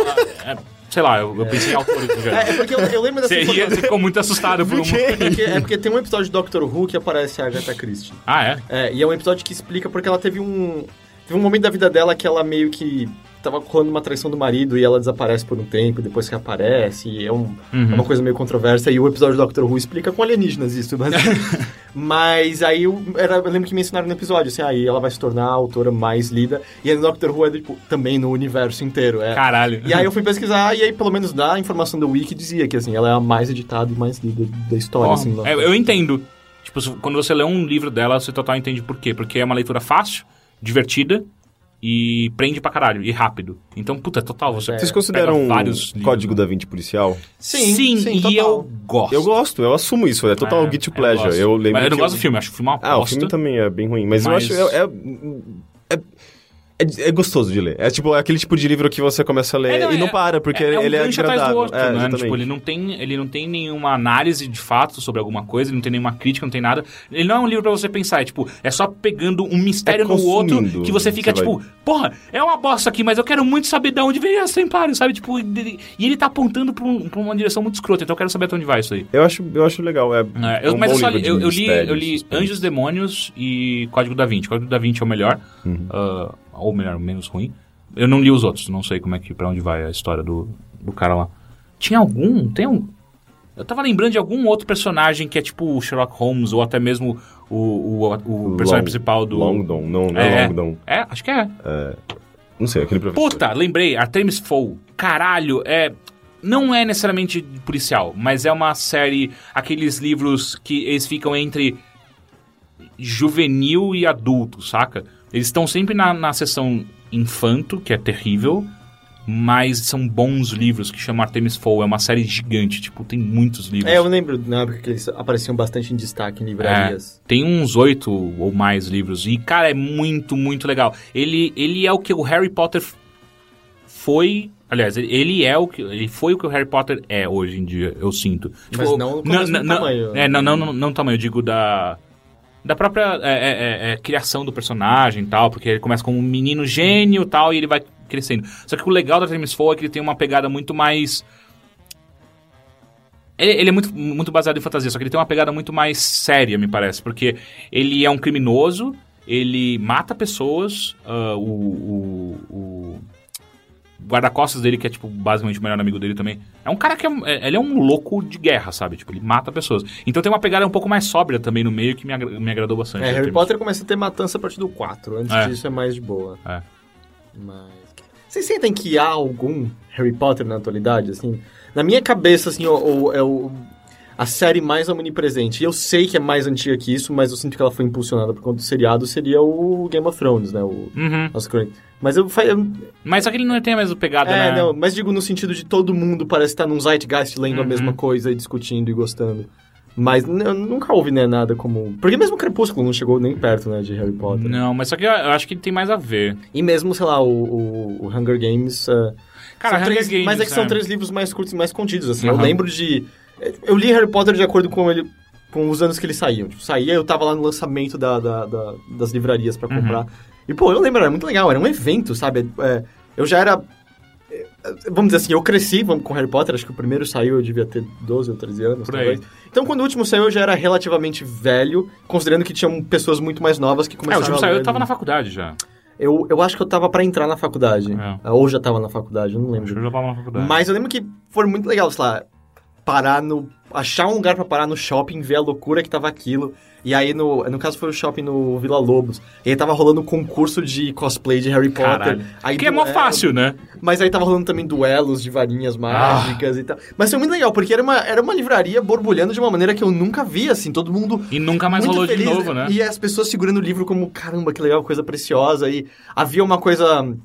é, sei lá, eu, eu pensei em geral. É, é porque eu, eu lembro dessa Você, ia- você ficou muito assustado por um... É porque, é porque tem um episódio de Doctor Who que aparece a Agatha Christie. Ah, é? É, e é um episódio que explica porque ela teve um. Teve um momento da vida dela que ela meio que tava rolando uma traição do marido e ela desaparece por um tempo, depois que aparece, e é, um- Uhum. é uma coisa meio controversa, e o episódio do Doctor Who explica com alienígenas isso, mas... *laughs* mas aí eu, era, eu lembro que mencionaram no episódio, assim, aí ela vai se tornar a autora mais lida, e aí no Doctor Who é tipo, também no universo inteiro, é... Caralho. E aí eu fui pesquisar, e aí pelo menos da informação do Wiki dizia que, assim, ela é a mais editada e mais lida da história, Ó, assim. é, eu entendo. Tipo, quando você lê um livro dela, você total entende por quê. Porque é uma leitura fácil, divertida e prende pra caralho. E rápido. Então, puta, total. Você Vocês consideram um vários livros, Código né? da Vinci policial? Sim, Sim, sim, e total. eu gosto. Eu gosto, eu assumo isso, é total É, guilty eu pleasure. gosto. Eu, lembro Mas eu não gosto do filme, acho o filme uma Ah, o filme também é bem ruim, mas, Mas- eu acho... É, é, é, É, é gostoso de ler. É tipo aquele tipo de livro que você começa a ler É, não, e não é- para, porque é, é um ele é agradável. outro, é, né? Tipo, ele não, tem, ele não tem nenhuma análise de fato sobre alguma coisa, ele não tem nenhuma crítica, não tem nada. Ele não é um livro pra você pensar, é tipo, é só pegando um mistério É no outro que você fica você tipo, porra, é uma bosta aqui, mas eu quero muito saber de onde veio esse templário, sabe? Tipo, e ele tá apontando pra, um- pra uma direção muito escrota, então eu quero saber até onde vai isso aí. Eu acho, eu acho legal. É, É, eu, um mas eu só li, eu, eu li, eu li. Anjos, Demônios e Código da Vinci. Código da Vinci é o melhor, Uhum. ah, ou melhor, o menos ruim. Eu não li os outros, não sei como é que, pra onde vai a história do, do cara lá. Tinha algum, tem um... Eu tava lembrando de algum outro personagem que é tipo o Sherlock Holmes, ou até mesmo o, o, o personagem Long- principal do... Longdon, não, não é, É, Longdon. É, acho que é. Não sei, aquele professor. Puta, lembrei, Artemis Fowl. Caralho, é. Não é necessariamente policial, mas é uma série. Aqueles livros que eles ficam entre juvenil e adulto, saca? Eles estão sempre na, na seção infanto, que é terrível, mas são bons livros que chama Artemis Fowl. É uma série gigante, tipo, tem muitos livros. É, eu lembro na época que eles apareciam bastante em destaque em livrarias. É, tem uns oito ou mais livros. E, cara, é muito, muito legal. Ele, ele é o que o Harry Potter foi. Aliás, ele- é o que. Ele foi o que o Harry Potter é hoje em dia, eu sinto. Mas não com o mesmo tamanho. É, não, não, não, não tamanho, eu digo da. Da própria é, é, é, é, criação do personagem e tal, porque ele começa como um menino gênio tal, e ele vai crescendo. Só que o legal da Artemis Fowl é que ele tem uma pegada muito mais. Ele, ele é muito, muito baseado em fantasia, só que ele tem uma pegada muito mais séria, me parece. Porque ele é um criminoso, ele mata pessoas, ah, o, o, o guarda-costas dele, que é, tipo, basicamente o melhor amigo dele também, é um cara que é, é- ele é um louco de guerra, sabe? Tipo, ele mata pessoas. Então tem uma pegada um pouco mais sóbria também no meio que me, agra- me agradou bastante. É, Harry Artemis. Potter começa a ter matança a partir do 4. Antes É. disso é mais de boa. É. Mas. Vocês sentem que há algum Harry Potter na atualidade, assim? Na minha cabeça, assim, o, o- é o. A série mais omnipresente. E eu sei que é mais antiga que isso, mas eu sinto que ela foi impulsionada por conta do seriado, seria o Game of Thrones, né? O, Uhum. as crônicas. Mas eu, eu Mas só que ele não tem a mesma pegada, É, né? não, mas digo no sentido de todo mundo parece estar num zeitgeist lendo a Uhum. mesma coisa e discutindo e gostando. Mas eu nunca houve, né, nada como... Porque mesmo Crepúsculo não chegou nem perto, né, de Harry Potter. Não, mas só que eu, eu acho que ele tem mais a ver. E mesmo, sei lá, o, o- o Hunger Games... é, Cara, Hunger três, Games, Mas é que são é. três livros mais curtos e mais contidos, assim. Eu Aham. lembro de... Eu li Harry Potter de acordo com ele... Com os anos que eles saíam. Tipo, saía, eu tava lá no lançamento da, da- da- das livrarias pra Uhum. comprar. E, pô, eu lembro, era muito legal. Era um evento, sabe? É, eu já era... é, Vamos dizer assim, eu cresci com Harry Potter. Acho que o primeiro saiu, eu devia ter 12 ou 13 anos, Por aí. talvez. Então, quando o último saiu, eu já era relativamente velho. Considerando que tinham pessoas muito mais novas que É, começaram o último saiu, eu tava na faculdade já. Eu, eu acho que eu tava pra entrar na faculdade. É. Ou já tava na faculdade, eu não lembro. eu já tava na faculdade. Mas eu lembro que foi muito legal, sei lá, parar no. achar um lugar pra parar no shopping, ver a loucura que tava aquilo. E aí, no, no caso, foi o shopping no Vila Lobos. E aí tava rolando um concurso de cosplay de Harry Potter. Caralho. Aí que é mó fácil, né? Mas aí tava rolando também duelos de varinhas mágicas e tal. Mas foi muito legal, porque era uma, era uma livraria borbulhando de uma maneira que eu nunca vi, assim, todo mundo E nunca mais rolou feliz, de novo, né? E as pessoas segurando o livro como, caramba, que legal, coisa preciosa. E havia uma coisa...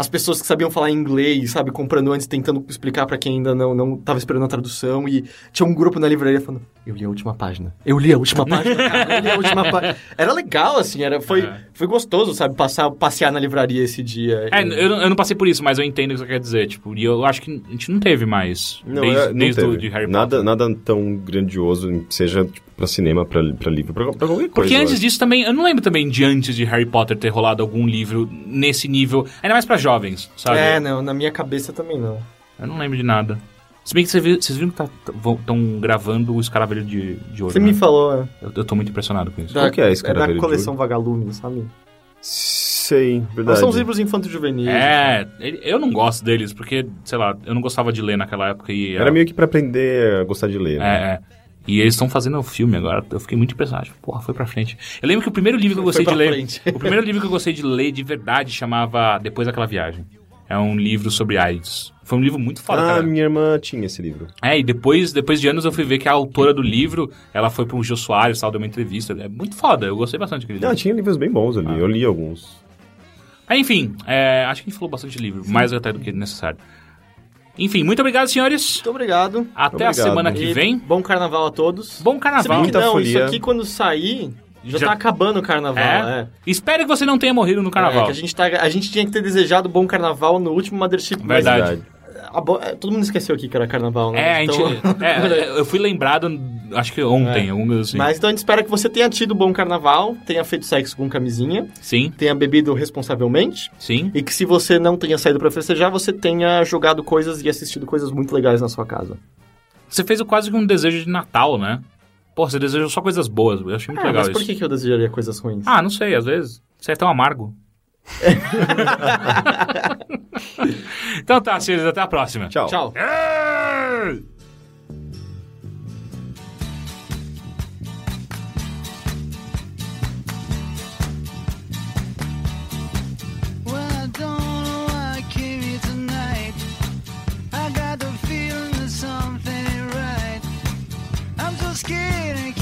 As pessoas que sabiam falar inglês, sabe, comprando antes, tentando explicar pra quem ainda não, não tava esperando a tradução. E tinha um grupo na livraria falando, eu li a última página. Eu li a última página, cara, eu li a última página. Era legal, assim, era, foi, É. foi gostoso, sabe, passar, passear na livraria esse dia. É, E- eu, não- eu não passei por isso, mas eu entendo o que você quer dizer. Tipo, e eu acho que a gente não teve mais. Não, desde é, não desde teve. o de Harry nada, Potter. nada tão grandioso, seja tipo, pra cinema, pra, pra livro, pra, pra qualquer coisa. Porque antes disso também, eu não lembro também de antes de Harry Potter ter rolado algum livro nesse nível, ainda mais pra jovens, sabe? É, não, na minha cabeça também não. Eu não lembro de nada. Se bem que você viu- vocês viram que estão gravando o Escaravelho de, de Ouro, Você né? me falou, é, eu, eu tô muito impressionado com isso. Qual que é esse da Caravelho de coleção Vagalume, sabe? Sei, verdade. São os livros infanto-juvenis. É, eu não gosto deles, porque, sei lá, eu não gostava de ler naquela época e... Era meio que pra aprender a gostar de ler. É, né? é. E eles estão fazendo o filme agora. Eu fiquei muito impressionado. Tipo, Porra, foi pra frente. Eu lembro que o primeiro livro que eu gostei Foi de ler. frente. O primeiro livro que eu gostei de ler de verdade chamava Depois daquela viagem. É um livro sobre AIDS. Foi um livro muito foda, Ah, cara. minha irmã tinha esse livro. É, e depois, depois de anos eu fui ver que a autora do livro, ela foi pro Gil Soares, tal, deu uma entrevista. É muito foda, eu gostei bastante daquele Não, livro. tinha livros bem bons ali. Ah. Eu li alguns. Ah, Enfim, é, acho que a gente falou bastante de livro, mais até do que necessário. Enfim, muito obrigado, senhores. Muito obrigado. Até a Obrigado. semana que E vem. Bom carnaval a todos. Bom Se carnaval. que Muita não, folia. isso aqui quando sair, Já, Já- tá acabando o carnaval, É? é. Espero que você não tenha morrido no É, carnaval. que a gente, tá, a gente tinha que ter desejado bom carnaval no último Mothership. mas Verdade. a bo- é, todo mundo esqueceu aqui que era carnaval, né? É, a gente, Então- *laughs* é, *laughs* eu fui lembrado, acho que ontem, É. coisa assim. Mas então a gente espera que você tenha tido bom carnaval, tenha feito sexo com camisinha, Sim, tenha bebido responsavelmente sim. e que se você não tenha saído pra festejar, você tenha jogado coisas e assistido coisas muito legais na sua casa. Você fez quase que um desejo de Natal, né? Pô, você desejou só coisas boas. Eu achei muito Ah, legal mas isso. por que, que eu desejaria coisas ruins? Ah, não sei, às vezes. Você é tão amargo. *laughs* então tá, senhores, até a próxima. Tchau. Tchau.